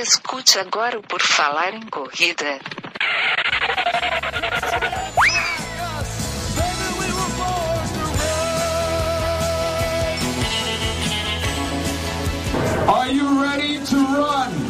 Escute agora o Por Falar em Corrida. Are you ready to run?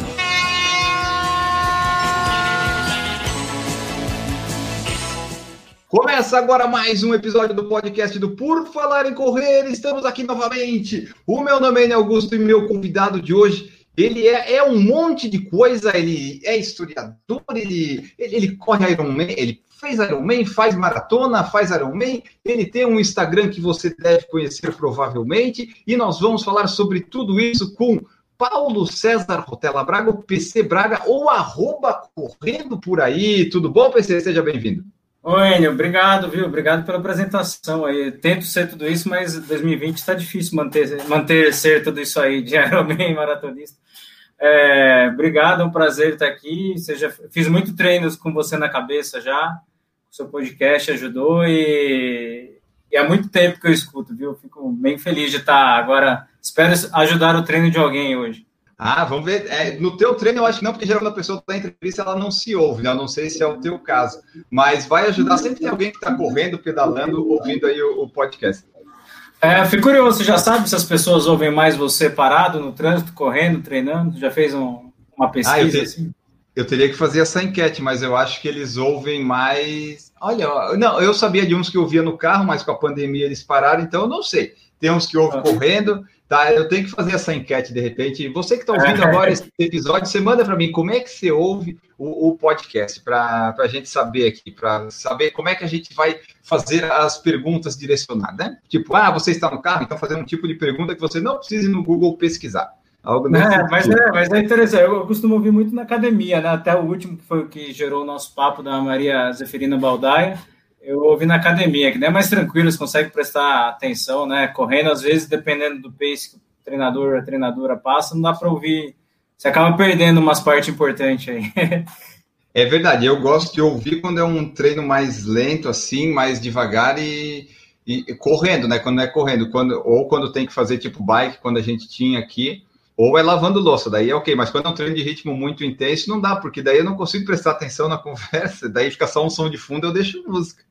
Começa agora mais um episódio do podcast do Por Falar em Correr. Estamos aqui novamente. O meu nome é Augusto e meu convidado de hoje, ele é, é um monte de coisa. Ele é historiador, ele, ele, ele corre Ironman, ele fez Ironman, faz maratona, faz Ironman. Ele tem um Instagram que você deve conhecer provavelmente. E nós vamos falar sobre tudo isso com Paulo César Rotela Braga, o PC Braga, ou arroba correndo por aí. Tudo bom, PC? Seja bem-vindo. Oi, Enio, obrigado, viu? Obrigado pela apresentação aí. Tento ser tudo isso, mas 2020 está difícil manter, manter ser tudo isso aí de Ironman maratonista. É, obrigado, é um prazer estar aqui. Seja, fiz muito treinos com você na cabeça já. O seu podcast ajudou e, e há muito tempo que eu escuto, viu? Fico bem feliz de estar agora. Espero ajudar o treino de alguém hoje. Ah, vamos ver. É, no teu treino, eu acho que não, porque geralmente a pessoa está em entrevista, ela não se ouve, né? Eu não sei se é o teu caso. Mas vai ajudar. Sempre tem alguém que está correndo, pedalando, ouvindo aí o, o podcast. É, fico curioso, você já sabe se as pessoas ouvem mais você parado no trânsito, correndo, treinando? Já fez um, uma pesquisa ah, eu te, assim? Eu teria que fazer essa enquete, mas eu acho que eles ouvem mais. Olha, não, eu sabia de uns que ouvia no carro, mas com a pandemia eles pararam, então eu não sei. Tem uns que ouvem ah. correndo, Tá, eu tenho que fazer essa enquete de repente. Você que está ouvindo agora esse episódio, você manda para mim como é que você ouve o, o podcast, para a gente saber aqui, para saber como é que a gente vai fazer as perguntas direcionadas, né? Tipo, ah, você está no carro, então fazer um tipo de pergunta que você não precise no Google pesquisar. Algo é, mas é, mas é interessante. Eu, eu costumo ouvir muito na academia, né? Até o último que foi o que gerou o nosso papo da Maria Zeferina Baldaia eu ouvi na academia, que é mais tranquilo, você consegue prestar atenção, né? Correndo, às vezes, dependendo do pace que o treinador, a treinadora passa, não dá para ouvir. Você acaba perdendo umas partes importantes aí. é verdade, eu gosto de ouvir quando é um treino mais lento, assim, mais devagar e, e, e correndo, né? Quando é correndo, quando, ou quando tem que fazer tipo bike, quando a gente tinha aqui, ou é lavando louça, daí é ok, mas quando é um treino de ritmo muito intenso, não dá, porque daí eu não consigo prestar atenção na conversa, daí fica só um som de fundo, eu deixo música.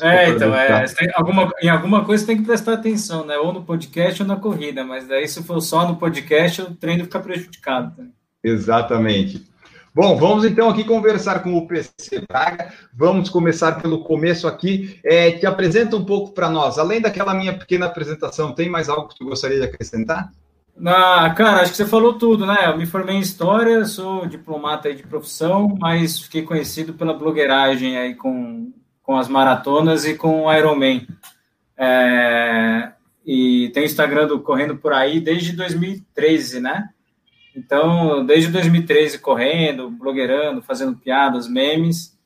É, então, é, alguma, em alguma coisa tem que prestar atenção, né? Ou no podcast ou na corrida, mas daí se for só no podcast, o treino fica prejudicado. Tá? Exatamente. Bom, vamos então aqui conversar com o PC Braga. Vamos começar pelo começo aqui. É, te apresenta um pouco para nós. Além daquela minha pequena apresentação, tem mais algo que tu gostaria de acrescentar? Na, cara, acho que você falou tudo, né? Eu me formei em História, sou diplomata de profissão, mas fiquei conhecido pela blogueiragem aí com com as maratonas e com o Ironman. É, e tem o Instagram do Correndo Por Aí desde 2013, né? Então, desde 2013 correndo, blogueirando, fazendo piadas, memes,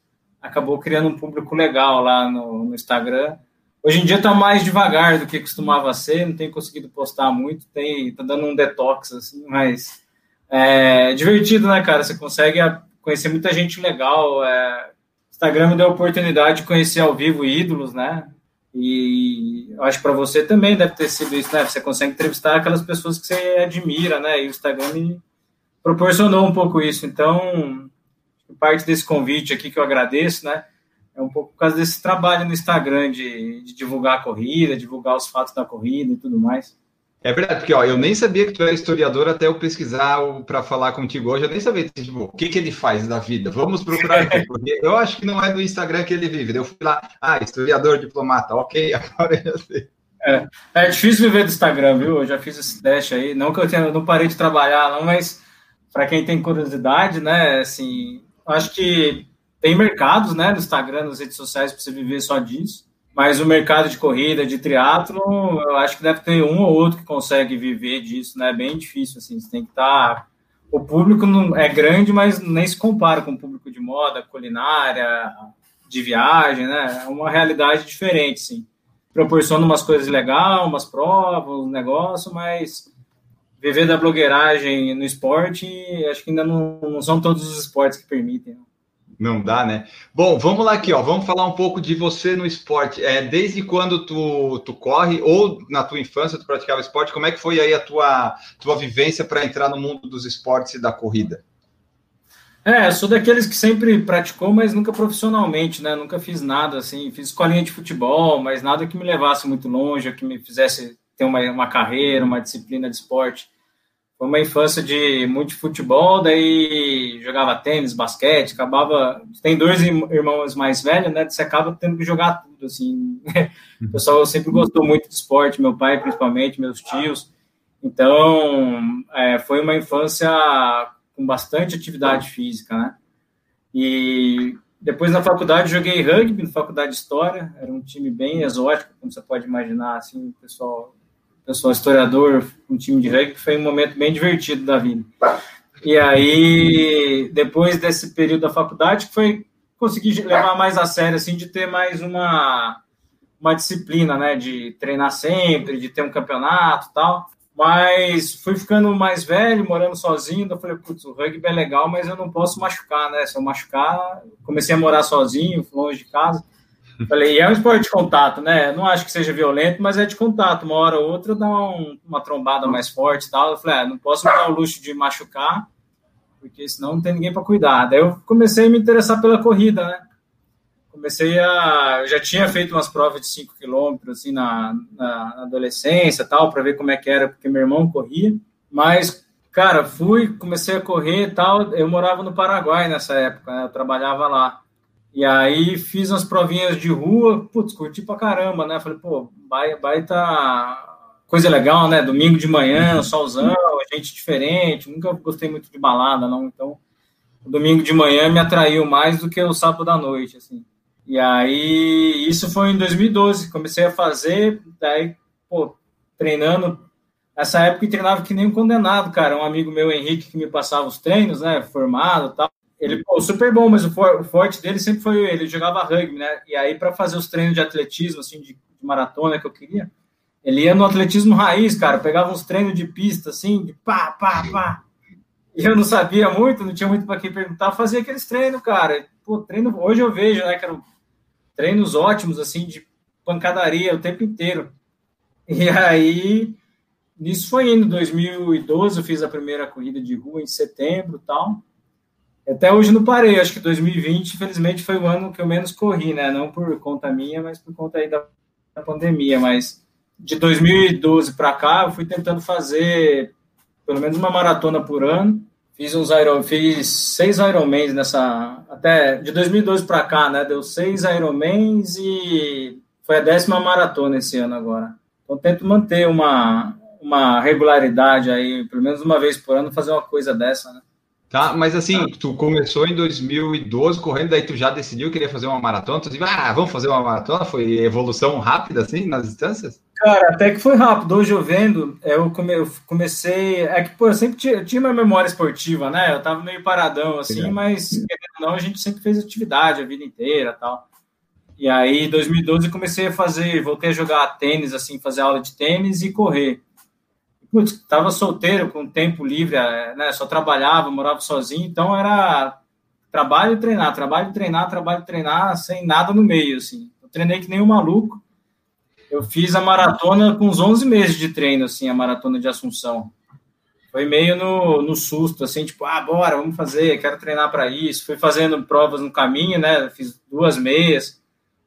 acabou criando um público legal lá no, no Instagram. Hoje em dia está mais devagar do que costumava ser, não tem conseguido postar muito, tem tá dando um detox assim, mas é divertido, né, cara? Você consegue conhecer muita gente legal, é, Instagram me deu a oportunidade de conhecer ao vivo ídolos, né? E acho para você também deve ter sido isso, né? Você consegue entrevistar aquelas pessoas que você admira, né? E o Instagram me proporcionou um pouco isso. Então, parte desse convite aqui que eu agradeço, né? É um pouco por causa desse trabalho no Instagram de, de divulgar a corrida, divulgar os fatos da corrida e tudo mais. É verdade, porque ó, eu nem sabia que tu era historiador até eu pesquisar para falar contigo hoje. Eu nem sabia tipo, o que, que ele faz da vida. Vamos procurar aqui, porque eu acho que não é do Instagram que ele vive. Eu fui lá, ah, historiador, diplomata, ok, agora eu já sei. É, é difícil viver do Instagram, viu? Eu já fiz esse teste aí. Não que eu tenha, não parei de trabalhar, não, mas para quem tem curiosidade, né? Assim, acho que tem mercados, né, no Instagram, nas redes sociais, para você viver só disso. Mas o mercado de corrida, de triatlo, eu acho que deve ter um ou outro que consegue viver disso, né? É bem difícil, assim. Você tem que estar. Tá... O público não é grande, mas nem se compara com o público de moda, culinária, de viagem, né? É uma realidade diferente, sim. Proporciona umas coisas legais, umas provas, um negócio, mas viver da blogueiragem no esporte, acho que ainda não, não são todos os esportes que permitem. Não dá, né? Bom, vamos lá aqui, ó. Vamos falar um pouco de você no esporte. É, desde quando tu, tu corre, ou na tua infância tu praticava esporte, como é que foi aí a tua, tua vivência para entrar no mundo dos esportes e da corrida? É, sou daqueles que sempre praticou, mas nunca profissionalmente, né? Nunca fiz nada assim. Fiz escolinha de futebol, mas nada que me levasse muito longe, que me fizesse ter uma, uma carreira, uma disciplina de esporte. Foi uma infância de muito futebol, daí jogava tênis, basquete, acabava. Tem dois irmãos mais velhos, né? Você acaba tendo que jogar tudo, assim. O pessoal sempre gostou muito de esporte, meu pai principalmente, meus tios. Então, é, foi uma infância com bastante atividade física, né? E depois na faculdade joguei rugby, na faculdade de história, era um time bem exótico, como você pode imaginar, assim, pessoal, pessoal historiador, um time de rugby, foi um momento bem divertido da vida. E aí, depois desse período da faculdade, foi conseguir levar mais a sério, assim, de ter mais uma, uma disciplina, né, de treinar sempre, de ter um campeonato tal. Mas fui ficando mais velho, morando sozinho, eu falei, putz, o rugby é legal, mas eu não posso machucar, né? Se eu machucar, comecei a morar sozinho, longe de casa. Falei, é um esporte de contato, né? Não acho que seja violento, mas é de contato. Uma hora ou outra dá um, uma trombada mais forte e tal. Eu falei, ah, não posso me dar o luxo de machucar, porque senão não tem ninguém para cuidar. Daí eu comecei a me interessar pela corrida, né? comecei a. Eu já tinha feito umas provas de 5 quilômetros assim, na, na, na adolescência tal, para ver como é que era, porque meu irmão corria. Mas, cara, fui, comecei a correr e tal. Eu morava no Paraguai nessa época, né? eu trabalhava lá. E aí fiz umas provinhas de rua, putz, curti pra caramba, né? Falei, pô, vai, vai tá coisa legal, né? Domingo de manhã, solzão, gente diferente. Nunca gostei muito de balada, não. Então, o domingo de manhã me atraiu mais do que o sábado da noite, assim. E aí, isso foi em 2012, comecei a fazer, daí, pô, treinando. Nessa época eu treinava que nem um condenado, cara. Um amigo meu, Henrique, que me passava os treinos, né, formado tal. Ele, pô, super bom, mas o, for, o forte dele sempre foi ele, jogava rugby, né? E aí, para fazer os treinos de atletismo, assim, de, de maratona que eu queria, ele ia no atletismo raiz, cara, pegava uns treinos de pista, assim, de pá, pá, pá. E eu não sabia muito, não tinha muito para quem perguntar, fazia aqueles treinos, cara. Pô, treino, hoje eu vejo, né, que era treinos ótimos, assim, de pancadaria o tempo inteiro. E aí, nisso foi indo. 2012 eu fiz a primeira corrida de rua em setembro tal. Até hoje não parei. Acho que 2020, infelizmente, foi o ano que eu menos corri, né? Não por conta minha, mas por conta aí da, da pandemia. Mas de 2012 para cá, eu fui tentando fazer pelo menos uma maratona por ano. Fiz uns Iron, fiz seis Ironmans nessa até de 2012 para cá, né? Deu seis Ironmans e foi a décima maratona esse ano agora. Então tento manter uma uma regularidade aí, pelo menos uma vez por ano fazer uma coisa dessa, né? Tá, mas assim, tu começou em 2012 correndo, daí tu já decidiu que queria fazer uma maratona, tu disse, ah, vamos fazer uma maratona? Foi evolução rápida, assim, nas distâncias? Cara, até que foi rápido. Hoje eu vendo, eu, come, eu comecei. É que, pô, eu sempre tinha, eu tinha uma memória esportiva, né? Eu tava meio paradão, assim, mas, querendo ou não, a gente sempre fez atividade a vida inteira tal. E aí, em 2012, comecei a fazer, voltei a jogar tênis, assim, fazer aula de tênis e correr putz, tava solteiro, com tempo livre, é, né? Só trabalhava, morava sozinho, então era trabalho e treinar, trabalho e treinar, trabalho e treinar, sem nada no meio, assim. Eu treinei que nem um maluco. Eu fiz a maratona com uns 11 meses de treino, assim, a maratona de Assunção. Foi meio no, no susto, assim, tipo, ah, bora, vamos fazer, quero treinar para isso. Fui fazendo provas no caminho, né? Fiz duas meias.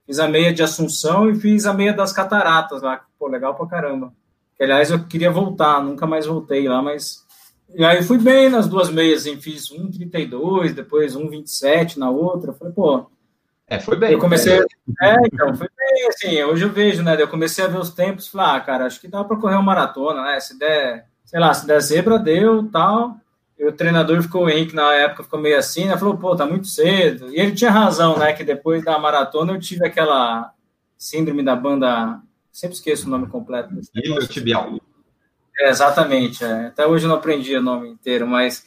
Fiz a meia de Assunção e fiz a meia das Cataratas lá. Pô, legal pra caramba. Que, aliás, eu queria voltar, nunca mais voltei lá, mas. E aí fui bem nas duas meias, assim, fiz 1,32, depois 1,27 na outra. Falei, pô. É, foi bem. Eu comecei. É, então, foi bem, assim, hoje eu vejo, né? Eu comecei a ver os tempos, falei, ah, cara, acho que dá para correr uma maratona, né? Se der, sei lá, se der zebra, deu, tal. E o treinador ficou, o Henrique, na época, ficou meio assim, né? Falou, pô, tá muito cedo. E ele tinha razão, né? Que depois da maratona eu tive aquela síndrome da banda Sempre esqueço o nome completo. tibial. É, exatamente. É. Até hoje eu não aprendi o nome inteiro, mas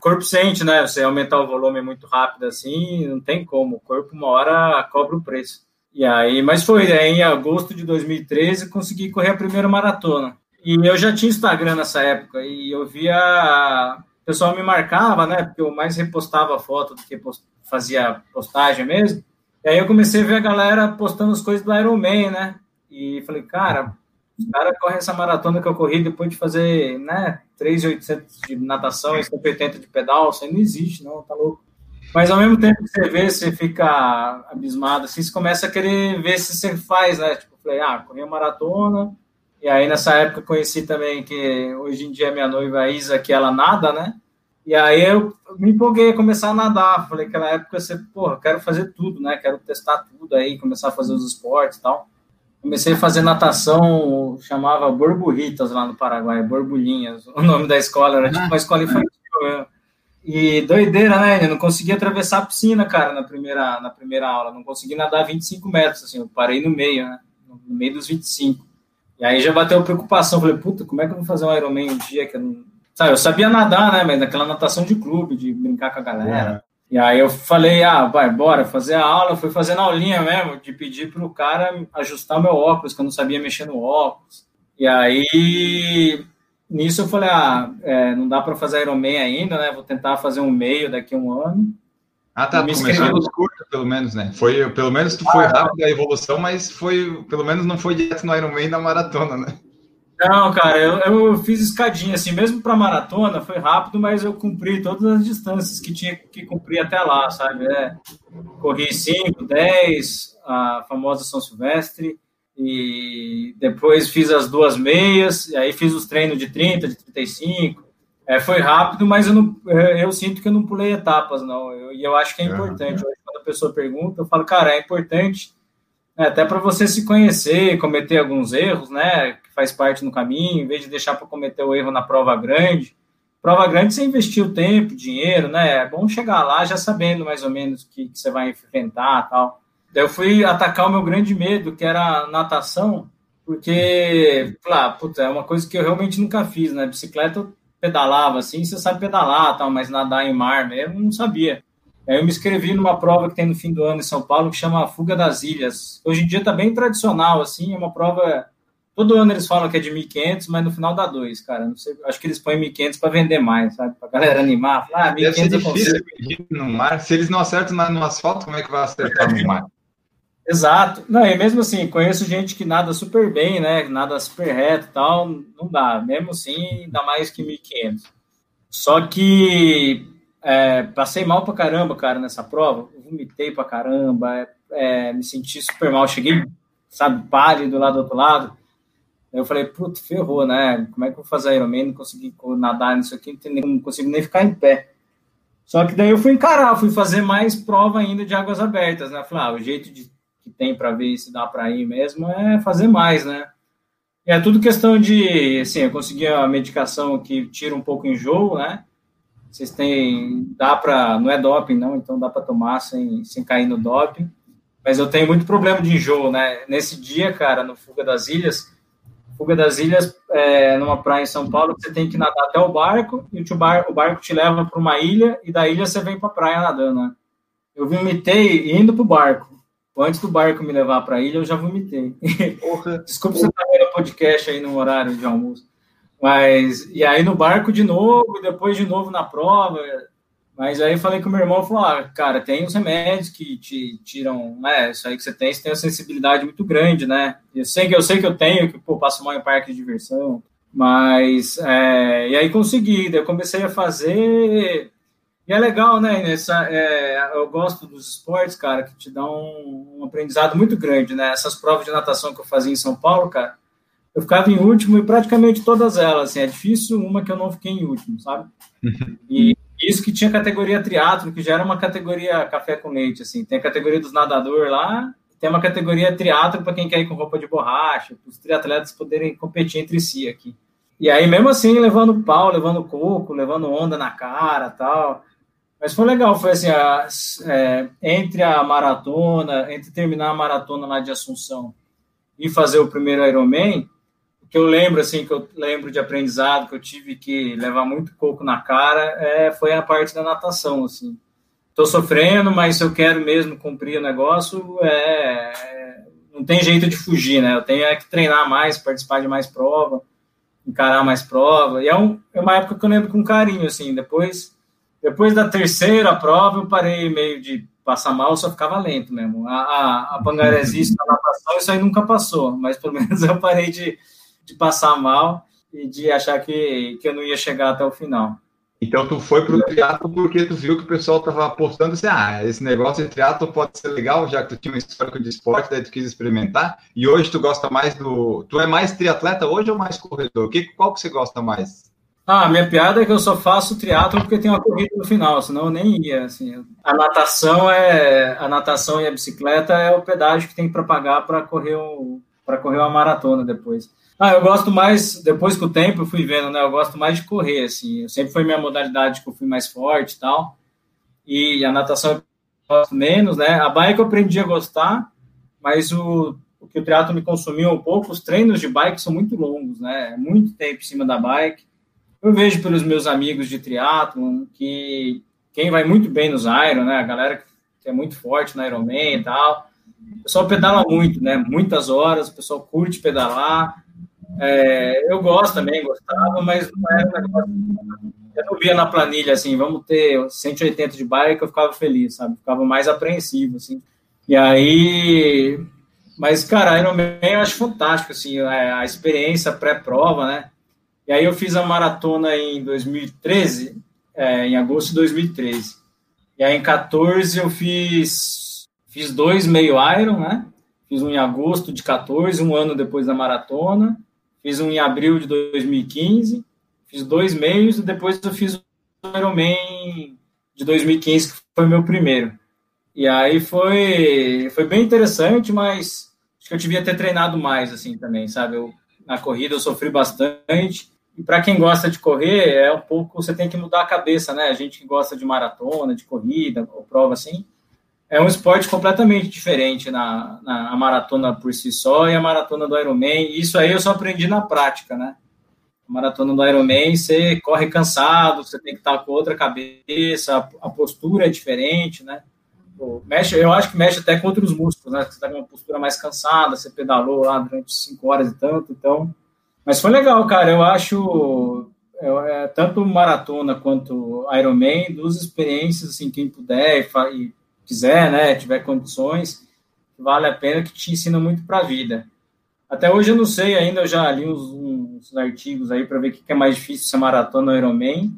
corpo sente, né? Você aumentar o volume muito rápido assim, não tem como. O corpo, uma hora, cobra o preço. E aí, mas foi, né? em agosto de 2013, consegui correr a primeira maratona. E eu já tinha Instagram nessa época, e eu via. O pessoal me marcava, né? Porque eu mais repostava foto do que post... fazia postagem mesmo. E aí eu comecei a ver a galera postando as coisas do Iron Man, né? E falei, cara, os caras correm essa maratona que eu corri depois de fazer, né, 3,800 de natação e 180 de pedal, isso aí não existe, não, tá louco. Mas ao mesmo tempo que você vê, você fica abismado, assim, você começa a querer ver se você faz, né? Tipo, falei, ah, corri a maratona, e aí nessa época conheci também que hoje em dia minha noiva Isa, que ela nada, né? E aí eu me empolguei a começar a nadar. Falei, aquela época você, porra, quero fazer tudo, né? Quero testar tudo aí, começar a fazer os esportes e tal. Comecei a fazer natação, chamava Borburritas lá no Paraguai, Borbulhinhas. O nome da escola era tipo uma escola infantil mesmo. E doideira, né? Eu não consegui atravessar a piscina, cara, na primeira, na primeira aula. Não consegui nadar 25 metros, assim. Eu parei no meio, né? No meio dos 25. E aí já bateu preocupação. Falei, puta, como é que eu vou fazer um Ironman um dia que eu não Sabe, eu sabia nadar, né? Mas naquela natação de clube, de brincar com a galera. E aí eu falei, ah, vai, bora fazer a aula. Eu fui fazendo aulinha mesmo, de pedir para o cara ajustar meu óculos, que eu não sabia mexer no óculos. E aí, nisso eu falei, ah, é, não dá para fazer Ironman ainda, né? Vou tentar fazer um meio daqui a um ano. Ah, tá. Começou nos curtos, pelo menos, né? Foi, pelo menos tu foi ah, rápido a evolução, mas foi, pelo menos não foi direto no Ironman da maratona, né? Não, cara, eu, eu fiz escadinha, assim, mesmo para maratona, foi rápido, mas eu cumpri todas as distâncias que tinha que cumprir até lá, sabe? É, corri 5, 10, a famosa São Silvestre, e depois fiz as duas meias, e aí fiz os treinos de 30, de 35. É, foi rápido, mas eu, não, é, eu sinto que eu não pulei etapas, não. Eu, e eu acho que é importante. Uhum. Quando a pessoa pergunta, eu falo, cara, é importante é, até para você se conhecer, cometer alguns erros, né? Que faz parte no caminho, em vez de deixar para cometer o erro na prova grande. Prova grande você investiu tempo, dinheiro, né? É bom chegar lá já sabendo mais ou menos o que, que você vai enfrentar tal. Daí eu fui atacar o meu grande medo, que era natação, porque, lá, puta, é uma coisa que eu realmente nunca fiz, né? Bicicleta eu pedalava assim, você sabe pedalar tal, mas nadar em mar mesmo não sabia. Aí eu me inscrevi numa prova que tem no fim do ano em São Paulo, que chama Fuga das Ilhas. Hoje em dia está bem tradicional, assim, é uma prova. Todo ano eles falam que é de 1.500, mas no final dá dois, cara. Não sei, acho que eles põem 1.500 para vender mais, sabe? Para galera animar. Falar, ah, 1.500 Deve ser difícil no mar. Se eles não acertam no asfalto, como é que vai acertar no mar? Exato. Não, e mesmo assim, conheço gente que nada super bem, né? Nada super reto e tal, não dá. Mesmo assim, dá mais que 1.500. Só que é, passei mal pra caramba, cara, nessa prova. Vomitei pra caramba, é, é, me senti super mal. Cheguei, sabe, pálido lá do outro lado. Eu falei, puto, ferrou, né? Como é que eu vou fazer Ironman? Não consegui nadar nisso aqui, não consigo nem ficar em pé. Só que daí eu fui encarar, fui fazer mais prova ainda de águas abertas, né? Falei, ah, o jeito de, que tem para ver se dá para ir mesmo é fazer mais, né? É tudo questão de, assim, eu consegui a medicação que tira um pouco o enjoo, né? Vocês têm, dá para, não é doping não, então dá para tomar sem, sem cair no doping. Mas eu tenho muito problema de enjoo, né? Nesse dia, cara, no Fuga das Ilhas, Fuga das Ilhas, é, numa praia em São Paulo, você tem que nadar até o barco e o barco, o barco te leva para uma ilha e da ilha você vem para a praia nadando, né? Eu vomitei indo para o barco. Antes do barco me levar para a ilha, eu já vomitei. Desculpa você estar tá vendo o podcast aí no horário de almoço. Mas, e aí no barco de novo, depois de novo na prova. Mas aí falei com o meu irmão, falou, ah, cara, tem os remédios que te tiram, né, isso aí que você tem, você tem uma sensibilidade muito grande, né? Eu sei que eu sei que eu tenho, que, pô, passo mal em parque de diversão, mas, é, e aí consegui, daí eu comecei a fazer, e é legal, né, nessa, é, eu gosto dos esportes, cara, que te dão um, um aprendizado muito grande, né? Essas provas de natação que eu fazia em São Paulo, cara, eu ficava em último em praticamente todas elas. Assim, é difícil uma que eu não fiquei em último, sabe? E isso que tinha categoria triatlo, que já era uma categoria café com leite, assim. Tem a categoria dos nadadores lá, tem uma categoria triatlo para quem quer ir com roupa de borracha, para os triatletas poderem competir entre si aqui. E aí, mesmo assim, levando pau, levando coco, levando onda na cara tal. Mas foi legal, foi assim, a, é, entre a maratona, entre terminar a maratona lá de Assunção e fazer o primeiro Ironman, que eu lembro, assim, que eu lembro de aprendizado, que eu tive que levar muito coco na cara, é, foi a parte da natação, assim. Tô sofrendo, mas se eu quero mesmo cumprir o negócio, é, não tem jeito de fugir, né? Eu tenho é que treinar mais, participar de mais prova, encarar mais prova. E é, um, é uma época que eu lembro com carinho, assim. Depois, depois da terceira prova, eu parei meio de passar mal, só ficava lento mesmo. A, a, a pangaresice na natação, isso aí nunca passou, mas pelo menos eu parei de de passar mal e de achar que, que eu não ia chegar até o final. Então tu foi pro triatlo porque tu viu que o pessoal tava apostando assim, ah, esse negócio de triatlo pode ser legal, já que tu tinha um histórico de esporte, daí tu quis experimentar. E hoje tu gosta mais do, tu é mais triatleta hoje ou mais corredor? Que qual que você gosta mais? Ah, minha piada é que eu só faço triatlo porque tem uma corrida no final, senão eu nem ia, assim. A natação é a natação e a bicicleta é o pedágio que tem para pagar para correr para correr uma maratona depois. Ah, eu gosto mais, depois com o tempo eu fui vendo, né? Eu gosto mais de correr, assim. Sempre foi minha modalidade que eu fui mais forte e tal. E a natação eu gosto menos, né? A bike eu aprendi a gostar, mas o, o que o triatlo me consumiu um pouco, os treinos de bike são muito longos, né? Muito tempo em cima da bike. Eu vejo pelos meus amigos de triatlo que quem vai muito bem nos Iron, né? A galera que é muito forte no Ironman e tal, o pessoal pedala muito, né? Muitas horas, o pessoal curte pedalar é, eu gosto também, gostava, mas não era um negócio. Eu não via na planilha assim, vamos ter 180 de bike, eu ficava feliz, sabe? Ficava mais apreensivo, assim. E aí. Mas, cara, Ironman eu acho fantástico, assim, é, a experiência pré-prova, né? E aí eu fiz a maratona em 2013, é, em agosto de 2013. E aí em 14 eu fiz, fiz dois meio Iron, né? Fiz um em agosto de 14, um ano depois da maratona. Fiz um em abril de 2015, fiz dois meios e depois eu fiz o Ironman de 2015, que foi meu primeiro. E aí foi, foi bem interessante, mas acho que eu devia ter treinado mais, assim, também, sabe? Eu, na corrida eu sofri bastante. E para quem gosta de correr, é um pouco, você tem que mudar a cabeça, né? A gente que gosta de maratona, de corrida, ou prova assim, é um esporte completamente diferente na, na maratona por si só e a maratona do Ironman. Isso aí eu só aprendi na prática, né? Maratona do Ironman, você corre cansado, você tem que estar com outra cabeça, a, postura é diferente, né? Mexe, eu acho que mexe até com outros músculos, né? Você está com uma postura mais cansada, você pedalou lá durante cinco horas e tanto, então... Mas foi legal, cara, eu acho... é, tanto maratona quanto Ironman, duas experiências, assim, quem puder e, e quiser, né, tiver condições, vale a pena que te ensina muito para a vida. Até hoje eu não sei ainda, eu já li uns, uns artigos aí para ver o que é mais difícil ser maratona ou Ironman.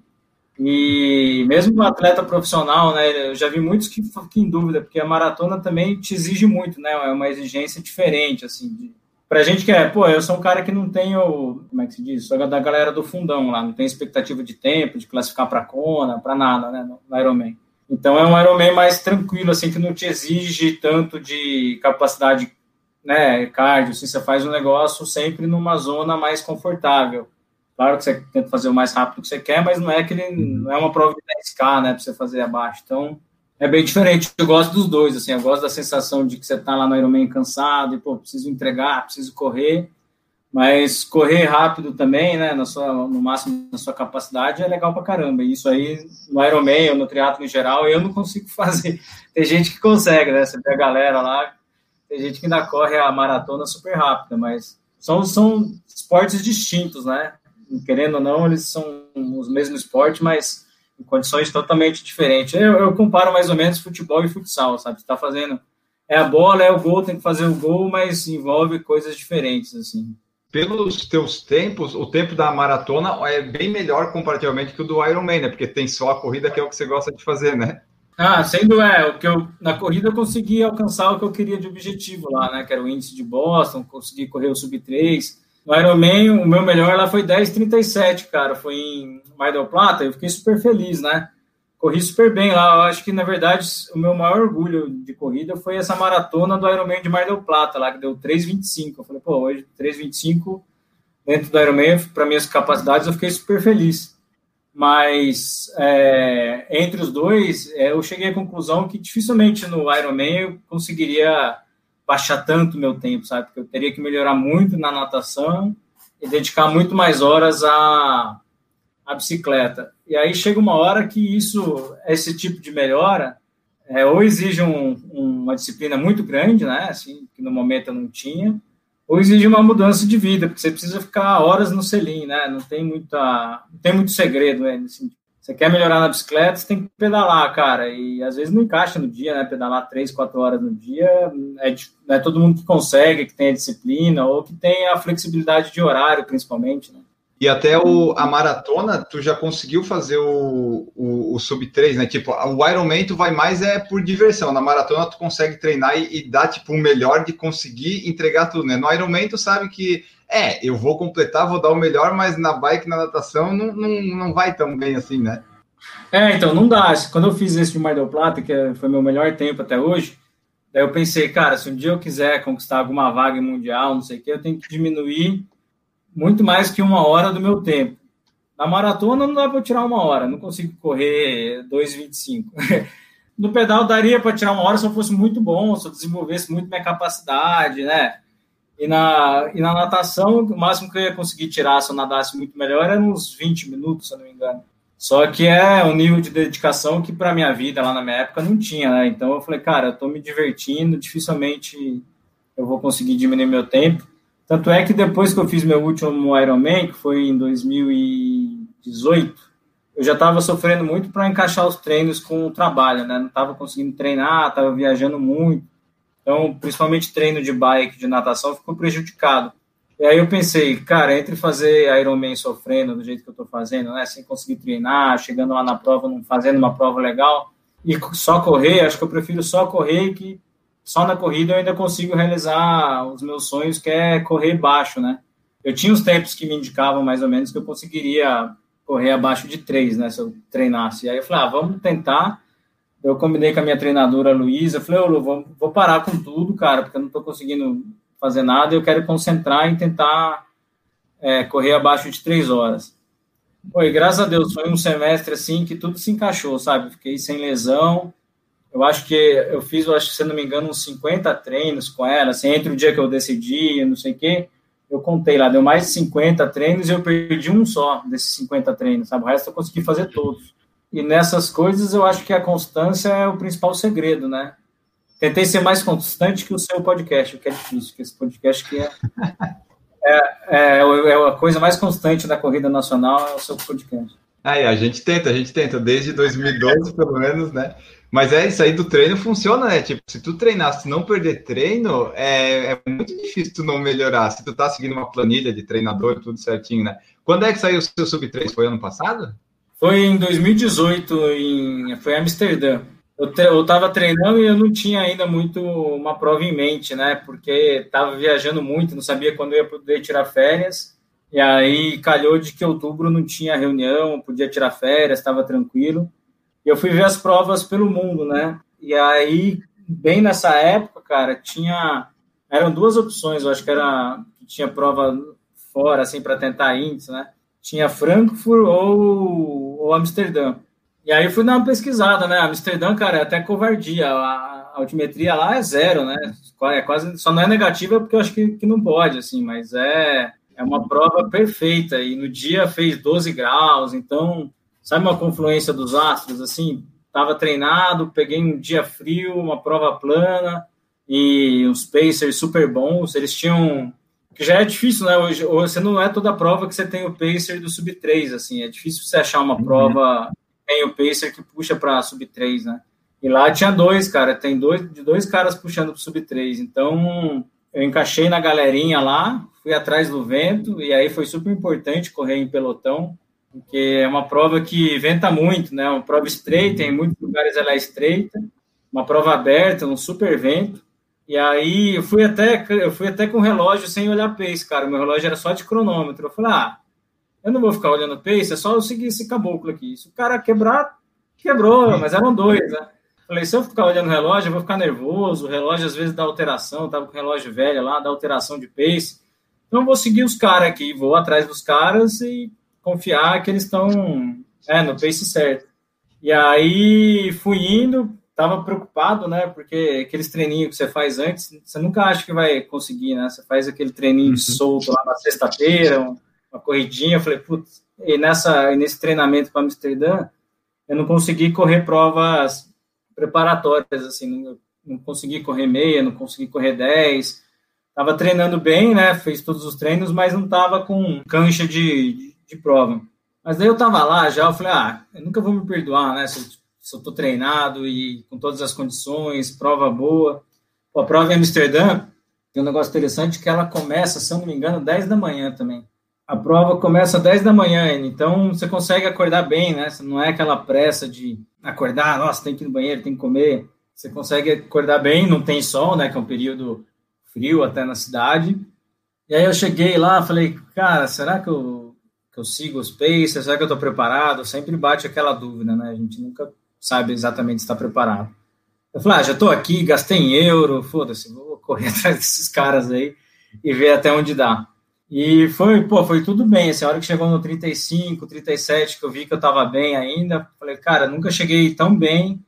E mesmo um atleta profissional, né, eu já vi muitos que ficam em dúvida, porque a maratona também te exige muito, né, é uma exigência diferente, assim, de, pra gente que é, pô, eu sou um cara que não tenho, como é que se diz, sou da galera do fundão lá, não tem expectativa de tempo, de classificar para Kona, para nada, né, no Ironman. Então é um Ironman mais tranquilo, assim, que não te exige tanto de capacidade, né, cardio, assim, você faz um negócio sempre numa zona mais confortável. Claro que você tenta fazer o mais rápido que você quer, mas não é aquele, não é uma prova de 10K, né, para você fazer abaixo. Então, é bem diferente. Eu gosto dos dois, assim, eu gosto da sensação de que você tá lá no Ironman cansado e, pô, preciso entregar, preciso correr, mas correr rápido também, né, na sua, no máximo da sua capacidade, é legal pra caramba. Isso aí, no Ironman ou no triatlo em geral, eu não consigo fazer. Tem gente que consegue, né? Você vê a galera lá, tem gente que ainda corre a maratona super rápida, mas são, são esportes distintos, né? Querendo ou não, eles são os mesmos esportes, mas em condições totalmente diferentes. Eu, eu comparo mais ou menos futebol e futsal, sabe? Você tá fazendo... É a bola, é o gol, tem que fazer o gol, mas envolve coisas diferentes, assim pelos teus tempos, o tempo da maratona é bem melhor comparativamente que o do Ironman, né? Porque tem só a corrida que é o que você gosta de fazer, né? Ah, sendo é, o que eu na corrida eu consegui alcançar o que eu queria de objetivo lá, né? Que era o índice de Boston, consegui correr o sub 3. No Ironman, o meu melhor lá foi 10:37, cara, foi em Mar del Plata, eu fiquei super feliz, né? Corri super bem lá. Eu acho que, na verdade, o meu maior orgulho de corrida foi essa maratona do Ironman de Mar del Plata, lá, que deu 3,25. Eu falei, pô, hoje 3,25 dentro do Ironman, para minhas capacidades, eu fiquei super feliz. Mas é, entre os dois, é, eu cheguei à conclusão que dificilmente no Ironman eu conseguiria baixar tanto meu tempo, sabe? Porque eu teria que melhorar muito na natação e dedicar muito mais horas a, a bicicleta. E aí chega uma hora que isso, esse tipo de melhora, é, ou exige um, uma disciplina muito grande, né, assim, que no momento eu não tinha, ou exige uma mudança de vida, porque você precisa ficar horas no selim, né, não tem muita, não tem muito segredo, né, assim, você quer melhorar na bicicleta, você tem que pedalar, cara, e às vezes não encaixa no dia, né, pedalar três, quatro horas no dia, é, não é todo mundo que consegue, que tem a disciplina, ou que tem a flexibilidade de horário, principalmente, né. E até o, a maratona, tu já conseguiu fazer o, o, o sub 3, né? Tipo, o Ironman tu vai mais é por diversão. Na maratona tu consegue treinar e, e dar, tipo, o melhor de conseguir entregar tudo, né? No Ironman tu sabe que, é, eu vou completar, vou dar o melhor, mas na bike, na natação, não, não, não vai tão bem assim, né? É, então, não dá. Quando eu fiz esse de Mar del Plata, que foi meu melhor tempo até hoje, daí eu pensei, cara, se um dia eu quiser conquistar alguma vaga mundial, não sei o quê, eu tenho que diminuir muito mais que uma hora do meu tempo. Na maratona não dá para tirar uma hora, não consigo correr 2,25. no pedal daria para tirar uma hora se eu fosse muito bom, se eu desenvolvesse muito minha capacidade, né? E na, e na natação, o máximo que eu ia conseguir tirar se eu nadasse muito melhor era uns 20 minutos, se eu não me engano. Só que é um nível de dedicação que para minha vida lá na minha época não tinha, né? Então eu falei, cara, eu tô me divertindo, dificilmente eu vou conseguir diminuir meu tempo. Tanto é que depois que eu fiz meu último Ironman, que foi em 2018, eu já estava sofrendo muito para encaixar os treinos com o trabalho, né? Não estava conseguindo treinar, estava viajando muito. Então, principalmente treino de bike, de natação, ficou prejudicado. E aí eu pensei, cara, entre fazer Ironman sofrendo do jeito que eu estou fazendo, né, sem conseguir treinar, chegando lá na prova, não fazendo uma prova legal, e só correr, acho que eu prefiro só correr que só na corrida eu ainda consigo realizar os meus sonhos, que é correr baixo, né? Eu tinha os tempos que me indicavam mais ou menos que eu conseguiria correr abaixo de três, né, se eu treinasse. E aí eu falei, ah, vamos tentar. Eu combinei com a minha treinadora Luísa, falei, ô Lu, vou, vou parar com tudo, cara, porque eu não estou conseguindo fazer nada, eu quero concentrar em tentar é, correr abaixo de três horas. Foi, graças a Deus, foi um semestre assim que tudo se encaixou, sabe? Fiquei sem lesão. Eu acho que eu fiz, eu acho, se não me engano, uns 50 treinos com ela, assim, entre o dia que eu decidi, não sei o quê, eu contei lá, deu mais de 50 treinos e eu perdi um só desses 50 treinos, sabe? O resto eu consegui fazer todos. E nessas coisas eu acho que a constância é o principal segredo, né? Tentei ser mais constante que o seu podcast, o que é difícil, porque esse podcast que é, é, é, é a coisa mais constante da corrida nacional é o seu podcast. Aí, a gente tenta, a gente tenta, desde 2012, pelo menos, né? Mas é isso aí do treino funciona, né? Tipo, se tu treinar, se não perder treino, é, é, muito difícil tu não melhorar. Se tu tá seguindo uma planilha de treinador, tudo certinho, né? Quando é que saiu o seu sub 3? Foi ano passado? Foi em 2018, em, foi em Amsterdã eu, te, eu tava treinando e eu não tinha ainda muito uma prova em mente, né? Porque tava viajando muito, não sabia quando eu ia poder tirar férias. E aí calhou de que outubro não tinha reunião, podia tirar férias, estava tranquilo. E eu fui ver as provas pelo mundo, né? E aí, bem nessa época, cara, tinha eram duas opções, eu acho que era tinha prova fora assim para tentar índice, né? Tinha Frankfurt ou, ou Amsterdã. E aí eu fui dar uma pesquisada, né? Amsterdã, cara, é até covardia. A altimetria lá é zero, né? É quase, só não é negativa porque eu acho que, que não pode, assim, mas é, é uma prova perfeita. E no dia fez 12 graus, então, sabe uma confluência dos astros, assim? Tava treinado, peguei um dia frio, uma prova plana e uns pacers super bons. Eles tinham que já é difícil, né? Hoje, você não é toda prova que você tem o pacer do sub 3, assim, é difícil você achar uma uhum. prova tem o Pacer que puxa para sub 3, né? E lá tinha dois, cara, tem dois, dois caras puxando para sub 3. Então, eu encaixei na galerinha lá, fui atrás do vento, e aí foi super importante correr em pelotão, porque é uma prova que venta muito, né? Uma prova estreita, em muitos lugares ela é estreita, uma prova aberta, um super vento. E aí eu fui até eu fui até com o relógio sem olhar pace, cara. Meu relógio era só de cronômetro. Eu falei: "Ah, eu não vou ficar olhando pace, é só eu seguir esse caboclo aqui. Se o cara quebrar, quebrou, mas eram dois, né? Falei, se eu ficar olhando o relógio, eu vou ficar nervoso. O relógio às vezes dá alteração, tava com o relógio velho lá, dá alteração de pace. Então eu vou seguir os caras aqui, vou atrás dos caras e confiar que eles estão é, no pace certo. E aí fui indo, tava preocupado, né? Porque aqueles treininhos que você faz antes, você nunca acha que vai conseguir, né? Você faz aquele treininho uhum. solto lá na sexta-feira, uma corridinha, eu falei, putz, e nessa, nesse treinamento para Amsterdã, eu não consegui correr provas preparatórias, assim, não, não consegui correr meia, não consegui correr 10, estava treinando bem, né, fez todos os treinos, mas não estava com cancha de, de, de, prova. Mas daí eu estava lá já, eu falei, ah, eu nunca vou me perdoar, né, se, se eu estou treinado e com todas as condições, prova boa. Pô, a prova em Amsterdã tem um negócio interessante que ela começa, se eu não me engano, 10 da manhã também. A prova começa às 10 da manhã, então você consegue acordar bem, né? Não é aquela pressa de acordar, nossa, tem que ir no banheiro, tem que comer. Você consegue acordar bem, não tem sol, né? Que é um período frio até na cidade. E aí eu cheguei lá, falei, cara, será que eu, que eu sigo os pacers? Será que eu tô preparado? Sempre bate aquela dúvida, né? A gente nunca sabe exatamente se está preparado. Eu falei, ah, já tô aqui, gastei em euro, foda-se, vou correr atrás desses caras aí e ver até onde dá. E foi, pô, foi tudo bem. Assim, a hora que chegou no 35, 37, que eu vi que eu tava bem ainda, falei, cara, nunca cheguei tão bem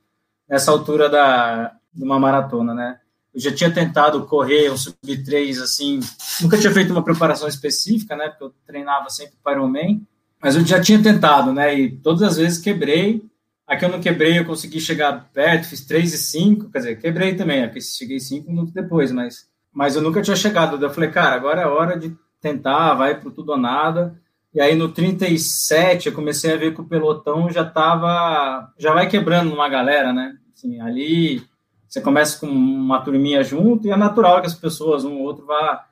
nessa altura da, de uma maratona, né? Eu já tinha tentado correr um sub-3, assim, nunca tinha feito uma preparação específica, né? Porque eu treinava sempre para Ironman, mas eu já tinha tentado, né? E todas as vezes quebrei. Aqui eu não quebrei, eu consegui chegar perto, fiz 3 e 5, quer dizer, quebrei também, né? Porque cheguei 5 minutos depois, mas, mas eu nunca tinha chegado. Eu falei, cara, agora é hora de tentar, vai para tudo ou nada. E aí no 37 eu comecei a ver que o pelotão já tava, já vai quebrando uma galera, né? Assim, ali você começa com uma turminha junto e é natural que as pessoas, um ou outro, vá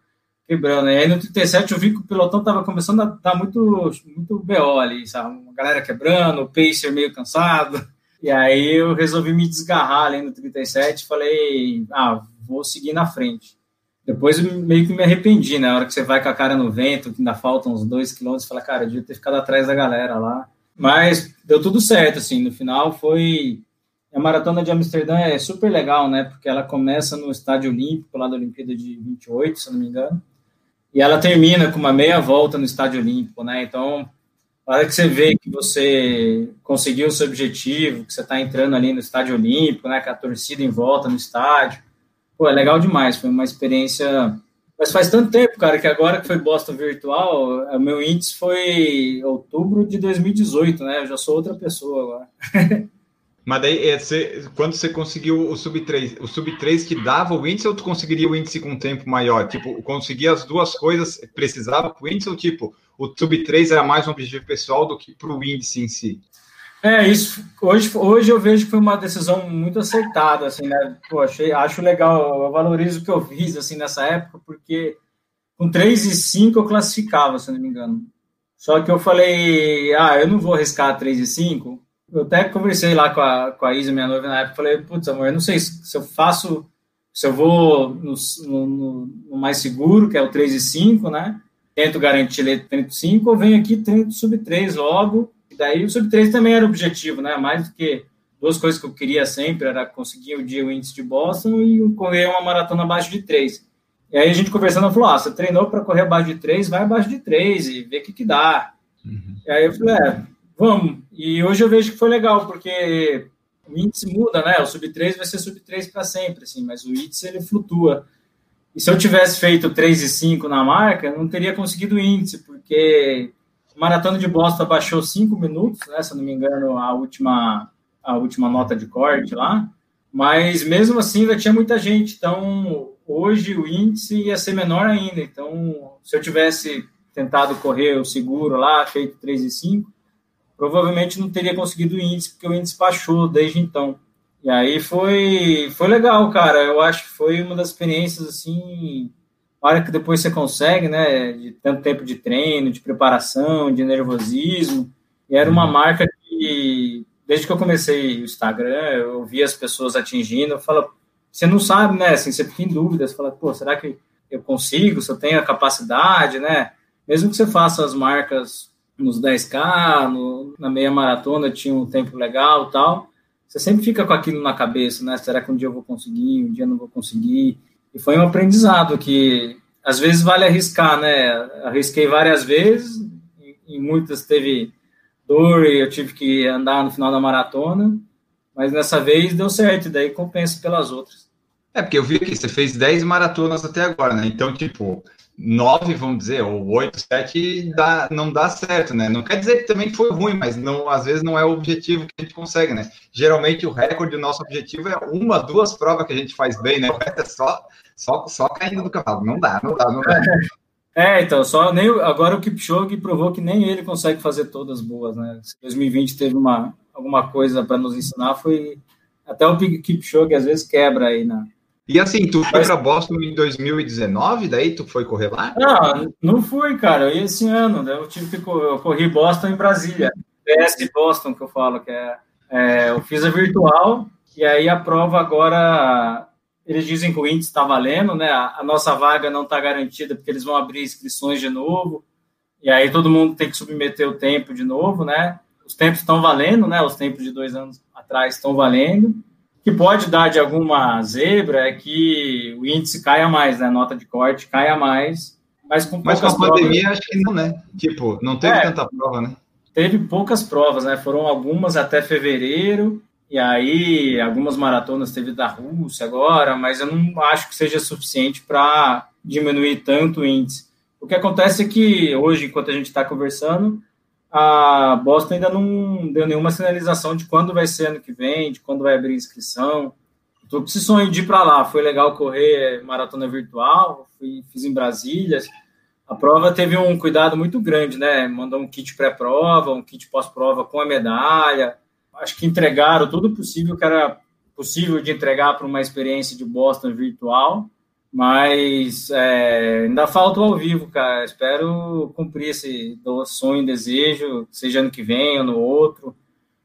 quebrando. E aí no 37 eu vi que o pelotão tava começando a dar muito, muito BO ali, sabe? Uma galera quebrando, o pacer meio cansado. E aí eu resolvi me desgarrar ali no 37 falei, ah, vou seguir na frente. Depois meio que me arrependi, né? Na hora que você vai com a cara no vento, que ainda faltam uns dois quilômetros, fala, cara, eu devia ter ficado atrás da galera lá. Mas deu tudo certo, assim. No final foi. A maratona de Amsterdã é super legal, né? Porque ela começa no Estádio Olímpico, lá da Olimpíada de 28, se não me engano. E ela termina com uma meia volta no Estádio Olímpico, né? Então, a hora que você vê que você conseguiu o seu objetivo, que você está entrando ali no Estádio Olímpico, né? Com a torcida em volta no estádio pô, é legal demais, foi uma experiência. Mas faz tanto tempo, cara, que agora que foi Boston Virtual, o meu índice foi outubro de 2018, né? Eu já sou outra pessoa agora. Mas daí, é, você, quando você conseguiu o sub-3, o sub-3 que dava o índice ou tu conseguiria o índice com um tempo maior? Tipo, conseguia as duas coisas, precisava para o índice ou tipo, o sub-3 era mais um objetivo pessoal do que para o índice em si? É, isso. Hoje, hoje eu vejo que foi uma decisão muito acertada, assim, né? Pô, achei, acho legal, eu valorizo o que eu fiz, assim, nessa época, porque com 3 e 5 eu classificava, se não me engano. Só que eu falei, ah, eu não vou arriscar 3 e 5. Eu até conversei lá com a, com a Isa, minha noiva, na época, falei, putz, amor, eu não sei se, se eu faço, se eu vou no, no, no, mais seguro, que é o 3 e 5, né? Tento garantir ele 35, ou venho aqui tento sub 3 logo, daí o sub-3 também era o objetivo, né? Mais do que duas coisas que eu queria sempre era conseguir o dia o índice de Boston e correr uma maratona abaixo de 3. E aí a gente conversando falou: ah, você treinou para correr abaixo de 3, vai abaixo de 3 e vê o que, que dá. Uhum. E aí eu falei: é, vamos. E hoje eu vejo que foi legal, porque o índice muda, né? O sub-3 vai ser sub-3 para sempre, assim, mas o índice ele flutua. E se eu tivesse feito 3 e 5 na marca, eu não teria conseguido o índice, porque Maratona de Boston baixou cinco minutos, né, se não me engano, a última, a última nota de corte lá. Mas mesmo assim ainda tinha muita gente. Então hoje o índice ia ser menor ainda. Então, se eu tivesse tentado correr o seguro lá, feito 3 e 5, provavelmente não teria conseguido o índice, porque o índice baixou desde então. E aí foi, foi legal, cara. Eu acho que foi uma das experiências assim hora que depois você consegue, né, de tanto tempo de treino, de preparação, de nervosismo, e era uma marca que, desde que eu comecei o Instagram, eu vi as pessoas atingindo, eu falo, você não sabe, né, assim, você fica em dúvida, você fala, pô, será que eu consigo, se eu tenho a capacidade, né, mesmo que você faça as marcas nos 10K, no, na meia maratona tinha um tempo legal tal, você sempre fica com aquilo na cabeça, né, será que um dia eu vou conseguir, um dia eu não vou conseguir, e foi um aprendizado que às vezes vale arriscar, né? Arrisquei várias vezes, em muitas teve dor e eu tive que andar no final da maratona, mas nessa vez deu certo, e daí compensa pelas outras. É, porque eu vi que você fez 10 maratonas até agora, né? Então, tipo, nove, vamos dizer, ou oito, sete, dá, não dá certo, né? Não quer dizer que também foi ruim, mas não, às vezes não é o objetivo que a gente consegue, né? Geralmente o recorde, o nosso objetivo é uma, duas provas que a gente faz bem, né? É só, só, só caindo do cavalo. Não dá, não dá, não dá. É, então, só nem agora o Kipchoge provou que nem ele consegue fazer todas boas, né? Se 2020 teve uma, alguma coisa para nos ensinar, foi até o Kipchoge às vezes quebra aí na, E assim, tu foi para Boston em 2019, daí tu foi correr lá? Não, não fui, cara. Eu ia esse ano, né? eu tive que eu corri Boston em Brasília. PS Boston que eu falo, que é, é eu fiz a virtual e aí a prova agora eles dizem que o índice está valendo, né? A, a nossa vaga não está garantida porque eles vão abrir inscrições de novo. E aí todo mundo tem que submeter o tempo de novo, né? Os tempos estão valendo, né? Os tempos de dois anos atrás estão valendo. O que pode dar de alguma zebra é que o índice caia mais, né? A nota de corte caia mais. Mas com, mas com a pandemia, provas... acho que não, né? Tipo, não teve é, tanta prova, né? Teve poucas provas, né? Foram algumas até fevereiro, e aí algumas maratonas teve da Rússia agora, mas eu não acho que seja suficiente para diminuir tanto o índice. O que acontece é que hoje, enquanto a gente está conversando, a Boston ainda não deu nenhuma sinalização de quando vai ser ano que vem, de quando vai abrir inscrição. Estou com esse sonho de ir para lá. Foi legal correr maratona virtual, fui, fiz em Brasília. A prova teve um cuidado muito grande, né? Mandou um kit pré-prova, um kit pós-prova com a medalha. Acho que entregaram tudo possível que era possível de entregar para uma experiência de Boston virtual. Mas é, ainda falta o ao vivo, cara. Espero cumprir esse sonho, desejo, seja ano que vem ou no outro.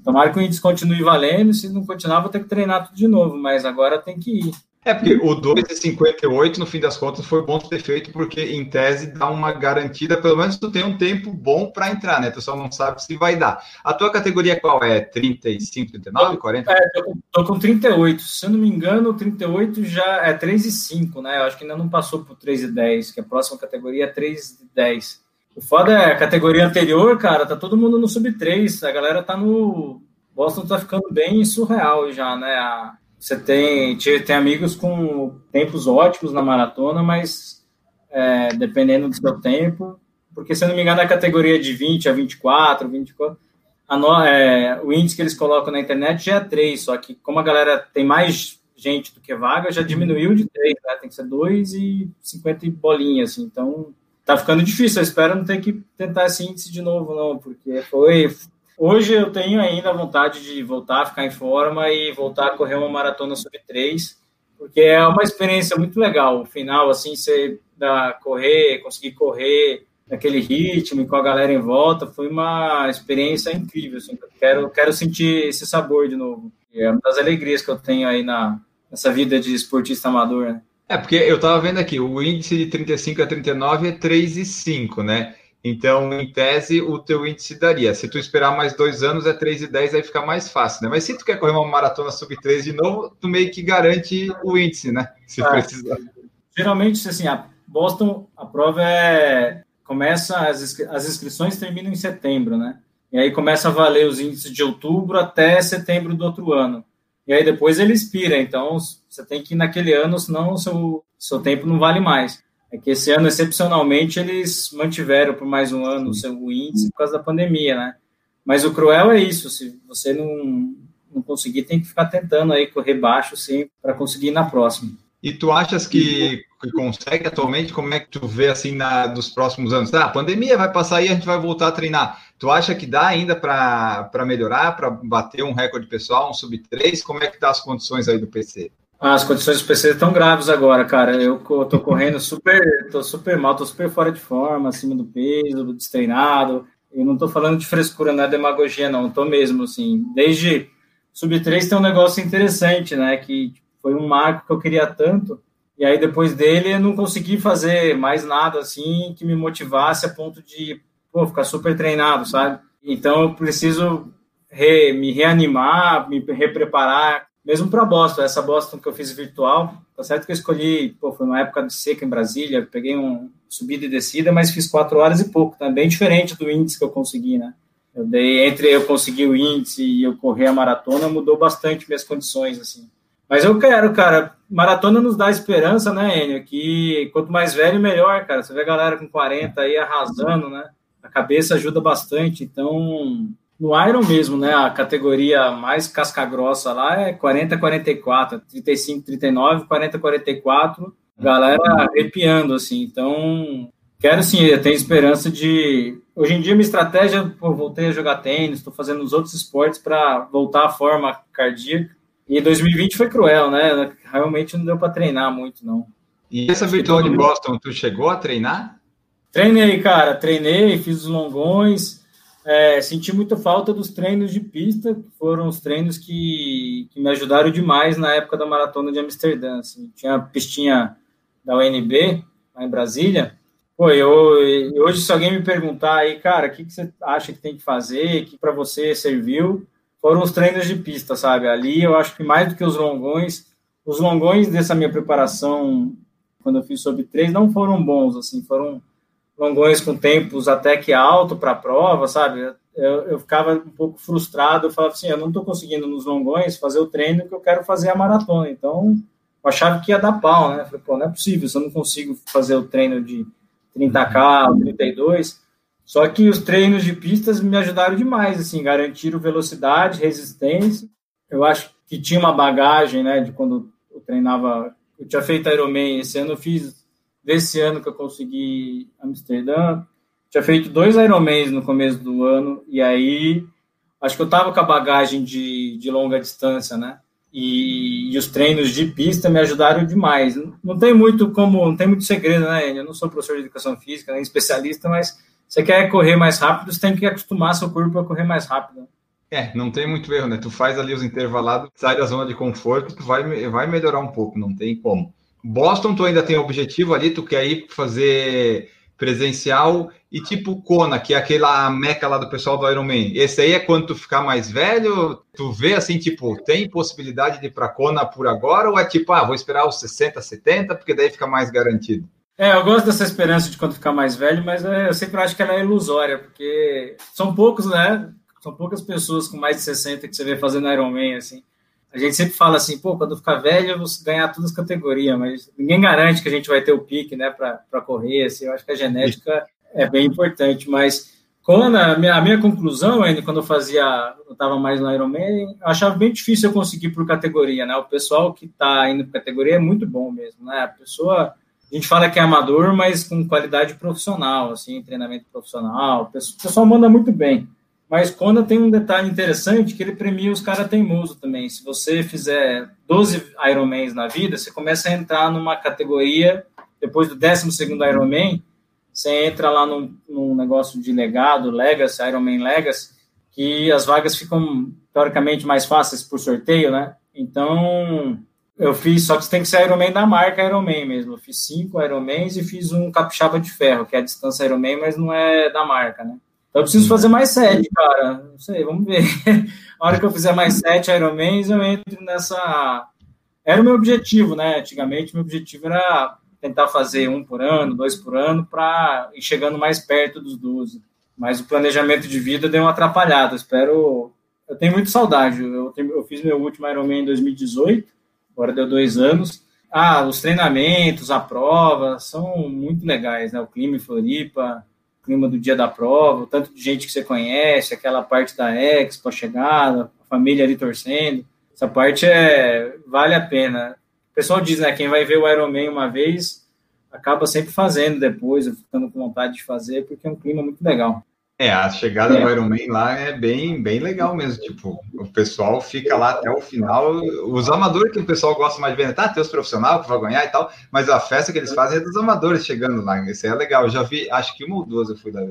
Tomara que o índice continue valendo. Se não continuar, vou ter que treinar tudo de novo. Mas agora tem que ir. É, porque o 2,58, no fim das contas, foi bom ter feito, porque em tese dá uma garantida, pelo menos tu tem um tempo bom para entrar, né? Tu só não sabe se vai dar. A tua categoria qual é? 35, 39, 40? É, tô, tô com 38. Se eu não me engano, 38 já é 3,5, né? Eu acho que ainda não passou por 3,10, que a próxima categoria é 3,10. O foda é a categoria anterior, cara, tá todo mundo no sub 3. A galera tá no. Boston tá ficando bem surreal já, né? A você tem, tem amigos com tempos ótimos na maratona, mas é, dependendo do seu tempo, porque se eu não me engano, a categoria de 20 a 24, 24, a no, é, o índice que eles colocam na internet já é 3, só que como a galera tem mais gente do que vaga, já diminuiu de 3, né? Tem que ser 2 e 50 bolinhas, assim, então tá ficando difícil. Eu espero não ter que tentar esse índice de novo, não, porque foi, Hoje eu tenho ainda vontade de voltar a ficar em forma e voltar a correr uma maratona sub 3, porque é uma experiência muito legal. O final, assim, você da correr, conseguir correr naquele ritmo e com a galera em volta, foi uma experiência incrível. Assim, quero, quero sentir esse sabor de novo. é uma das alegrias que eu tenho aí na, nessa vida de esportista amador. Né? É, porque eu estava vendo aqui, o índice de 35 a 39 é 3,5, né? Então, em tese, o teu índice daria. Se tu esperar mais dois anos, é 3,10, aí fica mais fácil, né? Mas se tu quer correr uma maratona sub 3 de novo, tu meio que garante o índice, né? Se é. precisar. Geralmente, assim, a Boston, a prova é... Começa, as, as inscrições terminam em setembro, né? E aí começa a valer os índices de outubro até setembro do outro ano. E aí depois ele expira, então você tem que ir naquele ano, senão o seu, seu tempo não vale mais. É que esse ano, excepcionalmente, eles mantiveram por mais um ano o seu índice por causa da pandemia, né? Mas o cruel é isso, se você não, não conseguir, tem que ficar tentando aí correr baixo sempre para conseguir ir na próxima. E tu achas que, que, consegue atualmente? Como é que tu vê assim na, dos próximos anos? Ah, a pandemia vai passar e a gente vai voltar a treinar. Tu acha que dá ainda para melhorar, para bater um recorde pessoal, um sub 3? Como é que tá as condições aí do PC? As condições do PC estão graves agora, cara. Eu tô correndo super, tô super mal, tô super fora de forma, acima do peso, destreinado. Eu não tô falando de frescura, não é demagogia, não. Tô mesmo, assim. Desde sub 3 tem um negócio interessante, né? Que foi um marco que eu queria tanto. E aí, depois dele, eu não consegui fazer mais nada, assim, que me motivasse a ponto de, pô, ficar super treinado, sabe? Então, eu preciso re, me reanimar, me repreparar mesmo para Boston, essa Boston que eu fiz virtual, tá certo que eu escolhi, pô, foi uma época de seca em Brasília, peguei um subida e descida, mas fiz quatro horas e pouco, tá bem diferente do índice que eu consegui, né? Eu dei, entre eu conseguir o índice e eu correr a maratona, mudou bastante minhas condições, assim. Mas eu quero, cara, maratona nos dá esperança, né, Enio, que quanto mais velho, melhor, cara. Você vê a galera com 40 aí arrasando, né? A cabeça ajuda bastante, então no Iron mesmo, né? A categoria mais casca grossa lá é 40 44, 35 39, 40 44. Galera arrepiando assim. Então, quero sim, eu tenho esperança de Hoje em dia minha estratégia, pô, voltei a jogar tênis, estou fazendo os outros esportes para voltar à forma cardíaca. E 2020 foi cruel, né? Realmente não deu para treinar muito, não. E essa virtual de Boston, tu chegou a treinar? Treinei, cara, treinei, fiz os longões. É, senti muita falta dos treinos de pista, que foram os treinos que, que, me ajudaram demais na época da maratona de Amsterdã. Assim. Tinha a pistinha da UNB, lá em Brasília. Pô, eu, hoje, se alguém me perguntar aí, cara, o que, que você acha que tem que fazer, que para você serviu, foram os treinos de pista, sabe? Ali eu acho que mais do que os longões, os longões dessa minha preparação, quando eu fiz sobre três, não foram bons, assim, foram longões com tempos até que alto para a prova, sabe? Eu, eu, ficava um pouco frustrado, eu falava assim, eu não estou conseguindo nos longões fazer o treino que eu quero fazer a maratona, então eu achava que ia dar pau, né? falei, pô, não é possível, se eu não consigo fazer o treino de 30K, 32, só que os treinos de pistas me ajudaram demais, assim, garantiram velocidade, resistência, eu acho que tinha uma bagagem, né, de quando eu treinava, eu tinha feito Ironman, esse ano eu fiz desse ano que eu consegui Amsterdã. Tinha feito dois Ironmans no começo do ano, e aí acho que eu tava com a bagagem de, de longa distância, né? E, e, os treinos de pista me ajudaram demais. Não tem muito como, não tem muito segredo, né? Eu não sou professor de educação física, nem especialista, mas você quer correr mais rápido, você tem que acostumar seu corpo a correr mais rápido. É, não tem muito erro, né? Tu faz ali os intervalados, sai da zona de conforto, tu vai, vai melhorar um pouco, não tem como. Boston, tu ainda tem objetivo ali, tu quer ir fazer presencial e tipo Kona, que é aquela meca lá do pessoal do Ironman. Esse aí é quando tu ficar mais velho, tu vê assim, tipo, tem possibilidade de ir para Kona por agora ou é tipo, ah, vou esperar os 60, 70, porque daí fica mais garantido? É, eu gosto dessa esperança de quando ficar mais velho, mas é, eu sempre acho que ela é ilusória, porque são poucos, né? São poucas pessoas com mais de 60 que você vê fazendo Ironman, assim. A gente sempre fala assim, pô, quando ficar velho, eu vou ganhar todas as categorias, mas ninguém garante que a gente vai ter o pique, né, para correr. Assim, eu acho que a genética é bem importante, mas quando a minha, a minha conclusão, ainda quando eu fazia, eu estava mais no Ironman, eu achava bem difícil eu conseguir por categoria, né? O pessoal que está indo por categoria é muito bom mesmo, né? A pessoa, a gente fala que é amador, mas com qualidade profissional, assim, treinamento profissional, o pessoal manda muito bem. Mas Kona tem um detalhe interessante que ele premia os caras teimosos também. Se você fizer 12 Ironmans na vida, você começa a entrar numa categoria, depois do 12 Ironman, você entra lá num, num, negócio de legado, Legacy, Ironman Legacy, que as vagas ficam teoricamente mais fáceis por sorteio, né? Então, eu fiz, só que você tem que ser Ironman da marca Ironman mesmo. Eu fiz cinco Ironmans e fiz um capixaba de ferro, que é a distância Ironman, mas não é da marca, né? Eu preciso fazer mais sete, cara. Não sei, vamos ver. A hora que eu fizer mais sete Ironmans, eu entro nessa. Era o meu objetivo, né? Antigamente, meu objetivo era tentar fazer um por ano, dois por ano, para ir chegando mais perto dos 12. Mas o planejamento de vida deu uma atrapalhada. Espero. Eu tenho muito saudade. Eu, tenho... eu fiz meu último Ironman em 2018, agora deu dois anos. Ah, os treinamentos, a prova, são muito legais, né? O clima em Floripa, clima do dia da prova, o tanto de gente que você conhece, aquela parte da Expo, a chegada, a família ali torcendo. Essa parte é vale a pena. O pessoal diz, né, quem vai ver o Ironman uma vez acaba sempre fazendo depois, ficando com vontade de fazer, porque é um clima muito legal. É, a chegada é. do Iron Man lá é bem, bem legal mesmo. Tipo, o pessoal fica lá até o final. Os amadores que o pessoal gosta mais de ver, tá? Tem os profissionais que vão ganhar e tal, mas a festa que eles fazem é dos amadores chegando lá. Isso é legal. Eu já vi, acho que uma ou duas eu fui lá.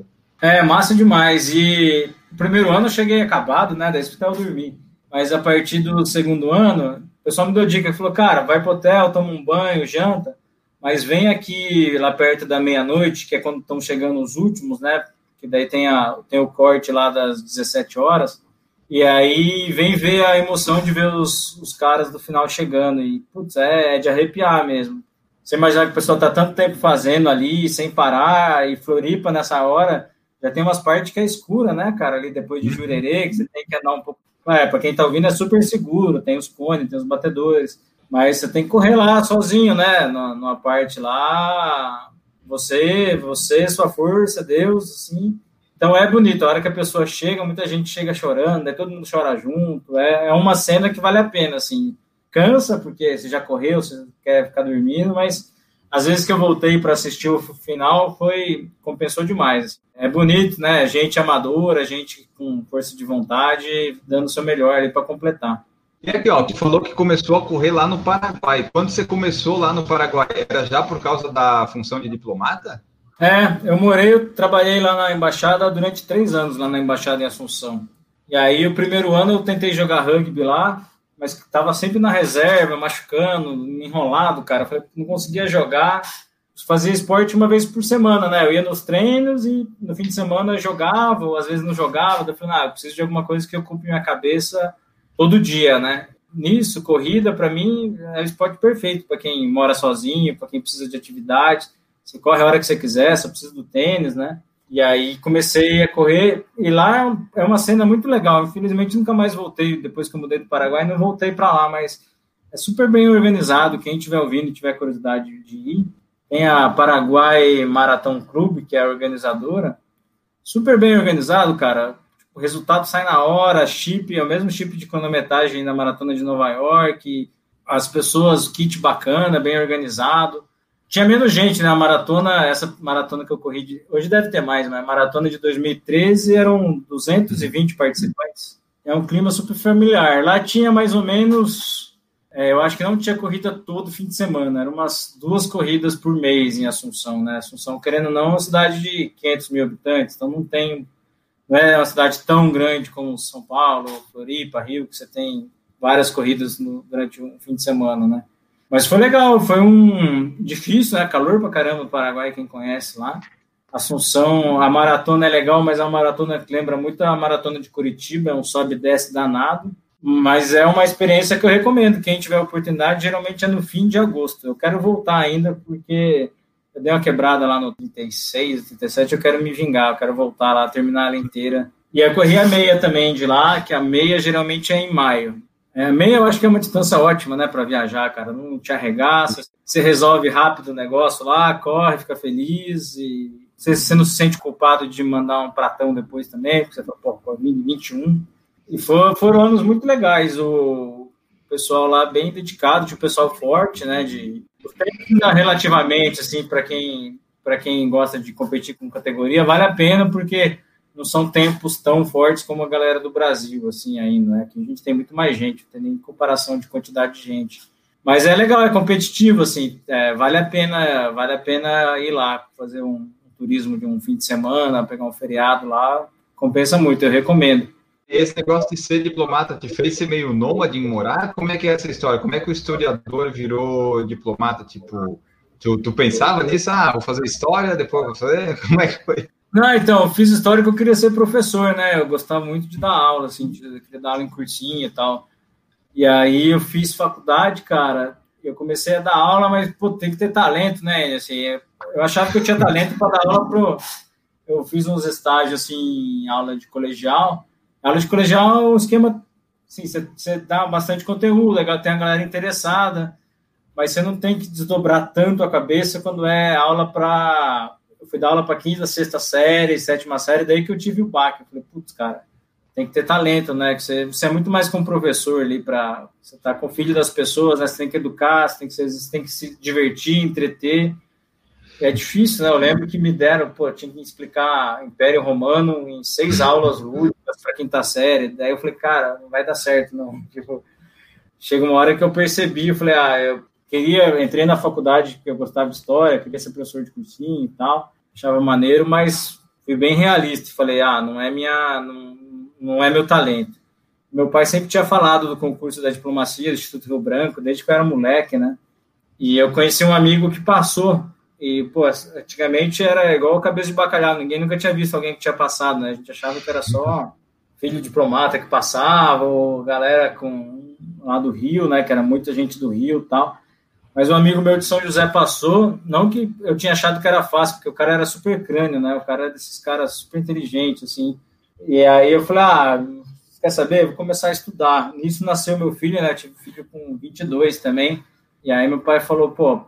É, massa demais. E primeiro ano eu cheguei acabado, né? Daí hospital dormir. Mas a partir do segundo ano, o pessoal me deu dica, falou, cara, vai pro hotel, toma um banho, janta, mas vem aqui lá perto da meia-noite, que é quando estão chegando os últimos, né? Que daí tem, a, tem o corte lá das 17 horas, e aí vem ver a emoção de ver os, os caras do final chegando, e, putz, é, é de arrepiar mesmo. Você imagina que o pessoal tá tanto tempo fazendo ali, sem parar, e Floripa nessa hora, já tem umas partes que é escura, né, cara, ali depois de Jurerê, que você tem que andar um pouco... É, para quem tá ouvindo é super seguro, tem os cones, tem os batedores, mas você tem que correr lá sozinho, né, numa parte lá, você, você, sua força, Deus, assim. Então é bonito. A hora que a pessoa chega, muita gente chega chorando, aí todo mundo chora junto. É, é uma cena que vale a pena, assim. Cansa, porque você já correu, você quer ficar dormindo, mas às vezes que eu voltei para assistir o final, foi compensou demais. É bonito, né? Gente amadora, gente com força de vontade, dando o seu melhor ali para completar. E aqui, ó, tu falou que começou a correr lá no Paraguai. Quando você começou lá no Paraguai, era já por causa da função de diplomata? É, eu morei, eu trabalhei lá na embaixada durante três anos, lá na embaixada em Assunção. E aí, o primeiro ano eu tentei jogar rugby lá, mas estava sempre na reserva, machucando, enrolado, cara. Falei, não conseguia jogar. Fazia esporte uma vez por semana, né? Eu ia nos treinos e no fim de semana jogava, ou às vezes não jogava. Eu falei, ah, eu preciso de alguma coisa que ocupe minha cabeça todo dia, né? Nisso, corrida, para mim, é o esporte perfeito para quem mora sozinho, para quem precisa de atividade. Você corre a hora que você quiser, só precisa do tênis, né? E aí comecei a correr, e lá é uma cena muito legal. Infelizmente nunca mais voltei, depois que eu mudei do Paraguai, não voltei para lá, mas é super bem organizado. Quem estiver ouvindo e tiver curiosidade de ir, tem a Paraguai Marathon Club, que é a organizadora. Super bem organizado, cara o resultado sai na hora, chip, é o mesmo chip de cronometragem da maratona de Nova York, as pessoas, kit bacana, bem organizado. Tinha menos gente, né? A maratona, essa maratona que eu corri, de, hoje deve ter mais, mas a maratona de 2013 eram 220 participantes. É um clima super familiar. Lá tinha mais ou menos, é, eu acho que não tinha corrida todo fim de semana, eram umas duas corridas por mês em Assunção, né? Assunção, querendo ou não, é uma cidade de 500 mil habitantes, então não tem não é uma cidade tão grande como São Paulo, Floripa, Rio, que você tem várias corridas no, durante um fim de semana, né? Mas foi legal, foi um difícil, né? Calor pra caramba no Paraguai, quem conhece lá. Assunção, a maratona é legal, mas uma maratona que lembra muito a maratona de Curitiba, é um sobe e desce danado. Mas é uma experiência que eu recomendo. Quem tiver oportunidade, geralmente é no fim de agosto. Eu quero voltar ainda, porque eu dei uma quebrada lá no 36, 37, eu quero me vingar, eu quero voltar lá, terminar ela inteira. E eu corri a meia também de lá, que a meia geralmente é em maio. É, meia eu acho que é uma distância ótima, né, para viajar, cara. Não te arregaça, você resolve rápido o negócio lá, corre, fica feliz e você, você não se sente culpado de mandar um pratão depois também, porque você fala, pô, 21. E for, foram anos muito legais. O pessoal lá bem dedicado, tinha um pessoal forte, né, de relativamente, assim, para quem, para quem gosta de competir com categoria, vale a pena, porque não são tempos tão fortes como a galera do Brasil, assim, ainda, né? Que a gente tem muito mais gente, não tem nem comparação de quantidade de gente. Mas é legal, é competitivo, assim, é, vale a pena, vale a pena ir lá, fazer um turismo de um fim de semana, pegar um feriado lá, compensa muito, eu recomendo. Esse negócio de ser diplomata te fez ser meio nômade em morar? Como é que é essa história? Como é que o historiador virou diplomata? Tipo, tu, tu pensava nisso? Ah, vou fazer história, depois vou fazer. Como é que foi? Não, então, eu fiz história que eu queria ser professor, né? Eu gostava muito de dar aula, assim, de, queria dar aula em cursinho e tal. E aí eu fiz faculdade, cara. Eu comecei a dar aula, mas pô, tem que ter talento, né? Assim, eu achava que eu tinha talento para dar aula pro. Eu fiz uns estágios assim, em aula de colegial. Aula de colegial é um esquema, assim, você, você dá bastante conteúdo, tem a galera interessada, mas você não tem que desdobrar tanto a cabeça quando é aula para. Eu fui dar aula para quinta, sexta série, sétima série, daí que eu tive o baque. Eu falei, putz, cara, tem que ter talento, né? Que você, você é muito mais como professor ali para. Você tá com o filho das pessoas, né? Você tem que educar, você tem que, você tem que se divertir, entreter é difícil, né? Eu lembro que me deram, pô, tinha que explicar Império Romano em seis aulas lúdicas para quinta série. Daí eu falei, cara, não vai dar certo, não. Tipo, chega uma hora que eu percebi, eu falei, ah, eu queria, entrei na faculdade porque eu gostava de história, queria ser professor de cursinho e tal, achava maneiro, mas fui bem realista. Falei, ah, não é minha, não, não é meu talento. Meu pai sempre tinha falado do concurso da diplomacia do Instituto Rio Branco, desde que eu era moleque, né? E eu conheci um amigo que passou e, pô, antigamente era igual cabeça de bacalhau, ninguém nunca tinha visto alguém que tinha passado, né? A gente achava que era só filho diplomata que passava, ou galera com lá do Rio, né? Que era muita gente do Rio e tal. Mas um amigo meu de São José passou, não que eu tinha achado que era fácil, porque o cara era super crânio, né? O cara era desses caras super inteligentes, assim. E aí eu falei, ah, quer saber? Vou começar a estudar. Nisso nasceu meu filho, né? Eu tive filho com 22 também. E aí meu pai falou, pô,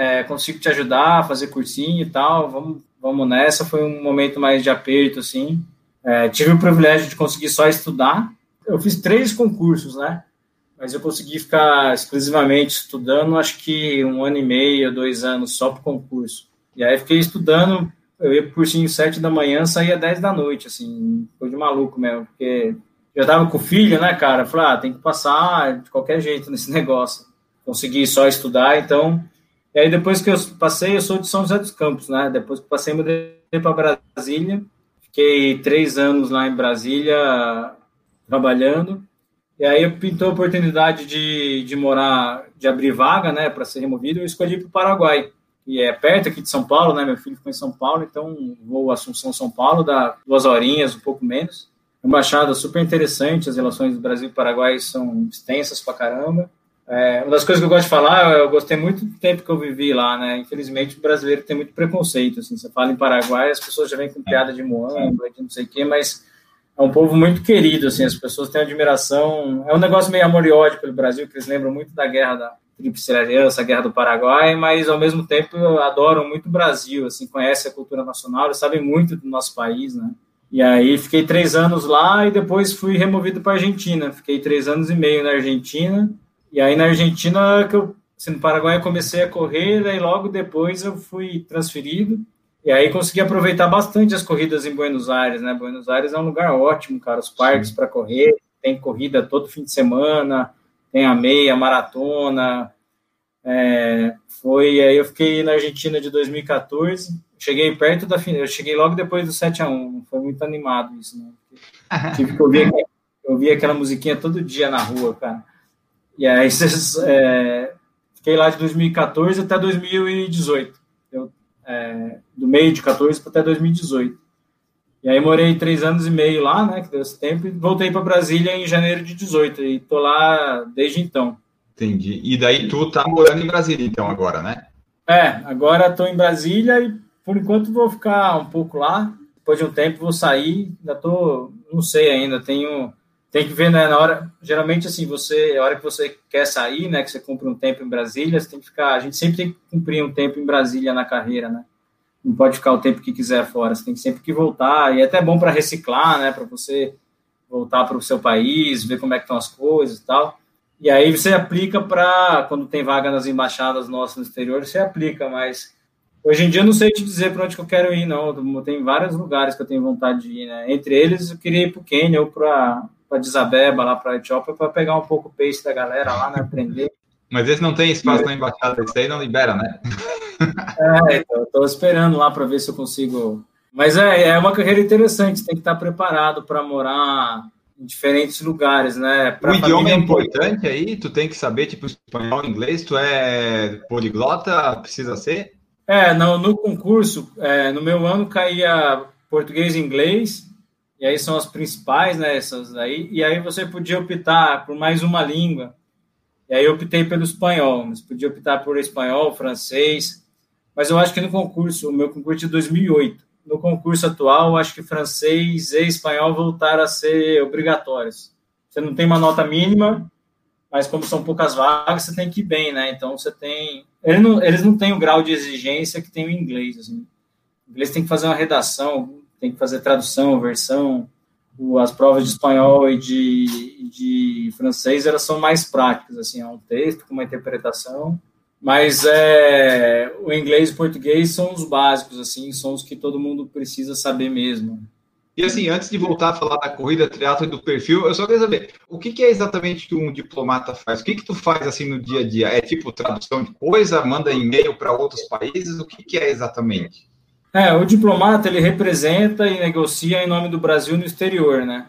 é, consigo te ajudar a fazer cursinho e tal, vamos, vamos nessa. Foi um momento mais de aperto, assim. É, tive o privilégio de conseguir só estudar. Eu fiz três concursos, né? Mas eu consegui ficar exclusivamente estudando, acho que um ano e meio, dois anos só para concurso. E aí fiquei estudando, eu ia pro cursinho sete da manhã, saía dez da noite, assim, foi de maluco mesmo, porque eu tava com o filho, né, cara? falei, ah, tem que passar de qualquer jeito nesse negócio. Consegui só estudar, então. E aí, depois que eu passei, eu sou de São José dos Campos, né? Depois que passei, mudei para Brasília. Fiquei três anos lá em Brasília trabalhando. E aí pintou a oportunidade de, de morar, de abrir vaga, né, para ser removido. Eu escolhi para o Paraguai, que é perto aqui de São Paulo, né? Meu filho ficou em São Paulo, então vou Assunção, São Paulo, dá duas horinhas, um pouco menos. Embaixada super interessante, as relações do Brasil e Paraguai são extensas pra caramba. É, uma das coisas que eu gosto de falar, eu gostei muito do tempo que eu vivi lá, né? Infelizmente, o brasileiro tem muito preconceito, assim. Você fala em Paraguai, as pessoas já vêm com piada de Moamba, de não sei o quê, mas é um povo muito querido, assim. As pessoas têm admiração. É um negócio meio amor e ódio pelo Brasil, que eles lembram muito da guerra da Tríplice Aliança, a guerra do Paraguai, mas ao mesmo tempo adoram muito o Brasil, assim, conhecem a cultura nacional, sabem muito do nosso país, né? E aí fiquei três anos lá e depois fui removido para a Argentina. Fiquei três anos e meio na Argentina. E aí na Argentina, que eu, assim, no Paraguai, eu comecei a correr, e logo depois eu fui transferido. E aí consegui aproveitar bastante as corridas em Buenos Aires, né? Buenos Aires é um lugar ótimo, cara. Os parques para correr, tem corrida todo fim de semana, tem a meia, a maratona. É, foi aí eu fiquei na Argentina de 2014 cheguei perto da final, eu cheguei logo depois do 7 a 1 foi muito animado isso, né? Tive que ouvir, ouvir aquela musiquinha todo dia na rua, cara. E aí, é, fiquei lá de 2014 até 2018. Eu, é, do meio de 14 até 2018. E aí morei três anos e meio lá, né, que deu esse tempo, e voltei para Brasília em janeiro de 18, e tô lá desde então. Entendi. E daí tu tá morando em Brasília, então, agora, né? É, agora tô em Brasília e por enquanto vou ficar um pouco lá. Depois de um tempo vou sair. Ainda tô, não sei ainda. Tenho, tem que ver né, na hora. Geralmente assim, você, a hora que você quer sair, né, que você cumpre um tempo em Brasília, você tem que ficar. A gente sempre tem que cumprir um tempo em Brasília na carreira, né? Não pode ficar o tempo que quiser fora. Você tem sempre que voltar. E é até bom para reciclar, né? Para você voltar para o seu país, ver como é que estão as coisas e tal. E aí você aplica para quando tem vaga nas embaixadas nossas no exterior, você aplica, mas Hoje em dia eu não sei te dizer para onde que eu quero ir, não. Tem vários lugares que eu tenho vontade de ir, né? Entre eles, eu queria ir para o Quênia ou para Desabeba, lá para Etiópia, para pegar um pouco o peixe da galera lá, né? Aprender. Mas esse não tem espaço na embaixada, isso aí não libera, né? é, então, estou esperando lá para ver se eu consigo. Mas é, é uma carreira interessante, tem que estar preparado para morar em diferentes lugares, né? Pra o idioma é importante aí, tu tem que saber, tipo, espanhol, inglês, tu é poliglota, precisa ser? É, no, no concurso, é, no meu ano caía português e inglês, e aí são as principais, né, essas aí, e aí você podia optar por mais uma língua. E aí eu optei pelo espanhol, mas podia optar por espanhol, francês, mas eu acho que no concurso, o meu concurso de 2008, no concurso atual, eu acho que francês e espanhol voltaram a ser obrigatórios. Você não tem uma nota mínima, mas como são poucas vagas, você tem que ir bem, né? Então você tem. Eles não, eles não têm o grau de exigência que tem o inglês. Assim. O inglês tem que fazer uma redação, tem que fazer tradução, versão. As provas de espanhol e de, de francês elas são mais práticas, assim, é um texto com uma interpretação. Mas é, o inglês e o português são os básicos, assim, são os que todo mundo precisa saber mesmo. E assim, antes de voltar a falar da corrida, triatlo e do perfil, eu só queria saber, o que, é exatamente que um diplomata faz? O que que tu faz assim no dia a dia? É tipo tradução de coisa, manda e-mail para outros países? O que é exatamente? É, o diplomata, ele representa e negocia em nome do Brasil no exterior, né?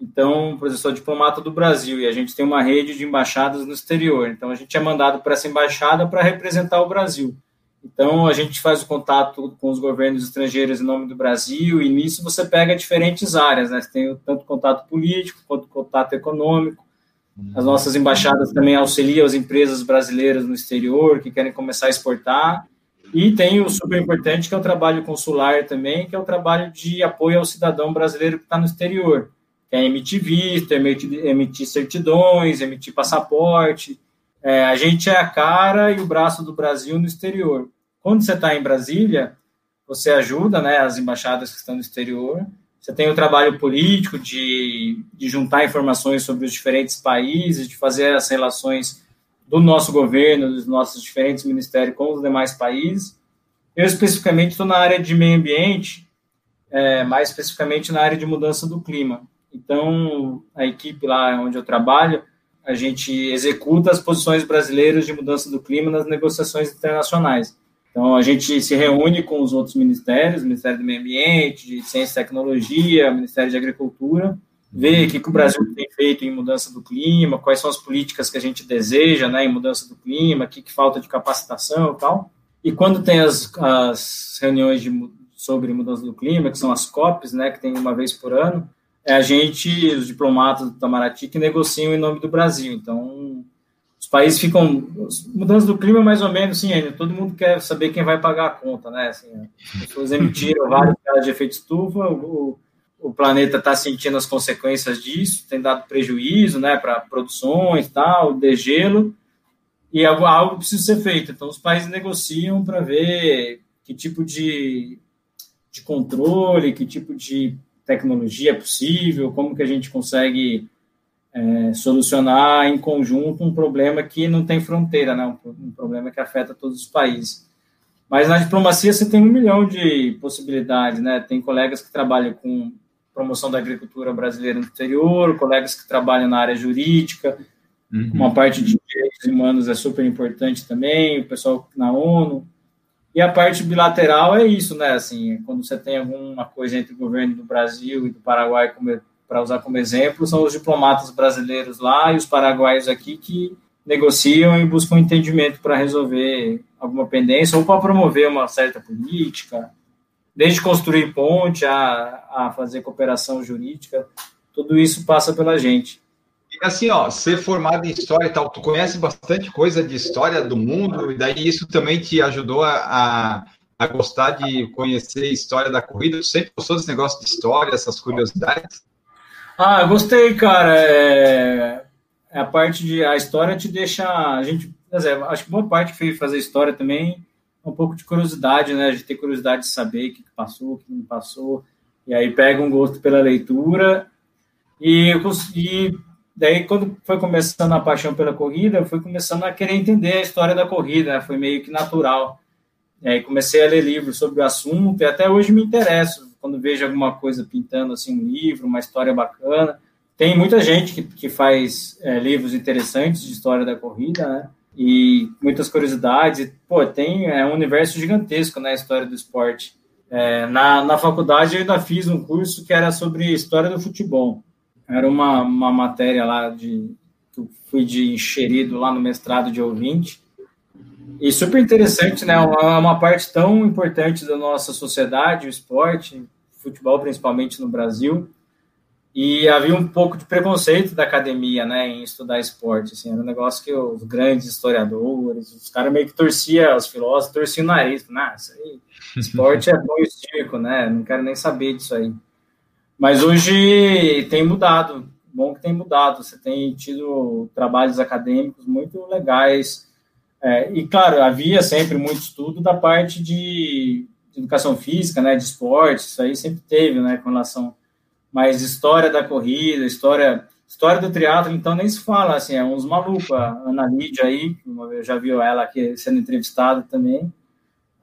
Então, por exemplo, sou diplomata do Brasil e a gente tem uma rede de embaixadas no exterior. Então, a gente é mandado para essa embaixada para representar o Brasil. Então, a gente faz o contato com os governos estrangeiros em nome do Brasil, e nisso você pega diferentes áreas, né? Você tem tanto contato político quanto contato econômico. As nossas embaixadas também auxiliam as empresas brasileiras no exterior que querem começar a exportar. E tem o super importante, que é o trabalho consular também, que é o trabalho de apoio ao cidadão brasileiro que está no exterior, é emitir visto, emitir, emitir certidões, emitir passaporte, é, a gente é a cara e o braço do Brasil no exterior. Quando você está em Brasília, você ajuda né, as embaixadas que estão no exterior. Você tem o trabalho político de, de juntar informações sobre os diferentes países, de fazer as relações do nosso governo, dos nossos diferentes ministérios com os demais países. Eu, especificamente, estou na área de meio ambiente, é, mais especificamente na área de mudança do clima. Então, a equipe lá onde eu trabalho, a gente executa as posições brasileiras de mudança do clima nas negociações internacionais. Então, a gente se reúne com os outros ministérios, Ministério do Meio Ambiente, de Ciência e Tecnologia, Ministério de Agricultura, ver o que, que o Brasil tem feito em mudança do clima, quais são as políticas que a gente deseja né, em mudança do clima, o que, que falta de capacitação e tal. E quando tem as, as reuniões de, sobre mudança do clima, que são as COPs, né, que tem uma vez por ano, é a gente, os diplomatas do Itamaraty, que negociam em nome do Brasil. Então, os países ficam. Mudança do clima, mais ou menos, sim. Todo mundo quer saber quem vai pagar a conta, né? Assim, as pessoas emitiram vários de efeito estufa, o, o planeta está sentindo as consequências disso, tem dado prejuízo, né, para produções, tal, degelo, e algo, algo precisa ser feito. Então, os países negociam para ver que tipo de, de controle, que tipo de tecnologia é possível, como que a gente consegue é, solucionar em conjunto um problema que não tem fronteira, né? um, um problema que afeta todos os países. Mas na diplomacia você tem um milhão de possibilidades, né? Tem colegas que trabalham com promoção da agricultura brasileira no exterior, colegas que trabalham na área jurídica, uhum. uma parte de direitos humanos é super importante também, o pessoal na ONU. E a parte bilateral é isso, né? Assim, quando você tem alguma coisa entre o governo do Brasil e do Paraguai, para usar como exemplo, são os diplomatas brasileiros lá e os paraguaios aqui que negociam e buscam entendimento para resolver alguma pendência ou para promover uma certa política, desde construir ponte a, a fazer cooperação jurídica, tudo isso passa pela gente assim, ó, ser formado em história e tal, tu conhece bastante coisa de história do mundo, e daí isso também te ajudou a, a gostar de conhecer a história da corrida? Tu sempre gostou desse negócio de história, essas curiosidades? Ah, gostei, cara. É, é a parte de. A história te deixa. A gente. Dizer, acho que boa parte que fez fazer história também um pouco de curiosidade, né? A gente tem curiosidade de saber o que passou, o que não passou. E aí pega um gosto pela leitura. E, daí, quando foi começando a paixão pela corrida, eu fui começando a querer entender a história da corrida, né? foi meio que natural. E aí comecei a ler livros sobre o assunto e até hoje me interesso quando vejo alguma coisa pintando assim um livro, uma história bacana. Tem muita gente que, que faz é, livros interessantes de história da corrida, né? E muitas curiosidades. Pô, tem é um universo gigantesco na né, história do esporte. É, na, na faculdade eu ainda fiz um curso que era sobre história do futebol. Era uma, uma matéria lá de que fui de enxerido lá no mestrado de ouvinte. E super interessante, né? Uma, uma parte tão importante da nossa sociedade, o esporte, futebol principalmente no Brasil. E havia um pouco de preconceito da academia, né, em estudar esporte, assim, era um negócio que os grandes historiadores, os caras meio que torciam, os filósofos torciam o nariz, ah, isso aí, esporte é bom e circo, né, não quero nem saber disso aí. Mas hoje tem mudado, bom que tem mudado. Você tem tido trabalhos acadêmicos muito legais. É, e, claro, havia sempre muito estudo da parte de, de, educação física, né, de esporte, isso aí sempre teve, né, com relação. Mas história da corrida, história história do triatlo, então nem se fala, assim, é uns malucos. A Ana Lídia aí, eu já viu ela aqui sendo entrevistada também.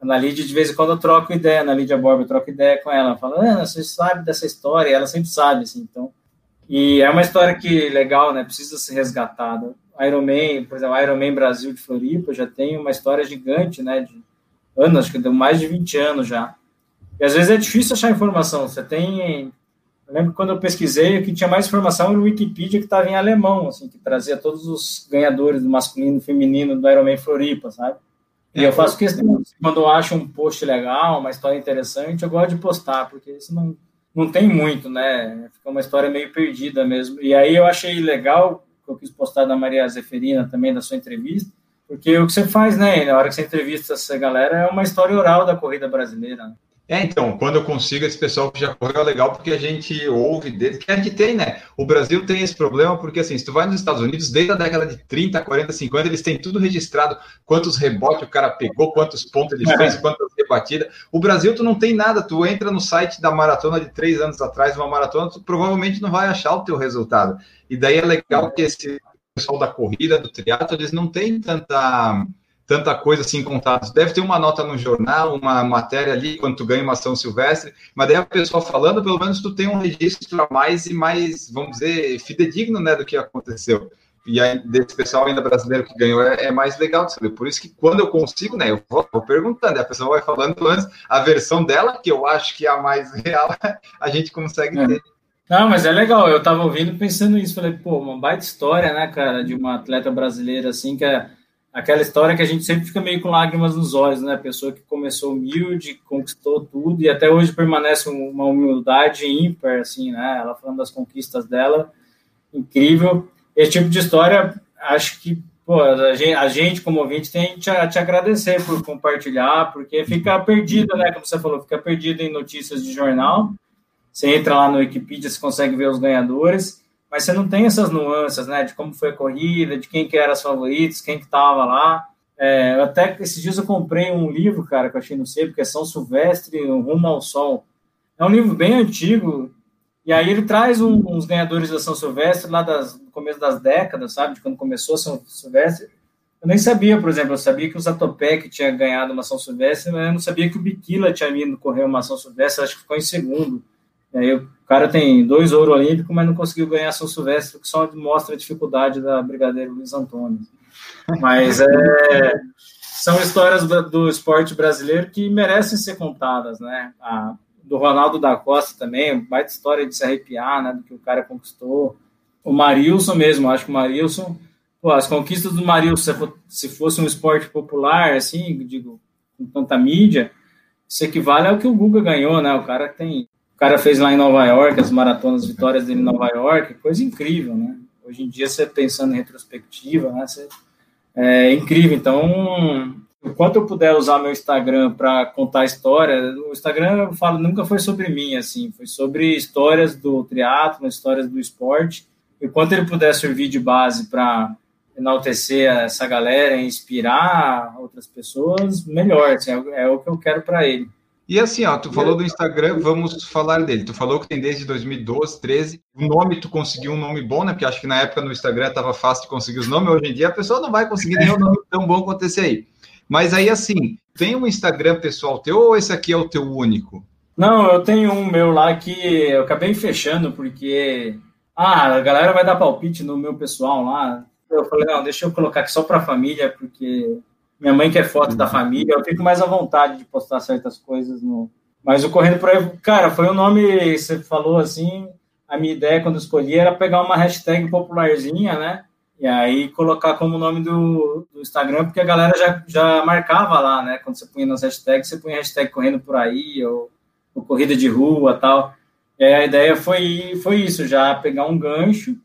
Ana Lídia, de vez em quando eu troco ideia, Ana Lídia Borba, eu troco ideia com ela, fala, Ana, você sabe dessa história, e ela sempre sabe, assim, então, e é uma história que, legal, né, precisa ser resgatada. Iron Man, por exemplo, Iron Man Brasil de Floripa já tem uma história gigante, né, de anos, acho que deu mais de 20 anos já. E às vezes é difícil achar informação, você tem... Eu lembro quando eu pesquisei, que tinha mais informação no Wikipedia que estava em alemão, assim, que trazia todos os ganhadores do masculino e feminino do Iron Man Floripa, sabe? E eu faço questão, quando eu acho um post legal, uma história interessante, eu gosto de postar, porque isso não, não tem muito, né? Fica uma história meio perdida mesmo. E aí eu achei legal, que eu quis postar da Maria Zeferina também, da sua entrevista, porque o que você faz, né, na hora que você entrevista essa galera, é uma história oral da corrida brasileira. É, então, quando eu consigo esse pessoal que já correu é legal, porque a gente ouve deles, que a gente tem, né? O Brasil tem esse problema, porque assim, se tu vai nos Estados Unidos, desde a década de 30, 40, 50, eles têm tudo registrado, quantos rebotes o cara pegou, quantos pontos ele fez, é. quantas rebatidas. O Brasil, tu não tem nada, tu entra no site da maratona de três anos atrás, uma maratona, tu provavelmente não vai achar o teu resultado. E daí é legal que esse pessoal da corrida, do triatlo, eles não têm tanta tanta coisa assim contada. Deve ter uma nota no jornal, uma matéria ali, quando tu ganha uma São Silvestre, mas daí a pessoa falando, pelo menos tu tem um registro a mais e mais, vamos dizer, fidedigno, né, do que aconteceu. E aí, desse pessoal ainda brasileiro que ganhou, é, é, mais legal de saber. Por isso que quando eu consigo, né, eu vou, vou perguntando, a pessoa vai falando antes, a versão dela, que eu acho que é a mais real, a gente consegue é. ter. Não, mas é legal, eu tava ouvindo pensando nisso, falei, pô, uma baita história, né, cara, de uma atleta brasileira, assim, que é aquela história que a gente sempre fica meio com lágrimas nos olhos, né? Pessoa que começou humilde, conquistou tudo e até hoje permanece uma humildade ímpar, assim, né? Ela falando das conquistas dela, incrível. Esse tipo de história, acho que pô, a, gente, a gente, como ouvinte, tem que te, te agradecer por compartilhar, porque fica perdido, né? Como você falou, fica perdido em notícias de jornal. Você entra lá no Wikipedia, você consegue ver os ganhadores mas você não tem essas nuances, né, de como foi a corrida, de quem que eram os favoritos, quem que estava lá. É, até esses dias eu comprei um livro, cara, que eu achei no sei, porque é São Silvestre, Rumo ao Sol. É um livro bem antigo, e aí ele traz um, uns ganhadores da São Silvestre lá das, começo das décadas, sabe, de quando começou a São Silvestre. Eu nem sabia, por exemplo, eu sabia que o Zatopek tinha ganhado uma São Silvestre, mas eu não sabia que o Biquila tinha vindo correr uma São Silvestre, acho que ficou em segundo. E aí o cara tem dois ouro olímpicos, mas não conseguiu ganhar São Silvestre, que só mostra a dificuldade da Brigadeiro Luiz Antônio. Mas é, são histórias do esporte brasileiro que merecem ser contadas, né? A, do Ronaldo da Costa também, baita história de se arrepiar, né? Do que o cara conquistou. O Marilson mesmo, acho que o Marilson, pô, as conquistas do Marilson, se fosse um esporte popular, assim, digo, com tanta mídia, isso equivale ao que o Guga ganhou, né? O cara tem o cara fez lá em Nova York, as maratonas, vitórias dele em Nova York, coisa incrível, né? Hoje em dia, você pensando em retrospectiva, né? Você, é incrível. Então, enquanto eu puder usar meu Instagram para contar história, o Instagram, eu falo, nunca foi sobre mim, assim, foi sobre histórias do triatlo, histórias do esporte. E quanto ele puder servir de base para enaltecer essa galera, inspirar outras pessoas, melhor. Assim, é, é o que eu quero para ele. E assim, ó, tu falou do Instagram, vamos falar dele. Tu falou que tem desde 2012, 13. O nome, tu conseguiu um nome bom, né? Porque acho que na época no Instagram tava fácil de conseguir os nomes. Hoje em dia a pessoa não vai conseguir nenhum nome tão bom quanto esse aí. Mas aí, assim, tem um Instagram pessoal teu ou esse aqui é o teu único? Não, eu tenho um meu lá que eu acabei fechando porque. Ah, a galera vai dar palpite no meu pessoal lá. Eu falei, não, deixa eu colocar aqui só para a família, porque minha mãe quer foto da família, eu fico mais à vontade de postar certas coisas no. Mas o Correndo por aí, cara, foi o um nome, você falou assim, a minha ideia quando escolhi era pegar uma hashtag popularzinha, né? E aí colocar como nome do, do Instagram, porque a galera já, já marcava lá, né? Quando você punha nas hashtags, você punha hashtag correndo por aí, ou, ou corrida de rua tal. E aí a ideia foi, foi isso, já pegar um gancho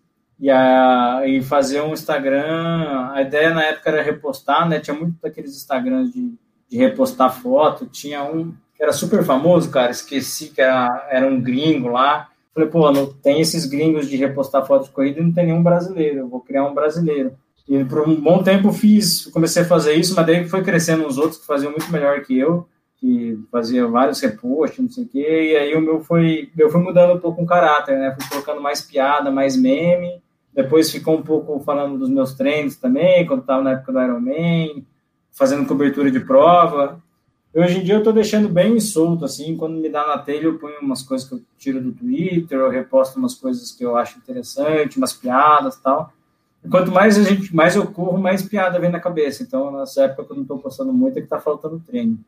e, a, e fazer um Instagram. A ideia na época era repostar, né? Tinha muito daqueles Instagrams de, de repostar foto. Tinha um que era super famoso, cara. Esqueci que era, era um gringo lá. Falei, pô, não tem esses gringos de repostar foto de corrida e não tem nenhum brasileiro. Eu vou criar um brasileiro. E por um bom tempo fiz, comecei a fazer isso, mas daí foi crescendo uns outros que faziam muito melhor que eu, que fazia vários reposts, não sei o quê, e aí o meu foi, eu fui mudando um pouco o caráter, né? Fui colocando mais piada, mais meme, depois ficou um pouco falando dos meus treinos também, quando estava na época do Ironman, fazendo cobertura de prova. Hoje em dia eu estou deixando bem solto, assim, quando me dá na telha eu ponho umas coisas que eu tiro do Twitter, eu reposto umas coisas que eu acho interessante, umas piadas tal. E quanto mais a gente, mais eu corro, mais piada vem na cabeça. Então, nessa época que eu não estou postando muito, é que está faltando treino.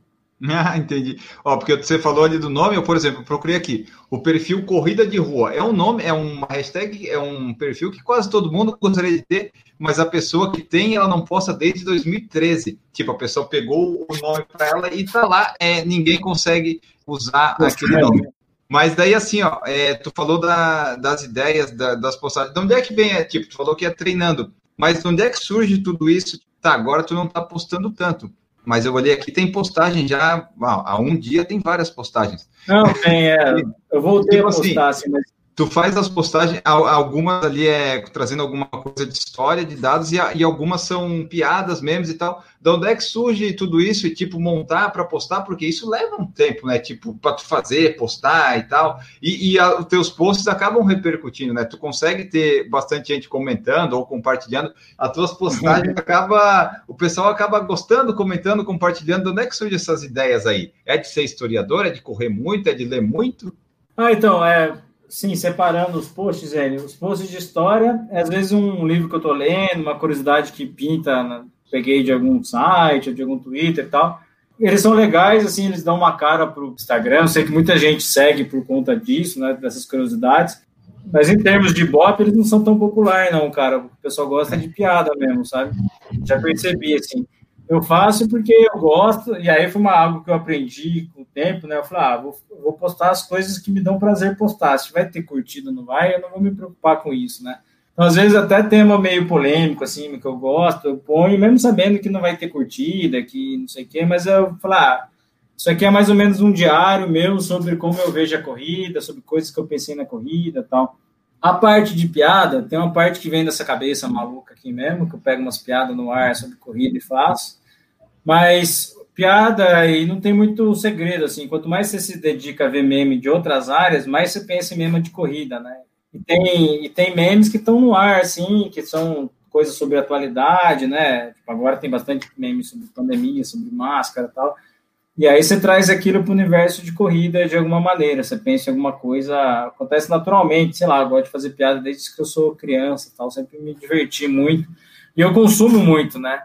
Ah, entendi. Ó, porque você falou ali do nome, eu, por exemplo, procurei aqui. O perfil Corrida de Rua. É um nome, é uma hashtag, é um perfil que quase todo mundo gostaria de ter, mas a pessoa que tem, ela não posta desde 2013. Tipo, a pessoa pegou o nome para ela e tá lá, é, ninguém consegue usar aquele nome. Mas daí, assim, ó, é, tu falou da, das ideias, da, das postagens. De onde é que vem? É, tipo, tu falou que é treinando. Mas de onde é que surge tudo isso? Tá, agora tu não tá postando tanto mas eu olhei aqui, tem postagem já, há um dia tem várias postagens. Não, tem, é, eu voltei tipo a postar, assim, assim, mas tu faz as postagens, algumas ali é trazendo alguma coisa de história, de dados, e, e algumas são piadas, memes e tal. De onde é que surge tudo isso e, tipo, montar para postar? Porque isso leva um tempo, né? Tipo, para tu fazer, postar e tal. E, e a, os teus posts acabam repercutindo, né? Tu consegue ter bastante gente comentando ou compartilhando. As tuas postagens uhum. acaba, o pessoal acaba gostando, comentando, compartilhando. De onde é que surgem essas ideias aí? É de ser historiador? É de correr muito? É de ler muito? Ah, então, é Sim, separando os posts, velho. Os posts de história, às vezes um livro que eu tô lendo, uma curiosidade que pinta, né? peguei de algum site, ou de algum Twitter e tal. Eles são legais, assim, eles dão uma cara pro Instagram. Eu sei que muita gente segue por conta disso, né? Dessas curiosidades. Mas em termos de bop, eles não são tão populares, não, cara. O pessoal gosta de piada mesmo, sabe? Já percebi, assim. Eu faço porque eu gosto, e aí foi uma, algo que eu aprendi com o tempo, né? Eu falei, ah, vou, vou postar as coisas que me dão prazer postar. Se vai ter curtido ou não vai, eu não vou me preocupar com isso, né? Então, às vezes, até tema meio polêmico, assim, que eu gosto, eu ponho, mesmo sabendo que não vai ter curtida, que não sei o quê, mas eu falo, ah, isso aqui é mais ou menos um diário meu sobre como eu vejo a corrida, sobre coisas que eu pensei na corrida tal. A parte de piada, tem uma parte que vem dessa cabeça maluca aqui mesmo, que eu pego umas piadas no ar sobre corrida e faço. Mas piada e não tem muito segredo, assim. Quanto mais você se dedica a ver meme de outras áreas, mais você pensa em meme de corrida, né? E tem, e tem memes que estão no ar, assim, que são coisas sobre atualidade, né? Tipo, agora tem bastante meme sobre pandemia, sobre máscara e tal. E aí você traz aquilo para o universo de corrida de alguma maneira. Você pensa em alguma coisa, acontece naturalmente, sei lá, eu gosto de fazer piada desde que eu sou criança, tal, sempre me diverti muito. E eu consumo muito, né?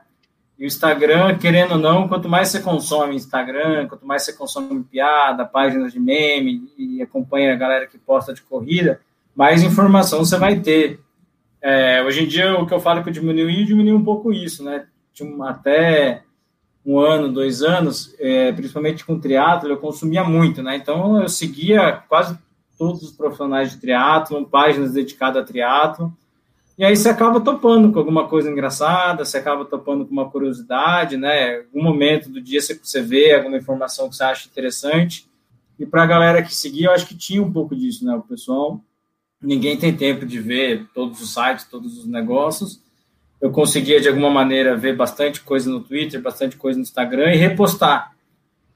E o Instagram, querendo ou não, quanto mais você consome Instagram, quanto mais você consome piada, páginas de meme e acompanha a galera que posta de corrida, mais informação você vai ter. É, hoje em dia, o que eu falo que eu diminui, diminui um pouco isso, né? Até um ano, dois anos, é, principalmente com triatlo, eu consumia muito, né? Então eu seguia quase todos os profissionais de triatlo, páginas dedicadas a triatlo, e aí você acaba topando com alguma coisa engraçada, você acaba topando com uma curiosidade, né? Algum momento do dia você vê alguma informação que você acha interessante. E para a galera que seguia, eu acho que tinha um pouco disso, né? O pessoal, ninguém tem tempo de ver todos os sites, todos os negócios eu conseguia de alguma maneira ver bastante coisa no Twitter, bastante coisa no Instagram e repostar.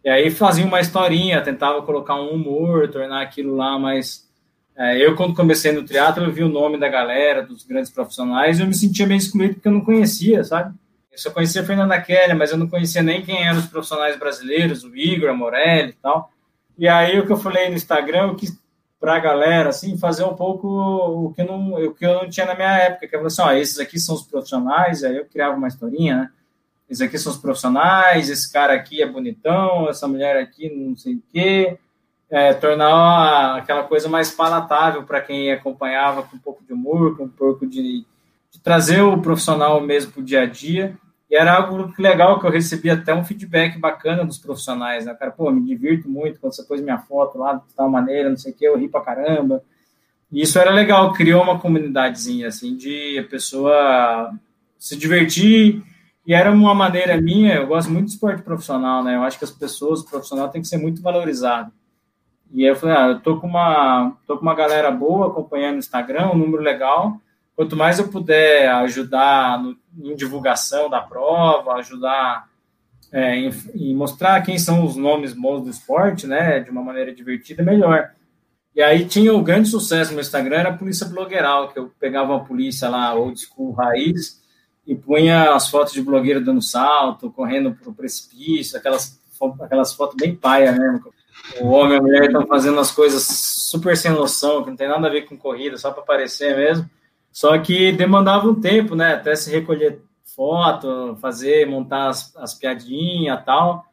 E aí fazia uma historinha, tentava colocar um humor, tornar aquilo lá mais. É, eu, quando comecei no teatro, eu vi o nome da galera, dos grandes profissionais, e eu me sentia meio excluído porque eu não conhecia, sabe? Eu só conhecia Fernanda Kelly, mas eu não conhecia nem quem eram os profissionais brasileiros, o Igor, a Morelli e tal. E aí o que eu falei no Instagram, eu quis para a galera, assim, fazer um pouco o que, não, o que eu não tinha na minha época, que é assim, ó, esses aqui são os profissionais, aí eu criava uma historinha, né? Esses aqui são os profissionais, esse cara aqui é bonitão, essa mulher aqui não sei o quê, é, tornar aquela coisa mais palatável para quem acompanhava com um pouco de humor, com um pouco de, de trazer o profissional mesmo para o dia a dia, e era algo legal que eu recebi até um feedback bacana dos profissionais, né? Cara, pô, me divirto muito quando você pôs minha foto lá de tal maneira, não sei o que, eu ri pra caramba. E isso era legal, criou uma comunidadezinha, assim, de a pessoa se divertir. E era uma maneira minha, eu gosto muito de esporte profissional, né? Eu acho que as pessoas, o profissional tem que ser muito valorizado. E aí eu falei, ah, eu tô com uma, tô com uma galera boa acompanhando no Instagram, um número legal. Quanto mais eu puder ajudar no, em divulgação da prova, ajudar é, em, em, mostrar quem são os nomes bons do esporte, né, de uma maneira divertida, melhor. E aí tinha o grande sucesso no Instagram, era a polícia blogueiral, que eu pegava uma polícia lá, old school, raiz, e punha as fotos de blogueiro dando salto, correndo pro precipício, aquelas, aquelas fotos bem paia mesmo. O homem e a mulher estão fazendo as coisas super sem noção, que não tem nada a ver com corrida, só para aparecer mesmo. Só que demandava um tempo, né? Até se recolher foto, fazer, montar as, as piadinhas tal.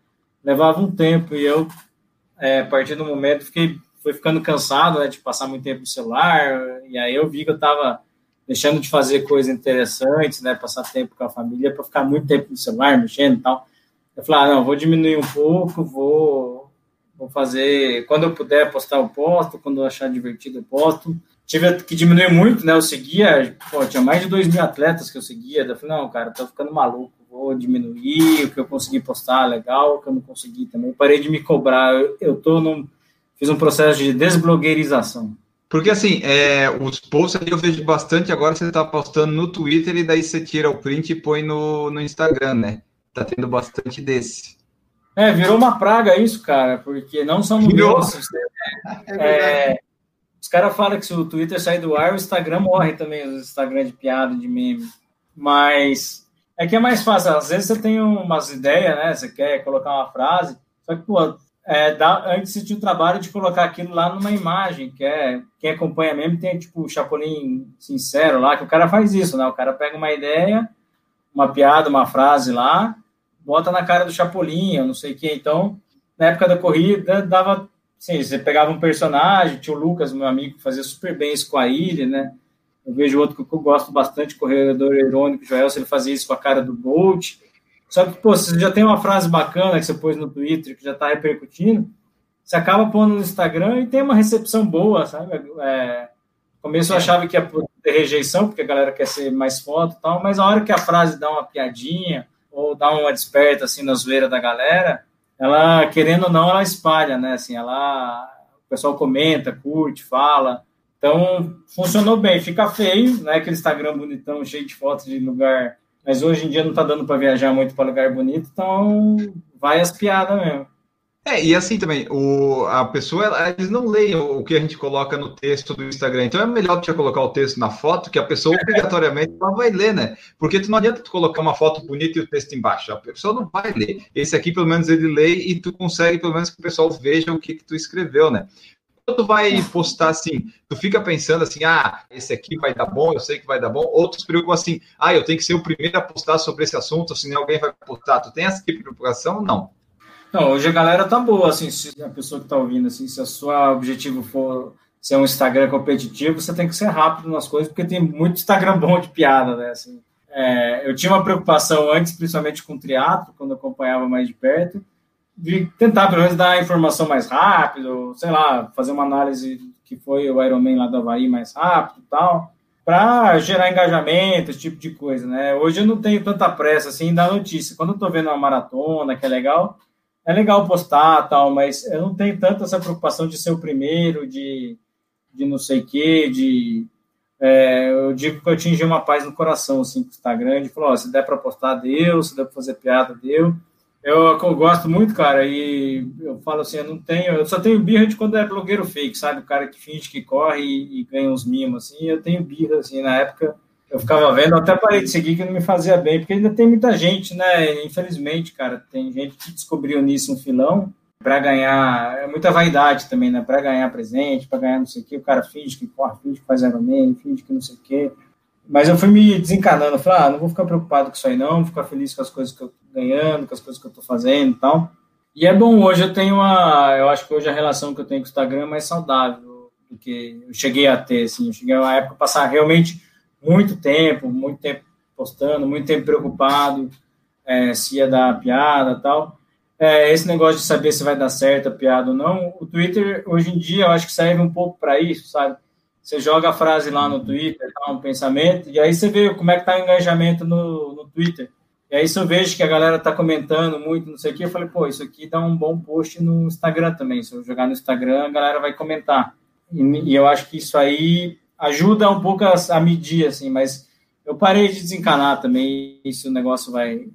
Levava um tempo e eu, é, a partir do momento, fiquei foi ficando cansado né, de passar muito tempo no celular. E aí eu vi que eu estava deixando de fazer coisas interessantes, né? Passar tempo com a família para ficar muito tempo no celular, mexendo e tal. Eu falei, ah, não, vou diminuir um pouco, vou, vou fazer. Quando eu puder postar, eu posto. Quando eu achar divertido, eu posto tive que diminuir muito, né? Eu seguia, pô, tinha mais de 2 mil atletas que eu seguia. Eu falei, não, cara, tô ficando maluco, vou diminuir o que eu consegui postar, legal, o que eu não consegui também. parei de me cobrar. Eu, eu tô num. Fiz um processo de desblogueirização. Porque assim, é, os posts ali eu vejo bastante, agora você está postando no Twitter e daí você tira o print e põe no, no Instagram, né? Tá tendo bastante desse. É, virou uma praga isso, cara, porque não só no Virou? meu, é, os caras falam que se o Twitter sair do ar, o Instagram morre também, o Instagram de piada, de meme. Mas é que é mais fácil. Às vezes você tem umas ideias, né? Você quer colocar uma frase, só que, pô, é, dá, antes você tinha o trabalho de colocar aquilo lá numa imagem, que é quem acompanha mesmo tem tipo o Chapolin sincero lá, que o cara faz isso, né? O cara pega uma ideia, uma piada, uma frase lá, bota na cara do Chapolin, eu não sei o. Então, na época da corrida, dava. Sim, você pegava um personagem, tinha o Lucas, meu amigo, que fazia super bem isso com a ilha, né? Eu vejo outro que eu gosto bastante, corredor irônico, Joel, se ele fazia isso com a cara do Bolt. Só que, pô, você já tem uma frase bacana que você pôs no Twitter, que já está repercutindo, você acaba pondo no Instagram e tem uma recepção boa, sabe? É, no começo eu achava que ia ter rejeição, porque a galera quer ser mais foto e tal, mas a hora que a frase dá uma piadinha ou dá uma desperta, assim, na zoeira da galera, ela, querendo ou não, ela espalha, né? Assim, ela... O pessoal comenta, curte, fala. Então, funcionou bem. Fica feio, né? Aquele Instagram bonitão, cheio de fotos de lugar mas hoje em dia não tá dando para viajar muito para lugar bonito, então vai as piadas mesmo. É, e assim também, o, a pessoa, ela, eles não leem o, que a gente coloca no texto do Instagram. Então é melhor tu colocar o texto na foto, que a pessoa obrigatoriamente ela vai ler, né? Porque tu não adianta tu colocar uma foto bonita e o texto embaixo. A pessoa não vai ler. Esse aqui, pelo menos, ele lê e tu consegue, pelo menos, que o pessoal veja o que, que tu escreveu, né? tu vai postar assim, tu fica pensando assim, ah, esse aqui vai dar bom, eu sei que vai dar bom, outros preocupam assim, ah, eu tenho que ser o primeiro a postar sobre esse assunto, senão alguém vai postar. Tu tem essa tipo de preocupação? Não. Não, hoje a galera tá boa, assim, se a pessoa que tá ouvindo, assim, se o seu objetivo for ser um Instagram competitivo, você tem que ser rápido nas coisas, porque tem muito Instagram bom de piada, né, assim. É, eu tinha uma preocupação antes, principalmente com o triatlo, quando eu acompanhava mais de perto, de tentar, pelo menos, dar a informação mais rápido, sei lá, fazer uma análise que foi o Ironman lá do Havaí mais rápido e tal, para gerar engajamento, esse tipo de coisa, né? Hoje eu não tenho tanta pressa, assim, da notícia. Quando eu tô vendo uma maratona, que é legal, é legal postar tal, mas eu não tenho tanta essa preocupação de ser o primeiro, de, de não sei o quê, de... É, eu digo que eu atingi uma paz no coração, assim, que está grande, falou, se der para postar, deu, se der para fazer piada, deu, eu, eu, gosto muito, cara, e eu falo assim, eu não tenho, eu só tenho birra de quando é blogueiro fake, sabe? O cara que finge que corre e, e ganha uns mimos, assim, eu tenho birra, assim, na época eu ficava vendo, até parei de seguir que não me fazia bem, porque ainda tem muita gente, né? Infelizmente, cara, tem gente que descobriu nisso um filão para ganhar, é muita vaidade também, né? Para ganhar presente, para ganhar não sei o quê, o cara finge que corre, finge que faz Ironman, finge que não sei o quê. Mas eu fui me desencanando, falei, ah, não vou ficar preocupado com isso aí não, vou ficar feliz com as coisas que eu tô ganhando, com as coisas que eu tô fazendo e tal. E é bom, hoje eu tenho uma, eu acho que hoje a relação que eu tenho com o Instagram é mais saudável do que eu cheguei a ter, assim, eu cheguei a uma época passar realmente muito tempo, muito tempo postando, muito tempo preocupado é, se ia dar piada tal. É, esse negócio de saber se vai dar certo a piada ou não, o Twitter, hoje em dia, eu acho que serve um pouco para isso, sabe? Você joga a frase lá no Twitter, tá, um pensamento, e aí você vê como é que tá o engajamento no, no Twitter. E aí se eu vejo que a galera tá comentando muito, não sei o que, eu falei, pô, isso aqui dá um bom post no Instagram também. Se eu jogar no Instagram, a galera vai comentar. E, e eu acho que isso aí ajuda um pouco a, a, medir, assim, mas eu parei de desencanar também se o negócio vai...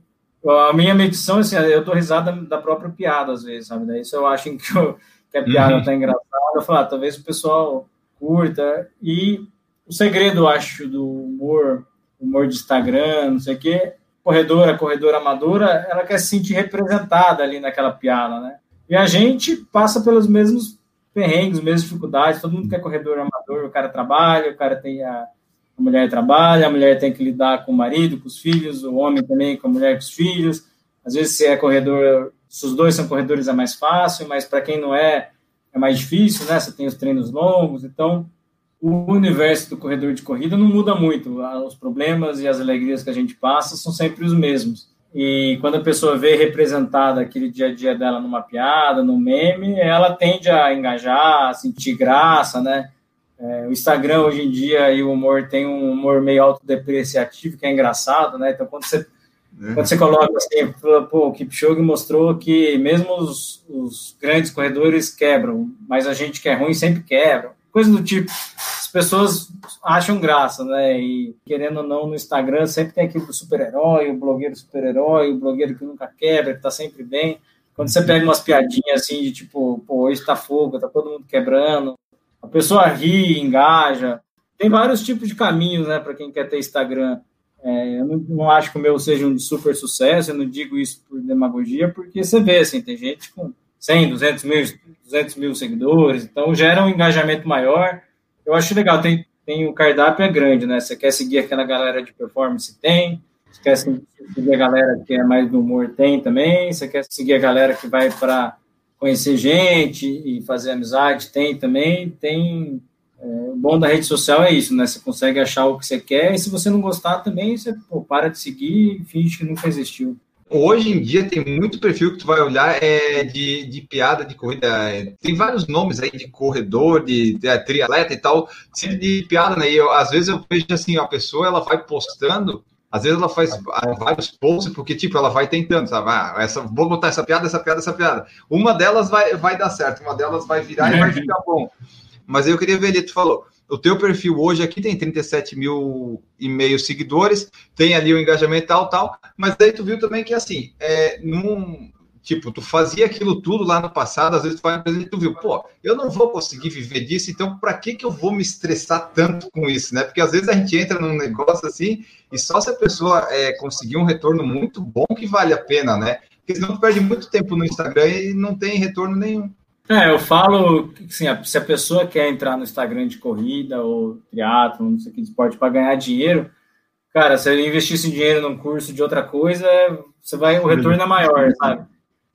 A minha medição, assim, eu dou risada da própria piada, às vezes, sabe? Daí se eu acho que, eu, que a piada uhum. tá engraçada, eu falo, ah, talvez o pessoal curta. E o segredo, eu acho, do humor, humor de Instagram, não sei o quê, corredora, corredora amadora, ela quer se sentir representada ali naquela piada, né? E a gente passa pelos mesmos perrengues, mesmas dificuldades, todo mundo quer corredor amador, o cara trabalha, o cara tem a, a mulher trabalha, a mulher tem que lidar com o marido, com os filhos, o homem também com a mulher, com os filhos. Às vezes, se é corredor, se os dois são corredores, é mais fácil, mas para quem não é, é mais difícil, né? Você tem os treinos longos, então o universo do corredor de corrida não muda muito. Os problemas e as alegrias que a gente passa são sempre os mesmos. E quando a pessoa vê representada aquele dia a dia dela numa piada, num meme, ela tende a engajar, a sentir graça, né? É, o Instagram hoje em dia e o humor tem um humor meio autodepreciativo, que é engraçado, né? Então, quando você é. Quando você coloca assim, pô, o Kipchoge mostrou que mesmo os, os, grandes corredores quebram, mas a gente que é ruim sempre quebra. coisa do tipo. As pessoas acham graça, né? E querendo ou não, no Instagram sempre tem aquele do super-herói, o blogueiro super-herói, o blogueiro que nunca quebra, que tá sempre bem. Quando você pega umas piadinhas assim de tipo, pô, hoje tá fogo, tá todo mundo quebrando, a pessoa ri, engaja. Tem vários tipos de caminhos, né, para quem quer ter Instagram. É, eu não, não, acho que o meu seja um super sucesso, eu não digo isso por demagogia, porque você vê, assim, tem gente com 100, 200 mil, 200 mil seguidores, então gera um engajamento maior. Eu acho legal, tem, tem o cardápio é grande, né? Você quer seguir aquela galera de performance? Tem. Você quer seguir a galera que é mais do humor? Tem também. Você quer seguir a galera que vai para conhecer gente e fazer amizade? Tem também. Tem é, o bom da rede social é isso, né? Você consegue achar o que você quer e se você não gostar também, você pô, para de seguir e finge que nunca existiu. Hoje em dia tem muito perfil que tu vai olhar é de, de piada de corrida. É, tem vários nomes aí de corredor, de, de triatleta e tal, de piada, né? E eu, às vezes eu vejo assim, a pessoa ela vai postando, às vezes ela faz vários posts, porque tipo, ela vai tentando, sabe? Ah, essa, vou botar essa piada, essa piada, essa piada. Uma delas vai, vai dar certo, uma delas vai virar e vai ficar bom. Mas eu queria ver ali, tu falou, o teu perfil hoje aqui tem 37 mil e meio seguidores, tem ali o engajamento tal, tal, mas daí tu viu também que assim, é, num, tipo, tu fazia aquilo tudo lá no passado, às vezes tu vai e tu viu, pô, eu não vou conseguir viver disso, então para que que eu vou me estressar tanto com isso, né? Porque às vezes a gente entra num negócio assim e só se a pessoa é, conseguir um retorno muito bom que vale a pena, né? Porque senão tu perde muito tempo no Instagram e não tem retorno nenhum. É, eu falo que assim, se a pessoa quer entrar no Instagram de corrida ou triatlo, não sei o que, esporte, para ganhar dinheiro, cara, se ele investisse dinheiro num curso de outra coisa, você vai, o retorno é maior, sabe?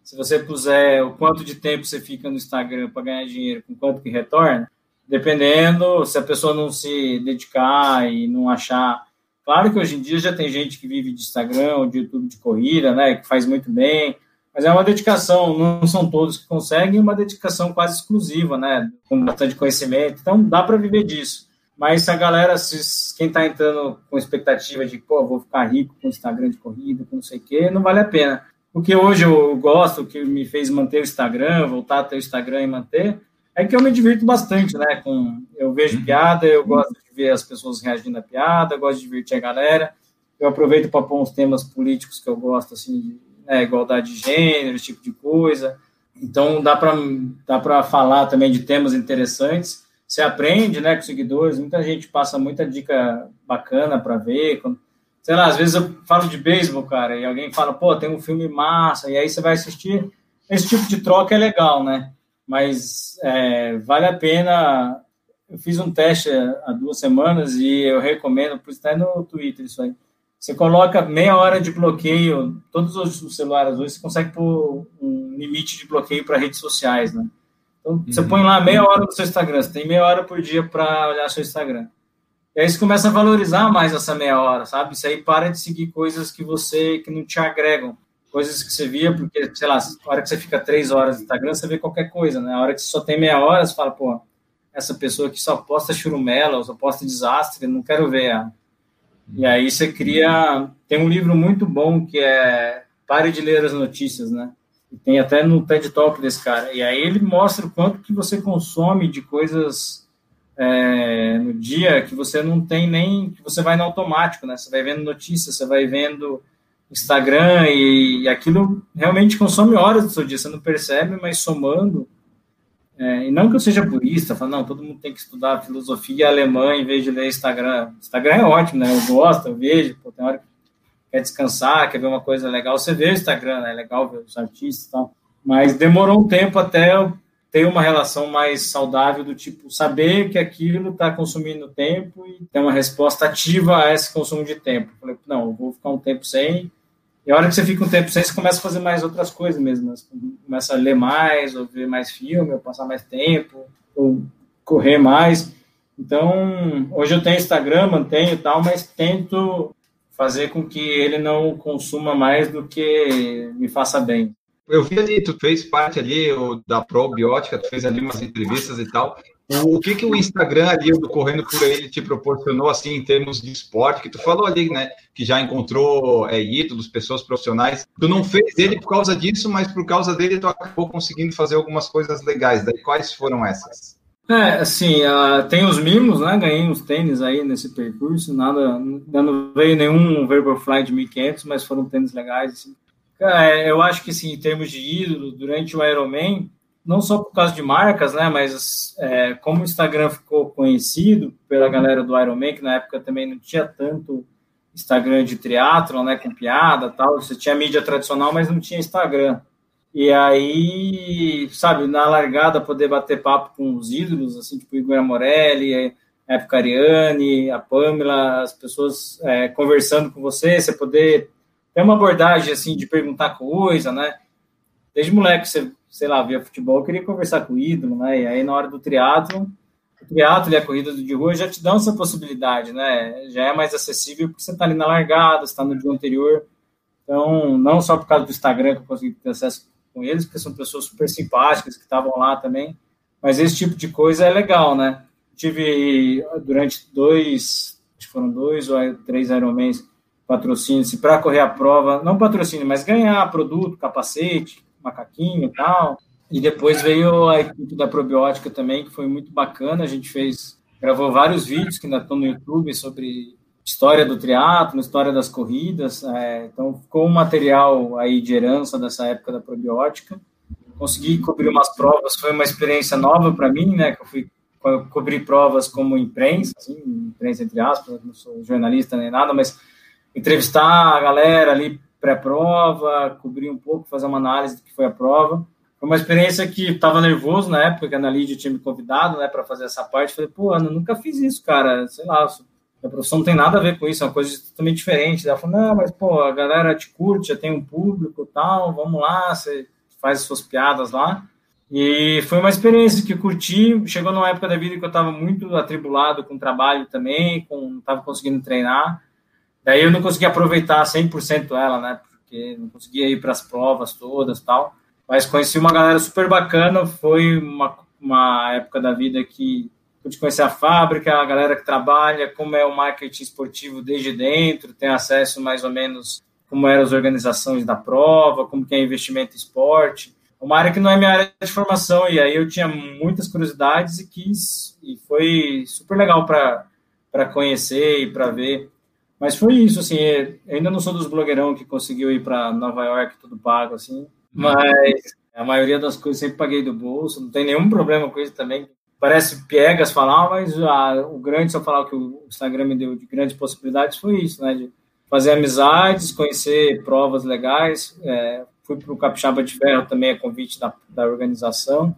Se você puser o quanto de tempo você fica no Instagram para ganhar dinheiro, com quanto que retorna, dependendo, se a pessoa não se dedicar e não achar. Claro que hoje em dia já tem gente que vive de Instagram ou de YouTube de corrida, né? Que faz muito bem mas é uma dedicação, não são todos que conseguem, uma dedicação quase exclusiva, né? Com bastante conhecimento. Então dá para viver disso. Mas se a galera, se, quem está entrando com expectativa de, pô, vou ficar rico com Instagram de corrida, com não sei o quê, não vale a pena. O que hoje eu gosto, o que me fez manter o Instagram, voltar a ter o Instagram e manter, é que eu me divirto bastante, né? Com, eu vejo uhum. piada, eu gosto de ver as pessoas reagindo à piada, eu gosto de divertir a galera. Eu aproveito para pôr uns temas políticos que eu gosto, assim, né, igualdade de gênero, esse tipo de coisa. Então, dá para dá falar também de temas interessantes. Você aprende né, com seguidores, muita gente passa muita dica bacana para ver. Quando, sei lá, às vezes eu falo de beisebol, cara, e alguém fala, pô, tem um filme massa, e aí você vai assistir. Esse tipo de troca é legal, né? Mas é, vale a pena. Eu fiz um teste há duas semanas e eu recomendo, por estar no Twitter isso aí você coloca meia hora de bloqueio, todos os celulares hoje você consegue pôr um limite de bloqueio para redes sociais, né? Então, uhum. você põe lá meia hora no seu Instagram, você tem meia hora por dia para olhar seu Instagram. E aí você começa a valorizar mais essa meia hora, sabe? Isso aí para de seguir coisas que você, que não te agregam. Coisas que você via, porque, sei lá, a hora que você fica três horas no Instagram, você vê qualquer coisa, né? A hora que você só tem meia hora, você fala, pô, essa pessoa que só posta churumela, só posta desastre, não quero ver ela. E aí você cria. Tem um livro muito bom que é Pare de Ler as Notícias, né? Tem até no TED Talk desse cara. E aí ele mostra o quanto que você consome de coisas é, no dia que você não tem nem. que você vai no automático, né? Você vai vendo notícias, você vai vendo Instagram e, e aquilo realmente consome horas do seu dia. Você não percebe, mas somando é, e não que eu seja purista, falando, não, todo mundo tem que estudar filosofia alemã em vez de ler Instagram. Instagram é ótimo, né? Eu gosto, eu vejo, pô, tem hora que quer descansar, quer ver uma coisa legal, você vê o Instagram, né? É legal ver os artistas e tal. Mas demorou um tempo até eu ter uma relação mais saudável do tipo saber que aquilo está consumindo tempo e ter uma resposta ativa a esse consumo de tempo. falei, não, eu vou ficar um tempo sem e a hora que você fica um tempo sem, você começa a fazer mais outras coisas mesmo. Né? Começa a ler mais, ou ver mais filme, ou passar mais tempo, ou correr mais. Então, hoje eu tenho Instagram, mantenho e tal, mas tento fazer com que ele não consuma mais do que me faça bem. Eu vi ali, tu fez parte ali da probiótica, tu fez ali umas entrevistas e tal. O que, que o Instagram ali, do Correndo por Ele, te proporcionou, assim, em termos de esporte, que tu falou ali, né, que já encontrou é, ídolos, pessoas profissionais. Tu não fez ele por causa disso, mas por causa dele tu acabou conseguindo fazer algumas coisas legais. Daí, quais foram essas? É, assim, uh, tem os mimos, né? Ganhei uns tênis aí nesse percurso, nada, não veio nenhum Vaporfly de 1500, mas foram tênis legais. Assim. É, eu acho que, assim, em termos de ídolo, durante o Ironman, não só por causa de marcas, né? Mas é, como o Instagram ficou conhecido pela galera do Ironman, que na época também não tinha tanto Instagram de triatlon, né? Com piada tal. Você tinha mídia tradicional, mas não tinha Instagram. E aí, sabe, na largada poder bater papo com os ídolos, assim, tipo Igor Morelli, a época Ariane, a Pamela, as pessoas é, conversando com você, você poder ter uma abordagem, assim, de perguntar coisa, né? Desde moleque, você, sei lá, via futebol, eu queria conversar com o ídolo, né? E aí, na hora do triatlo, o triatlo e a corrida de rua já te dão essa possibilidade, né? Já é mais acessível porque você está ali na largada, está no dia anterior. Então, não só por causa do Instagram que eu consegui ter acesso com eles, porque são pessoas super simpáticas que estavam lá também. Mas esse tipo de coisa é legal, né? Tive durante dois, acho que foram dois ou três Ironmans patrocínios para correr a prova, não patrocínio, mas ganhar produto, capacete, macaquinho e tal. E depois veio a equipe da probiótica também, que foi muito bacana. A gente fez, gravou vários vídeos que ainda estão no YouTube sobre história do triatlo, história das corridas. É, então, ficou um material aí de herança dessa época da probiótica. Consegui cobrir umas provas, foi uma experiência nova para mim, né? Que eu fui co cobrir provas como imprensa, assim, imprensa entre aspas, não sou jornalista nem nada, mas entrevistar a galera ali pré-prova, cobrir um pouco, fazer uma análise do que foi a prova. Foi uma experiência que estava nervoso na época que a Analídia tinha me convidado, né, para fazer essa parte. Falei, pô, Ana, nunca fiz isso, cara. Sei lá, a profissão não tem nada a ver com isso, é uma coisa totalmente diferente. Ela falou, não, mas, pô, a galera te curte, já tem um público tal, vamos lá, você faz as suas piadas lá. E foi uma experiência que eu curti. Chegou numa época da vida que eu estava muito atribulado com trabalho também, com, não estava conseguindo treinar. Daí eu não conseguia aproveitar 100% ela, né? Porque não conseguia ir para as provas todas tal. Mas conheci uma galera super bacana. Foi uma, uma época da vida que pude conhecer a fábrica, a galera que trabalha, como é o marketing esportivo desde dentro, tem acesso mais ou menos como eram as organizações da prova, como que é investimento em esporte. Uma área que não é minha área de formação, e aí eu tinha muitas curiosidades e quis, e foi super legal para conhecer e para ver. Mas foi isso, assim, eu ainda não sou dos blogueirão que conseguiu ir para Nova York, tudo pago, assim, mas a maioria das coisas sempre paguei do bolso, não tem nenhum problema com isso também. Parece piegas falar, mas a, o grande, eu falar o que o Instagram me deu de grandes possibilidades, foi isso, né, de fazer amizades, conhecer provas legais, é, fui para o Capixaba de Ferro também a convite da, da organização,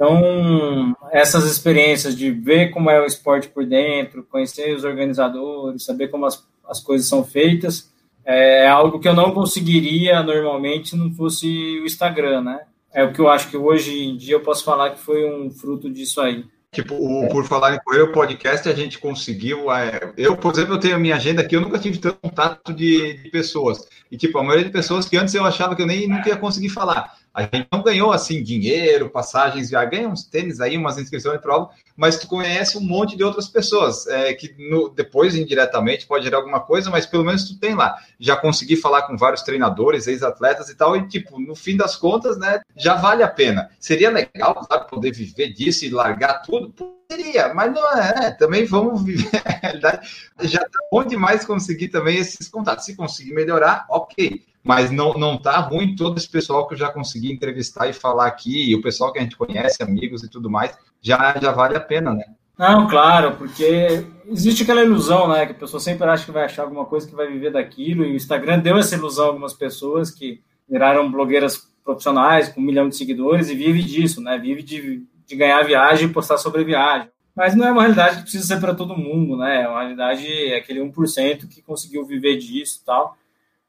então, essas experiências de ver como é o esporte por dentro, conhecer os organizadores, saber como as, as coisas são feitas, é algo que eu não conseguiria normalmente se não fosse o Instagram, né? É o que eu acho que hoje em dia eu posso falar que foi um fruto disso aí. Tipo, o, por falar em correr, o podcast a gente conseguiu. É, eu, por exemplo, eu tenho a minha agenda aqui, eu nunca tive tanto contato de, de, pessoas. E, tipo, a maioria de pessoas que antes eu achava que eu nem nunca ia conseguir falar. A gente não ganhou assim dinheiro, passagens, já ganha uns tênis aí, umas inscrições de prova, mas tu conhece um monte de outras pessoas é, que no, depois indiretamente pode gerar alguma coisa, mas pelo menos tu tem lá. Já consegui falar com vários treinadores, ex-atletas e tal, e tipo, no fim das contas, né, já vale a pena. Seria legal, claro, poder viver disso e largar tudo? Seria, mas não é, né? também vamos viver a realidade. Já tá bom demais conseguir também esses contatos. Se conseguir melhorar, ok mas não, não tá ruim todo esse pessoal que eu já consegui entrevistar e falar aqui, e o pessoal que a gente conhece, amigos e tudo mais, já, já vale a pena, né? Não, claro, porque existe aquela ilusão, né? Que a pessoa sempre acha que vai achar alguma coisa que vai viver daquilo, e o Instagram deu essa ilusão a algumas pessoas que viraram blogueiras profissionais com um milhão de seguidores e vive disso, né? Vive de, de ganhar viagem e postar sobre viagem. Mas não é uma realidade que precisa ser para todo mundo, né? É uma realidade, é aquele 1% que conseguiu viver disso e tal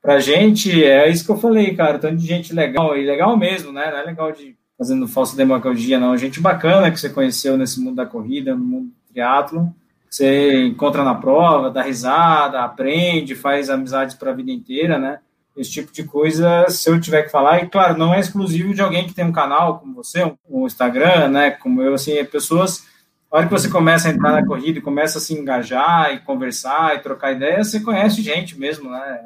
pra gente, é isso que eu falei, cara, tanto de gente legal, e legal mesmo, né? Não é legal de fazendo falsa demagogia, não. Gente bacana que você conheceu nesse mundo da corrida, no mundo do triatlo. Você encontra na prova, dá risada, aprende, faz amizades para a vida inteira, né? Esse tipo de coisa, se eu tiver que falar, e claro, não é exclusivo de alguém que tem um canal como você, um Instagram, né? Como eu, assim, é pessoas a hora que você começa a entrar na corrida e começa a se engajar e conversar e trocar ideias, você conhece gente mesmo, né?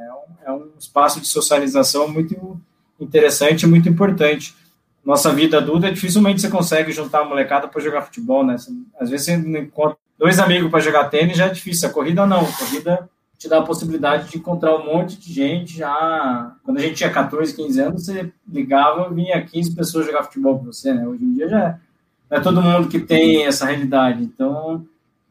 É um, é um espaço de socialização muito interessante e muito importante. nossa vida adulta, dificilmente você consegue juntar a molecada para jogar futebol, né? Às vezes você encontra dois amigos para jogar tênis já é difícil. A corrida não. A corrida te dá a possibilidade de encontrar um monte de gente já. Quando a gente tinha 14, 15 anos, você ligava vinha 15 pessoas jogar futebol com você, né? Hoje em dia já é. Não é todo mundo que tem essa realidade. Então,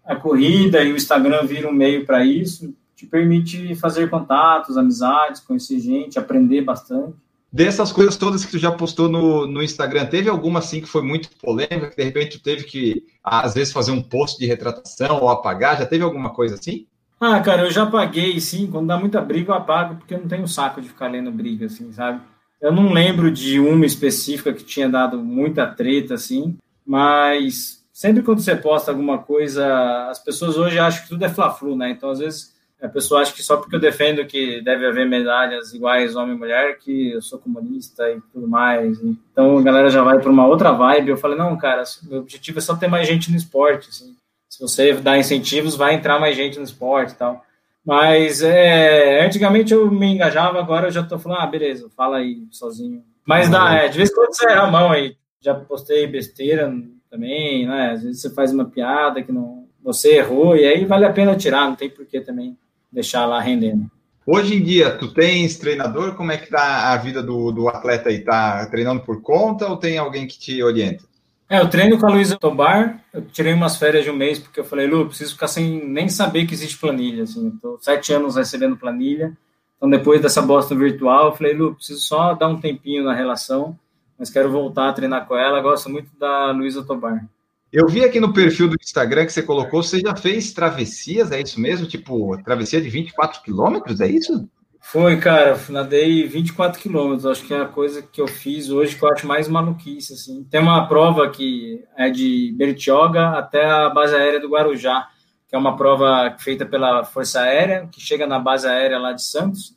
a corrida e o Instagram viram um meio para isso, te permite fazer contatos, amizades, conhecer gente, aprender bastante. Dessas coisas todas que tu já postou no, no Instagram, teve alguma assim que foi muito polêmica, que de repente tu teve que, às vezes, fazer um post de retratação ou apagar? Já teve alguma coisa assim? Ah, cara, eu já apaguei, sim. Quando dá muita briga, eu apago, porque eu não tenho saco de ficar lendo briga, assim, sabe? Eu não lembro de uma específica que tinha dado muita treta, assim, mas sempre quando você posta alguma coisa, as pessoas hoje acham que tudo é fla-flu, né? Então, às vezes, a pessoa acha que só porque eu defendo que deve haver medalhas iguais homem e mulher, que eu sou comunista e tudo mais. Então a galera já vai para uma outra vibe. Eu falei, não, cara, meu objetivo é só ter mais gente no esporte. Assim. Se você dá incentivos, vai entrar mais gente no esporte e tal. Mas é, antigamente eu me engajava, agora eu já tô falando, ah, beleza, fala aí sozinho. Mas dá, é, de vez em quando você erra a mão aí. Já postei besteira também, né? Às vezes você faz uma piada que não, você errou, e aí vale a pena tirar, não tem porquê também deixar lá rendendo. Hoje em dia, tu tens treinador? Como é que tá a vida do, do atleta aí? Tá treinando por conta ou tem alguém que te orienta? É, eu treino com a Luísa Tobar, eu tirei umas férias de um mês, porque eu falei, Lu, preciso ficar sem nem saber que existe planilha, assim, eu tô sete anos recebendo planilha, então depois dessa bosta virtual, eu falei, Lu, preciso só dar um tempinho na relação, mas quero voltar a treinar com ela, gosto muito da Luísa Tobar. Eu vi aqui no perfil do Instagram que você colocou, você já fez travessias, é isso mesmo? Tipo, travessia de 24 quilômetros, é isso? Foi, cara, nadei 24 quilômetros, acho que é a coisa que eu fiz hoje que eu acho mais maluquice, assim. Tem uma prova que é de Bertioga até a base aérea do Guarujá, que é uma prova feita pela Força Aérea, que chega na base aérea lá de Santos,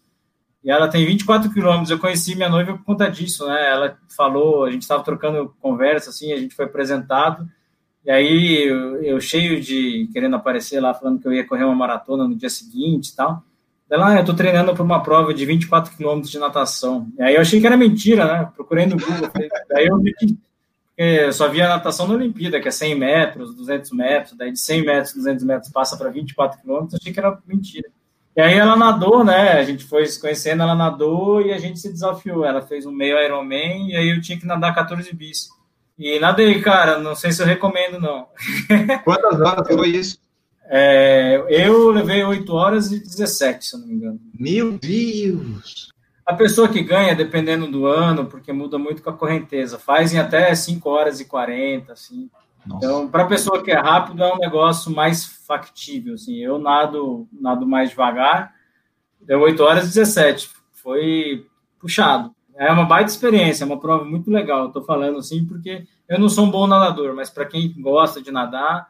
e ela tem 24 quilômetros. Eu conheci minha noiva por conta disso, né? Ela falou, a gente estava trocando conversa, assim, a gente foi apresentado, e aí, eu, eu, cheio de querendo aparecer lá, falando que eu ia correr uma maratona no dia seguinte e tal. Ela, ah, eu tô treinando para uma prova de 24 quilômetros de natação. E aí eu achei que era mentira, né? Procurei no Google. Daí eu vi que eu só via natação na Olimpíada, que é 100 metros, 200 metros. Daí de 100 metros, 200 metros passa para 24 quilômetros. Achei que era mentira. E aí ela nadou, né? A gente foi se conhecendo, ela nadou e a gente se desafiou. Ela fez um meio Ironman e aí eu tinha que nadar 14 bis. E nadei, cara, não sei se eu recomendo, não. Quantas horas foi isso? É, eu levei 8 horas e 17, se eu não me engano. Meu Deus! A pessoa que ganha, dependendo do ano, porque muda muito com a correnteza, faz em até 5 horas e 40, assim. Nossa. Então, para a pessoa que é rápido, é um negócio mais factível, assim. Eu nado, nado mais devagar, deu 8 horas e 17. Foi puxado. É uma baita experiência, é uma prova muito legal. Tô falando assim porque eu não sou um bom nadador, mas para quem gosta de nadar,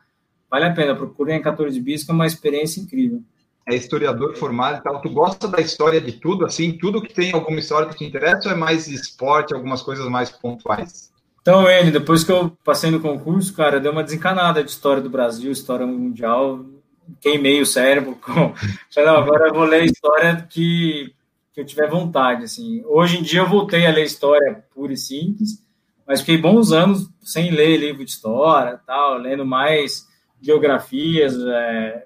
vale a pena. Procurem a 14 bis, que é uma experiência incrível. É historiador formado e tal. Tu gosta da história de tudo, assim? Tudo que tem alguma história que te interessa ou é mais esporte, algumas coisas mais pontuais? Então, N, depois que eu passei no concurso, cara, deu uma desencanada de história do Brasil, história mundial. Queimei o cérebro. Com... Falei, agora eu vou ler história que que eu tiver vontade, assim. Hoje em dia eu voltei a ler história pura e simples, mas fiquei bons anos sem ler livro de história, tal, lendo mais biografias, é,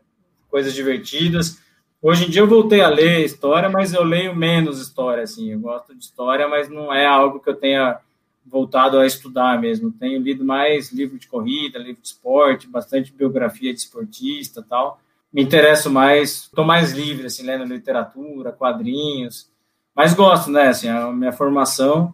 coisas divertidas. Hoje em dia eu voltei a ler história, mas eu leio menos história, assim. Eu gosto de história, mas não é algo que eu tenha voltado a estudar mesmo. Tenho lido mais livro de corrida, livro de esporte, bastante biografia de esportista, tal me interesso mais, estou mais livre, assim, lendo literatura, quadrinhos, mas gosto, né, assim, a minha formação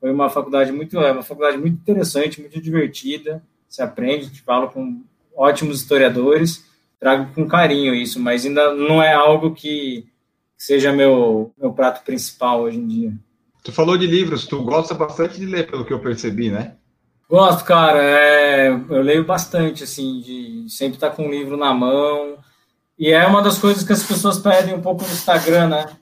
foi uma faculdade muito, é uma faculdade muito interessante, muito divertida, se aprende, te falo com ótimos historiadores, trago com carinho isso, mas ainda não é algo que seja meu, meu prato principal hoje em dia. Tu falou de livros, tu gosta bastante de ler, pelo que eu percebi, né? Gosto, cara, é, eu leio bastante, assim, de sempre estar com um livro na mão, e é uma das coisas que as pessoas pedem um pouco no Instagram, né?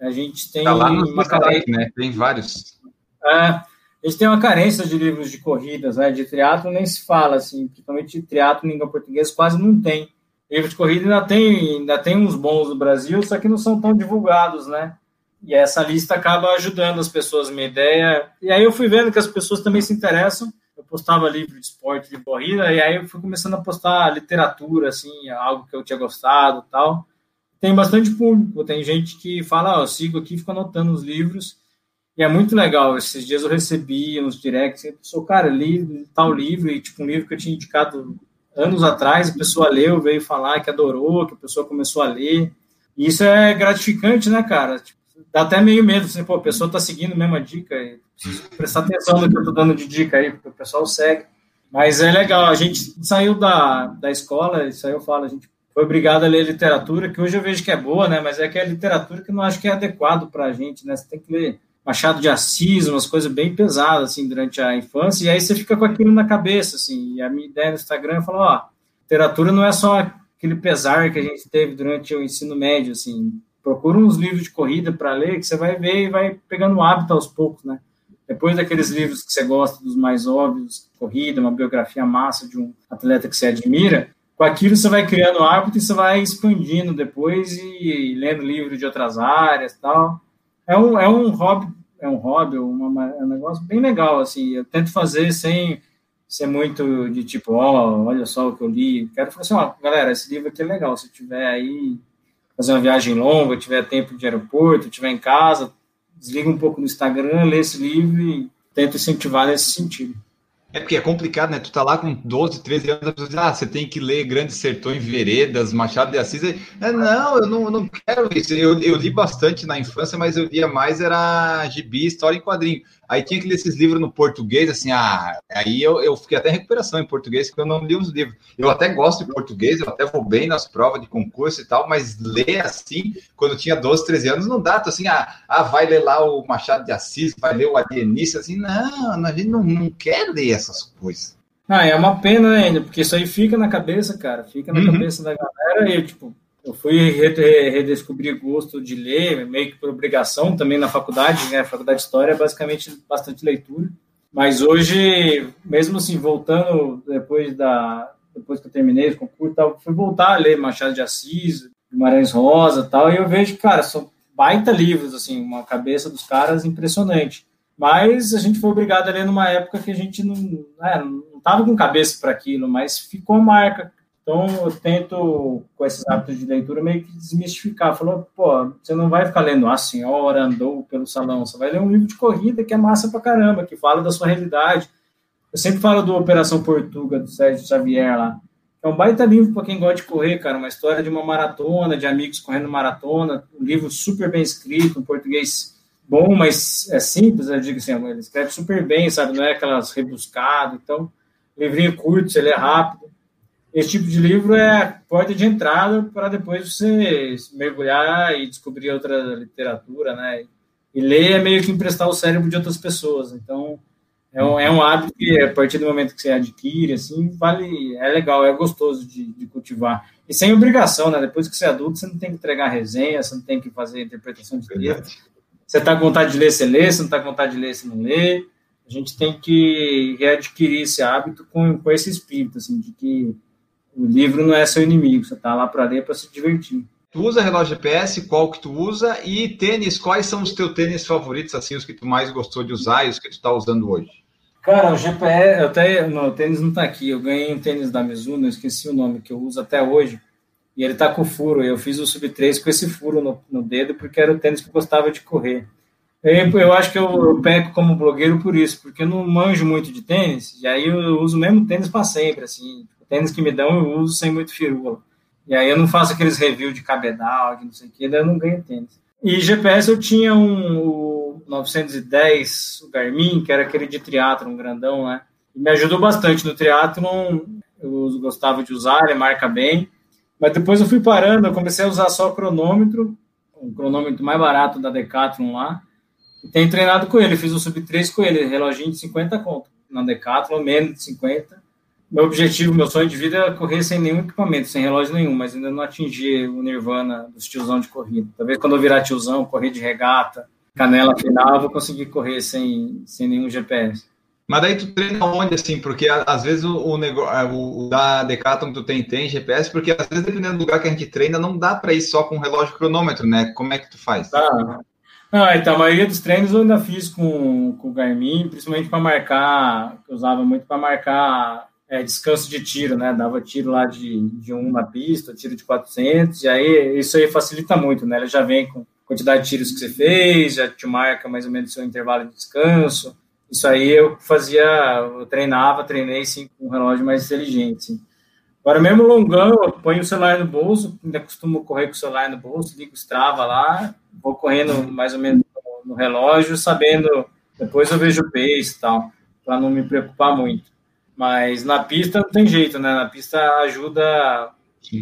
A gente tem tá lá no uma carência, né? Tem vários. É, a gente tem uma carência de livros de corridas, né? De triatlo nem se fala, assim, principalmente de triatlo em língua portuguesa quase não tem. Livro de corrida ainda tem, ainda tem uns bons no Brasil, só que não são tão divulgados, né? E essa lista acaba ajudando as pessoas, minha ideia. E aí eu fui vendo que as pessoas também se interessam. Eu postava livro de esporte, de corrida, e aí eu fui começando a postar literatura, assim, algo que eu tinha gostado tal. Tem bastante público, tem gente que fala, oh, eu sigo aqui, fico anotando os livros. E é muito legal. Esses dias eu recebi uns directs, a pessoa, cara, li tal livro, e tipo, um livro que eu tinha indicado anos atrás, a pessoa leu, veio falar que adorou, que a pessoa começou a ler. E isso é gratificante, né, cara? Tipo, dá até meio medo, assim, pô, a pessoa está seguindo a mesma dica, preciso prestar atenção no que eu estou dando de dica aí, porque o pessoal segue. Mas é legal, a gente saiu da, da escola, isso aí eu falo, a gente foi obrigado a ler literatura, que hoje eu vejo que é boa, né, mas é que é literatura que eu não acho que é adequado para a gente, né, você tem que ler Machado de Assis, umas coisas bem pesadas, assim, durante a infância, e aí você fica com aquilo na cabeça, assim, e a minha ideia no Instagram é falar, ó, literatura não é só aquele pesar que a gente teve durante o ensino médio, assim, procura uns livros de corrida para ler, que você vai ver e vai pegando o hábito aos poucos, né? Depois daqueles livros que você gosta, dos mais óbvios, corrida, uma biografia massa de um atleta que você admira, com aquilo você vai criando hábito e você vai expandindo depois e, e lendo livros de outras áreas tal. É um, é um hobby, é um hobby, uma, é um negócio bem legal, assim, eu tento fazer sem ser muito de tipo, ó, oh, olha só o que eu li, quero falar assim, ó, galera, esse livro aqui é legal, se tiver aí fazer uma viagem longa, tiver tempo de aeroporto, tiver em casa, desliga um pouco no Instagram, lê esse livro e tenta incentivar nesse sentido. É porque é complicado, né? Tu tá lá com 12, 13 anos, a pessoa diz, ah, você tem que ler Grandes Sertões Veredas, Machado de Assis. É, não, eu não, não quero isso. Eu, eu li bastante na infância, mas eu lia mais era gibi, história em quadrinho. Aí tinha que ler esses livros no português, assim, ah, aí eu, eu fiquei até em recuperação em português, porque eu não li os livros. Eu até gosto de português, eu até vou bem nas provas de concurso e tal, mas ler assim, quando eu tinha 12, 13 anos, não dá. Tô assim, ah, ah, vai ler lá o Machado de Assis, vai ler o Alienista, assim, não, a gente não, não quer ler essas coisas. Ah, é uma pena né, ainda, porque isso aí fica na cabeça, cara, fica na uhum. cabeça da galera e, tipo, eu fui redescobrir gosto de ler, meio que por obrigação também na faculdade, né? A faculdade de História é basicamente bastante leitura. Mas hoje, mesmo assim, voltando depois da depois que eu terminei o concurso, tal, fui voltar a ler Machado de Assis, Guimarães Rosa, tal, e eu vejo que, cara, são baita livros, assim, uma cabeça dos caras impressionante. Mas a gente foi obrigado a ler numa época que a gente não, né, não com cabeça para aquilo, mas ficou marca então, eu tento, com esses hábitos de leitura, meio que desmistificar. Falou, pô, você não vai ficar lendo A Senhora Andou pelo Salão, você vai ler um livro de corrida que é massa pra caramba, que fala da sua realidade. Eu sempre falo do Operação Portuga, do Sérgio Xavier lá. É um baita livro para quem gosta de correr, cara. Uma história de uma maratona, de amigos correndo maratona. Um livro super bem escrito, um português bom, mas é simples, eu digo assim, ele escreve super bem, sabe? Não é aquelas rebuscado. Então, livrinho curto, ele é rápido esse tipo de livro é a porta de entrada para depois você mergulhar e descobrir outra literatura, né? E ler é meio que emprestar o cérebro de outras pessoas. Então, é um, é um hábito que, a partir do momento que você adquire, assim, vale, é legal, é gostoso de, de cultivar. E sem obrigação, né? Depois que você é adulto, você não tem que entregar resenha, você não tem que fazer interpretação de texto. Você está com vontade de ler, você lê, você não está com vontade de ler, você não lê. A gente tem que readquirir esse hábito com, com esse espírito, assim, de que o livro não é seu inimigo, você está lá para ler para se divertir. Tu usa relógio GPS, qual que tu usa? E tênis, quais são os teus tênis favoritos, assim, os que tu mais gostou de usar e os que tu está usando hoje? Cara, o GPS, eu até, não, o tênis não está aqui, eu ganhei um tênis da Mizuno, eu esqueci o nome, que eu uso até hoje, e ele está com furo, eu fiz o Sub-3 com esse furo no, no, dedo, porque era o tênis que eu gostava de correr. Eu, eu acho que eu, eu peco como blogueiro por isso, porque eu não manjo muito de tênis, e aí eu uso o mesmo tênis para sempre, assim, tênis que me dão eu uso sem muito firula. E aí eu não faço aqueles reviews de cabedal, de não sei o que, daí eu não ganho tênis. E GPS eu tinha um o 910, o Garmin, que era aquele de triatlon grandão, né? E me ajudou bastante no triatlon, eu gostava de usar, ele marca bem. Mas depois eu fui parando, eu comecei a usar só cronômetro, um cronômetro mais barato da Decathlon lá, e tenho treinado com ele, fiz o sub 3 com ele, reloginho de 50 conto, na Decathlon, menos de 50, meu objetivo, meu sonho de vida é correr sem nenhum equipamento, sem relógio nenhum, mas ainda não atingi o nirvana dos tiozão de corrida. Talvez quando eu virar tiozão, correr de regata, canela final, eu vou conseguir correr sem, sem nenhum GPS. Mas daí tu treina onde, assim? Porque às vezes o, o, negócio, o, da Decathlon tu tem, tem GPS, porque às vezes dependendo do lugar que a gente treina, não dá para ir só com relógio cronômetro, né? Como é que tu faz? Tá. Ah, então, a maioria dos treinos eu ainda fiz com, com o Garmin, principalmente para marcar, eu usava muito para marcar é, descanso de tiro, né? Dava tiro lá de, de um na pista, tiro de 400, e aí isso aí facilita muito, né? Ele já vem com quantidade de tiros que você fez, já te marca mais ou menos seu intervalo de descanso. Isso aí eu fazia, eu treinava, treinei sim com um relógio mais inteligente. Sim. Agora, mesmo longão, eu ponho o celular no bolso, ainda costumo correr com o celular no bolso, ligo o Strava lá, vou correndo mais ou menos no relógio, sabendo, depois eu vejo o pace e tal, para não me preocupar muito. Mas na pista não tem jeito, né? Na pista ajuda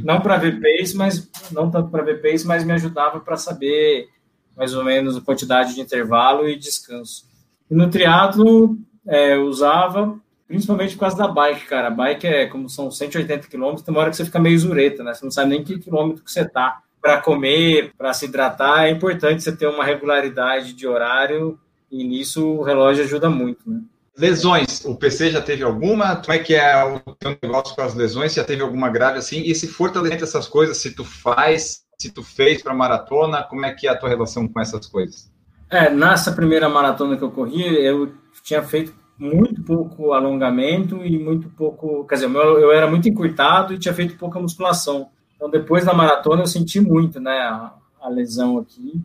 não para ver pace, mas não tanto para ver pace, mas me ajudava para saber mais ou menos a quantidade de intervalo e descanso. E no triatlo é, usava principalmente por causa da bike, cara. A bike é como são 180 quilômetros, tem uma hora que você fica meio zureta, né? Você não sabe nem que quilômetro que você tá. Para comer, para se hidratar, é importante você ter uma regularidade de horário e nisso o relógio ajuda muito, né? Lesões, o PC já teve alguma? Como é que é o teu negócio com as lesões? Já teve alguma grave assim? E se fortalecendo essas coisas, se tu faz, se tu fez para maratona, como é que é a tua relação com essas coisas? É, nessa primeira maratona que eu corri, eu tinha feito muito pouco alongamento e muito pouco, quer dizer, eu, eu era muito encurtado e tinha feito pouca musculação. Então, depois da maratona, eu senti muito, né, a, a lesão aqui.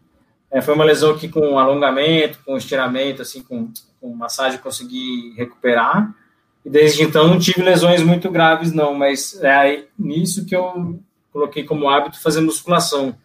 É, foi uma lesão que com alongamento, com estiramento, assim, com com massagem consegui recuperar. E desde então não tive lesões muito graves, não, mas é nisso que eu coloquei como hábito fazer musculação.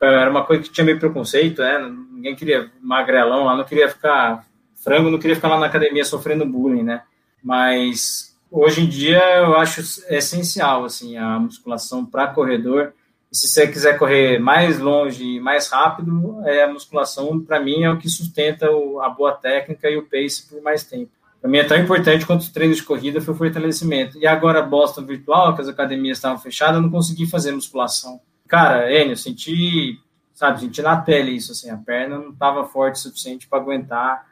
Era uma coisa que tinha meio preconceito, né? Ninguém queria magrelão lá, não queria ficar frango, não queria ficar lá na academia sofrendo bullying, né? Mas hoje em dia eu acho essencial assim a musculação para corredor se você quiser correr mais longe e mais rápido, é a musculação, para mim, é o que sustenta o, a boa técnica e o pace por mais tempo. Para mim é tão importante quanto os treinos de corrida foi o fortalecimento. E agora, Boston virtual, que as academias estavam fechadas, eu não consegui fazer musculação. Cara, Enio, eu senti, sabe, senti na pele isso, assim, a perna não estava forte o suficiente para aguentar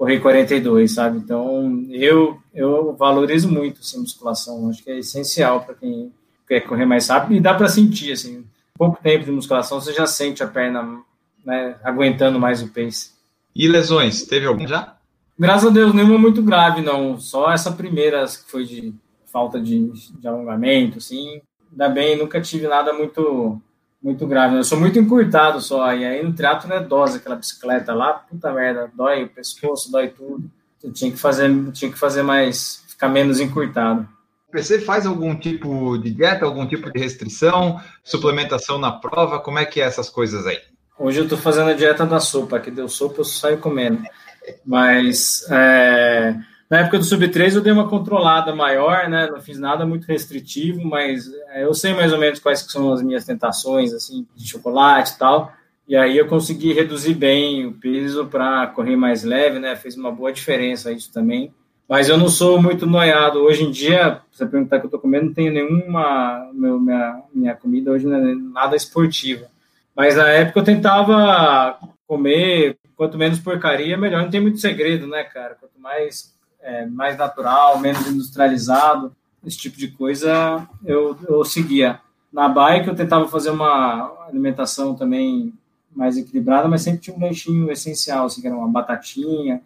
correr 42, sabe? Então, eu, eu valorizo muito assim, musculação, acho que é essencial para quem quer correr mais rápido e dá para sentir, assim, pouco tempo de musculação, você já sente a perna né, aguentando mais o pace. E lesões, teve algum já? Graças a Deus, nenhuma muito grave, não. Só essa primeira que foi de falta de, de alongamento, assim. Ainda bem, nunca tive nada muito muito grave. Eu sou muito encurtado só. E aí no triatlo é dose, aquela bicicleta lá, puta merda, dói o pescoço, dói tudo. Eu tinha que fazer, tinha que fazer mais, ficar menos encurtado. PC faz algum tipo de dieta, algum tipo de restrição, suplementação na prova? Como é que é essas coisas aí? Hoje eu estou fazendo a dieta da sopa, que deu sopa eu saio comendo. Mas é, na época do Sub-3 eu dei uma controlada maior, né? Não fiz nada muito restritivo, mas é, eu sei mais ou menos quais são as minhas tentações, assim, de chocolate e tal. E aí eu consegui reduzir bem o peso para correr mais leve, né? Fez uma boa diferença isso também. Mas eu não sou muito noiado. Hoje em dia, você perguntar o que eu estou comendo, não tenho nenhuma. Meu, minha, minha comida hoje não é nada esportiva. Mas na época eu tentava comer, quanto menos porcaria, melhor. Não tem muito segredo, né, cara? Quanto mais, é, mais natural, menos industrializado, esse tipo de coisa, eu, eu seguia. Na bike eu tentava fazer uma alimentação também mais equilibrada, mas sempre tinha um lanchinho essencial, assim, que era uma batatinha,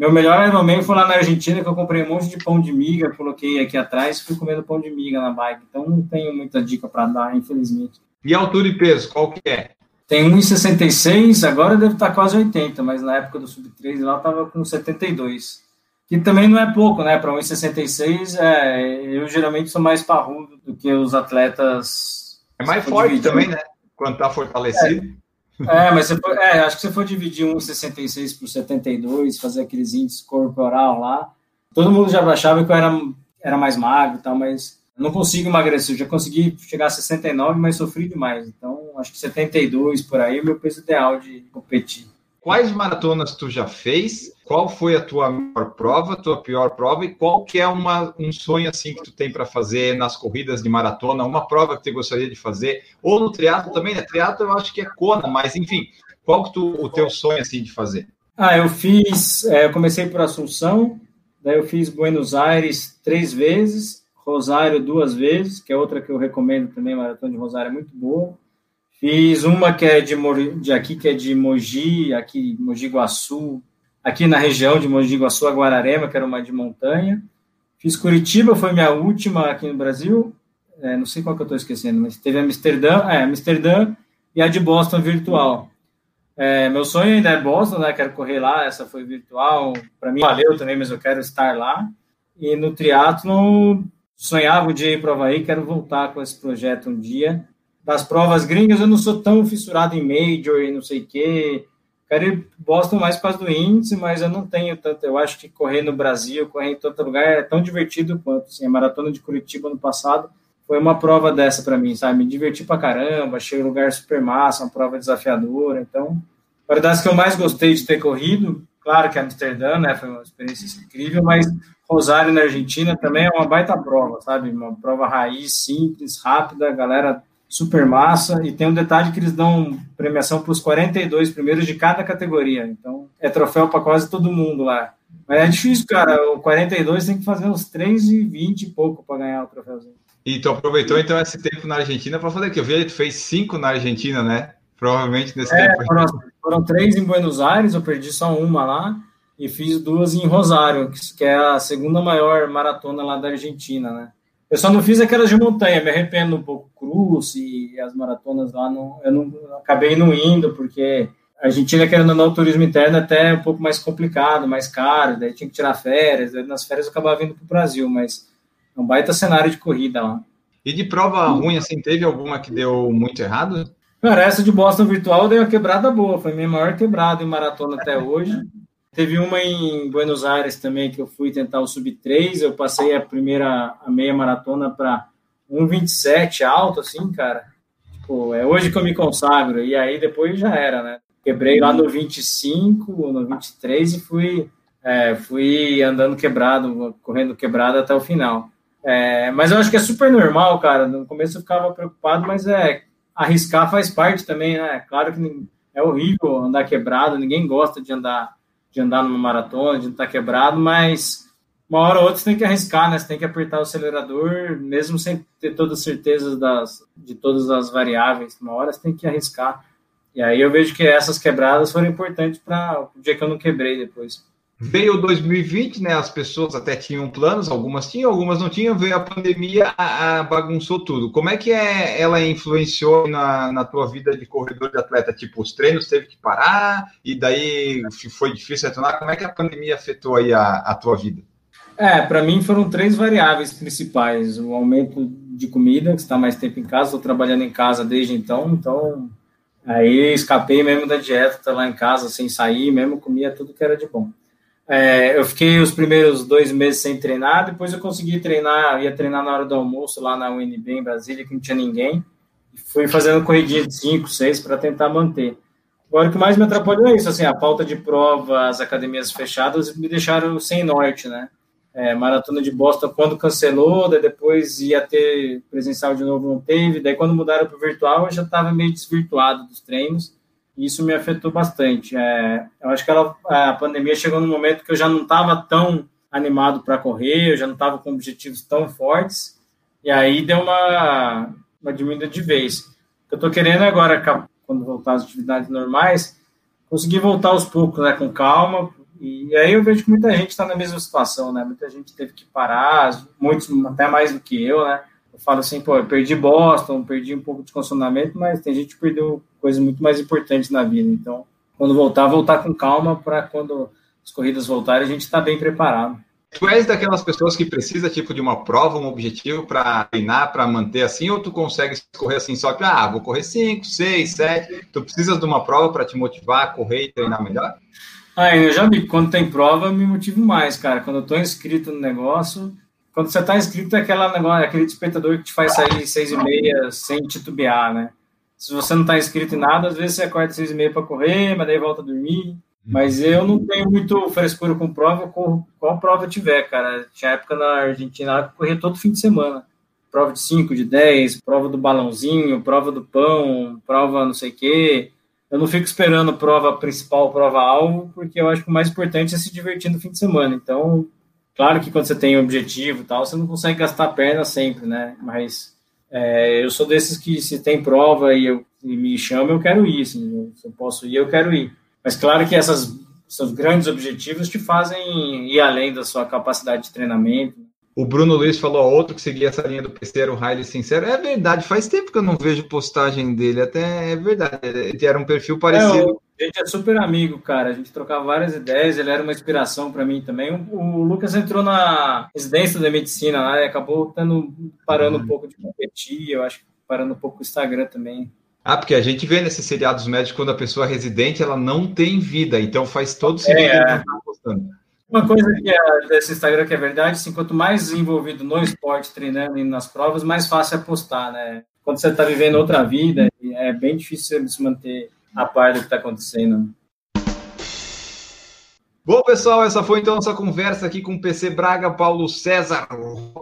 meu melhor Ironman foi lá na Argentina, que eu comprei um monte de pão de miga, coloquei aqui atrás e fui comendo pão de miga na bike. Então não tenho muita dica para dar, infelizmente. E altura e peso, qual que é? Tem 1,66, agora deve estar quase 80, mas na época do Sub-3 lá eu estava com 72. Que também não é pouco, né? Para 1,66, é, eu geralmente sou mais parrudo do que os atletas. É mais forte também, né? Quando está fortalecido. É. É, mas você for, é, acho que você for dividir 1,66 por 72, fazer aqueles índices corporal lá, todo mundo já achava que eu era, era mais magro e tal, mas não consigo emagrecer. Eu já consegui chegar a 69, mas sofri demais. Então, acho que 72 por aí é o meu peso ideal de competir. Quais maratonas tu já fez? Qual foi a tua melhor prova, tua pior prova e qual que é uma, um sonho assim que tu tem para fazer nas corridas de maratona, uma prova que tu gostaria de fazer ou no triatlo também, né? Triatlo eu acho que é Kona, mas enfim, qual que tu, o teu sonho assim de fazer? Ah, eu fiz, é, eu comecei por Assunção, daí eu fiz Buenos Aires três vezes, Rosário duas vezes, que é outra que eu recomendo também, maratona de Rosário é muito boa. Fiz uma que é de, de aqui, que é de Mogi, aqui Mogi Guaçu, aqui na região de Mogi Guaçu, a Guararema, que era uma de montanha. Fiz Curitiba, foi minha última aqui no Brasil. É, não sei qual que eu estou esquecendo, mas teve Amsterdã, é, Amsterdã e a de Boston virtual. É, meu sonho ainda é Boston, né? Quero correr lá, essa foi virtual. Para mim valeu também, mas eu quero estar lá. E no triatlo sonhava um dia ir para o Havaí, quero voltar com esse projeto um dia das provas gringas, eu não sou tão fissurado em Major e não sei o quê. Ir Boston mais por causa do índice, mas eu não tenho tanto. Eu acho que correr no Brasil, correr em todo lugar é tão divertido quanto. Assim, a maratona de Curitiba no passado foi uma prova dessa para mim, sabe? Me diverti pra caramba, achei o lugar super massa, uma prova desafiadora. Então, a verdade que eu mais gostei de ter corrido, claro que Amsterdã, né? Foi uma experiência incrível, mas Rosário na Argentina também é uma baita prova, sabe? Uma prova raiz, simples, rápida, a galera super massa, e tem um detalhe que eles dão premiação para os 42 primeiros de cada categoria, então é troféu para quase todo mundo lá. Mas é difícil, cara, o 42 tem que fazer uns 3 e 20 e pouco para ganhar o troféuzinho. E tu aproveitou então esse tempo na Argentina para fazer que? Eu vi tu fez cinco na Argentina, né? Provavelmente nesse é, tempo. Foram, foram três em Buenos Aires, eu perdi só uma lá, e fiz duas em Rosário, que é a segunda maior maratona lá da Argentina, né? Eu só não fiz aquelas de montanha, me arrependo um pouco, cruz e as maratonas lá, não, eu não acabei não indo, porque a Argentina, querendo ou não, o turismo interno é até um pouco mais complicado, mais caro, daí tinha que tirar férias, daí nas férias eu acabava vindo para o Brasil, mas é um baita cenário de corrida lá. E de prova ruim, assim, teve alguma que deu muito errado? Cara, essa de Boston Virtual deu uma quebrada boa, foi minha maior quebrada em maratona até hoje. Teve uma em Buenos Aires também que eu fui tentar o sub 3, eu passei a primeira a meia maratona para 1,27 alto, assim, cara. Tipo, é hoje que eu me consagro, e aí depois já era, né? Quebrei lá no 25, no 23 e fui, é, fui andando quebrado, correndo quebrado até o final. É, mas eu acho que é super normal, cara. No começo eu ficava preocupado, mas é arriscar faz parte também, né? Claro que é horrível andar quebrado, ninguém gosta de andar de andar numa maratona, de não estar quebrado, mas uma hora ou outra você tem que arriscar, né? Você tem que apertar o acelerador, mesmo sem ter todas as certezas das, de todas as variáveis. Uma hora você tem que arriscar. E aí eu vejo que essas quebradas foram importantes para o dia que eu não quebrei depois. Veio 2020, né? As pessoas até tinham planos, algumas tinham, algumas não tinham. Veio a pandemia, a, a bagunçou tudo. Como é que é, ela influenciou na, na tua vida de corredor de atleta? Tipo, os treinos teve que parar e daí foi difícil retornar. Como é que a pandemia afetou aí a, a tua vida? É, para mim foram três variáveis principais: o aumento de comida, que está mais tempo em casa, estou trabalhando em casa desde então, então aí escapei mesmo da dieta, tá lá em casa sem sair, mesmo comia tudo que era de bom. É, eu fiquei os primeiros dois meses sem treinar, depois eu consegui treinar, ia treinar na hora do almoço lá na UNB em Brasília, que não tinha ninguém. Fui fazendo corridinha de 5, 6 para tentar manter. Agora, o que mais me atrapalhou é isso, assim, a falta de prova, as academias fechadas me deixaram sem norte, né? É, maratona de Boston, quando cancelou, daí depois ia ter presencial de novo, não teve. Daí, quando mudaram para o virtual, eu já estava meio desvirtuado dos treinos isso me afetou bastante. É, eu acho que ela, a pandemia chegou num momento que eu já não estava tão animado para correr, eu já não estava com objetivos tão fortes, e aí deu uma, uma diminuída de vez. Eu estou querendo agora, quando voltar às atividades normais, conseguir voltar aos poucos, né, com calma, e aí eu vejo que muita gente está na mesma situação, né, muita gente teve que parar, muitos até mais do que eu, né, falo assim, pô, eu perdi Boston, perdi um pouco de condicionamento, mas tem gente que perdeu coisas muito mais importantes na vida. Então, quando voltar, voltar com calma para quando as corridas voltarem, a gente está bem preparado. Tu és daquelas pessoas que precisa tipo de uma prova, um objetivo para treinar, para manter assim, ou tu consegue correr assim só que ah, vou correr 5, 6, 7. Tu precisas de uma prova para te motivar a correr e treinar melhor? Ah, eu já vi, quando tem prova, eu me motivo mais, cara. Quando eu estou inscrito no negócio, quando você está inscrito, é aquela negócio, é aquele despertador que te faz sair seis e meia sem titubear, né? Se você não está inscrito em nada, às vezes você acorda seis e meia para correr, mas daí volta a dormir. Mas eu não tenho muito frescura com prova, corro qual prova tiver, cara. Tinha época na Argentina que eu corria todo fim de semana. Prova de 5, de 10, prova do balãozinho, prova do pão, prova não sei o quê. Eu não fico esperando prova principal, prova alvo, porque eu acho que o mais importante é se divertir no fim de semana. Então, Claro que quando você tem um objetivo e tal, você não consegue gastar a perna sempre, né? Mas É, eu sou desses que, se tem prova e, eu, e me chama, eu quero ir. Assim, se eu posso ir, eu quero ir. Mas claro que essas, seus grandes objetivos te fazem ir além da sua capacidade de treinamento. O Bruno Luiz falou outro que seguia essa linha do PC era o Riley Sincero. É verdade, faz tempo que eu não vejo postagem dele, até é verdade. Ele era um perfil parecido. É, a gente é super amigo, cara. A gente trocava várias ideias, ele era uma inspiração para mim também. O, Lucas entrou na residência da medicina lá e acabou parando uhum. um pouco de competir, eu acho que parando um pouco o Instagram também. Ah, porque a gente vê nesses seriados médicos quando a pessoa é residente, ela não tem vida, então faz todo sentido é, é. Uma coisa que é desse Instagram que é verdade, assim, quanto mais envolvido no esporte, treinando e nas provas, mais fácil é postar, né? Quando você está vivendo outra vida, é bem difícil se manter a par do que está acontecendo. Bom, pessoal, essa foi então nossa conversa aqui com o PC Braga, Paulo César,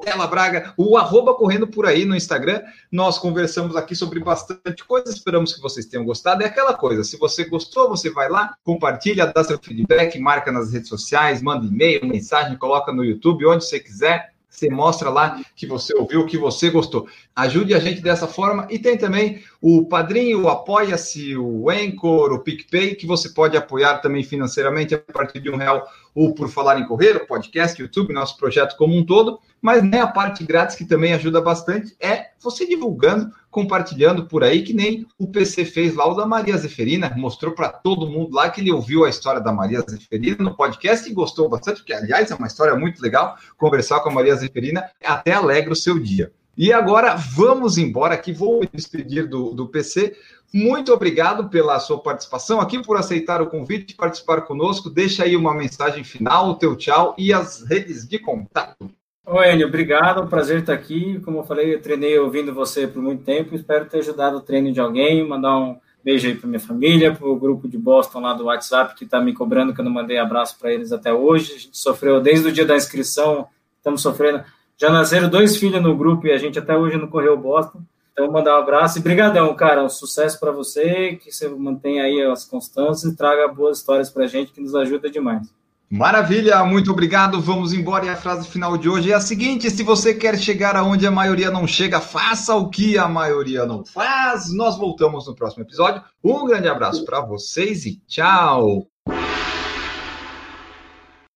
Tela Braga, o arroba correndo por aí no Instagram. Nós conversamos aqui sobre bastante coisa, esperamos que vocês tenham gostado. É aquela coisa, se você gostou, você vai lá, compartilha, dá seu feedback, marca nas redes sociais, manda e-mail, mensagem, coloca no YouTube, onde você quiser. Você mostra lá que você ouviu, que você gostou. Ajude a gente dessa forma. E tem também o Padrinho, o Apoia-se, o Anchor, o PicPay, que você pode apoiar também financeiramente a partir de um real ou por falar em correr, o podcast, YouTube, nosso projeto como um todo. Mas né, a parte grátis que também ajuda bastante é você divulgando, compartilhando por aí, que nem o PC fez lá o da Maria Zeferina, mostrou para todo mundo lá que ele ouviu a história da Maria Zeferina no podcast e gostou bastante, porque aliás é uma história muito legal conversar com a Maria Zeferina, até alegra o seu dia. E agora vamos embora aqui, vou me despedir do, do PC. Muito obrigado pela sua participação aqui, por aceitar o convite, participar conosco. Deixa aí uma mensagem final, o teu tchau e as redes de contato. Oi, Enio, obrigado, prazer estar aqui. Como eu falei, eu treinei ouvindo você por muito tempo, espero ter ajudado o treino de alguém, mandar um beijo aí para minha família, para o grupo de Boston lá do WhatsApp, que está me cobrando que eu não mandei abraço para eles até hoje. A gente sofreu desde o dia da inscrição, estamos sofrendo já nasceram dois filhos no grupo e a gente até hoje não correu Boston. Então, mandar um abraço e brigadão, cara. Um sucesso para você, que você mantenha aí as constâncias e traga boas histórias para a gente, que nos ajuda demais. Maravilha, muito obrigado. Vamos embora. E a frase final de hoje é a seguinte: se você quer chegar aonde a maioria não chega, faça o que a maioria não faz. Nós voltamos no próximo episódio. Um grande abraço para vocês e tchau.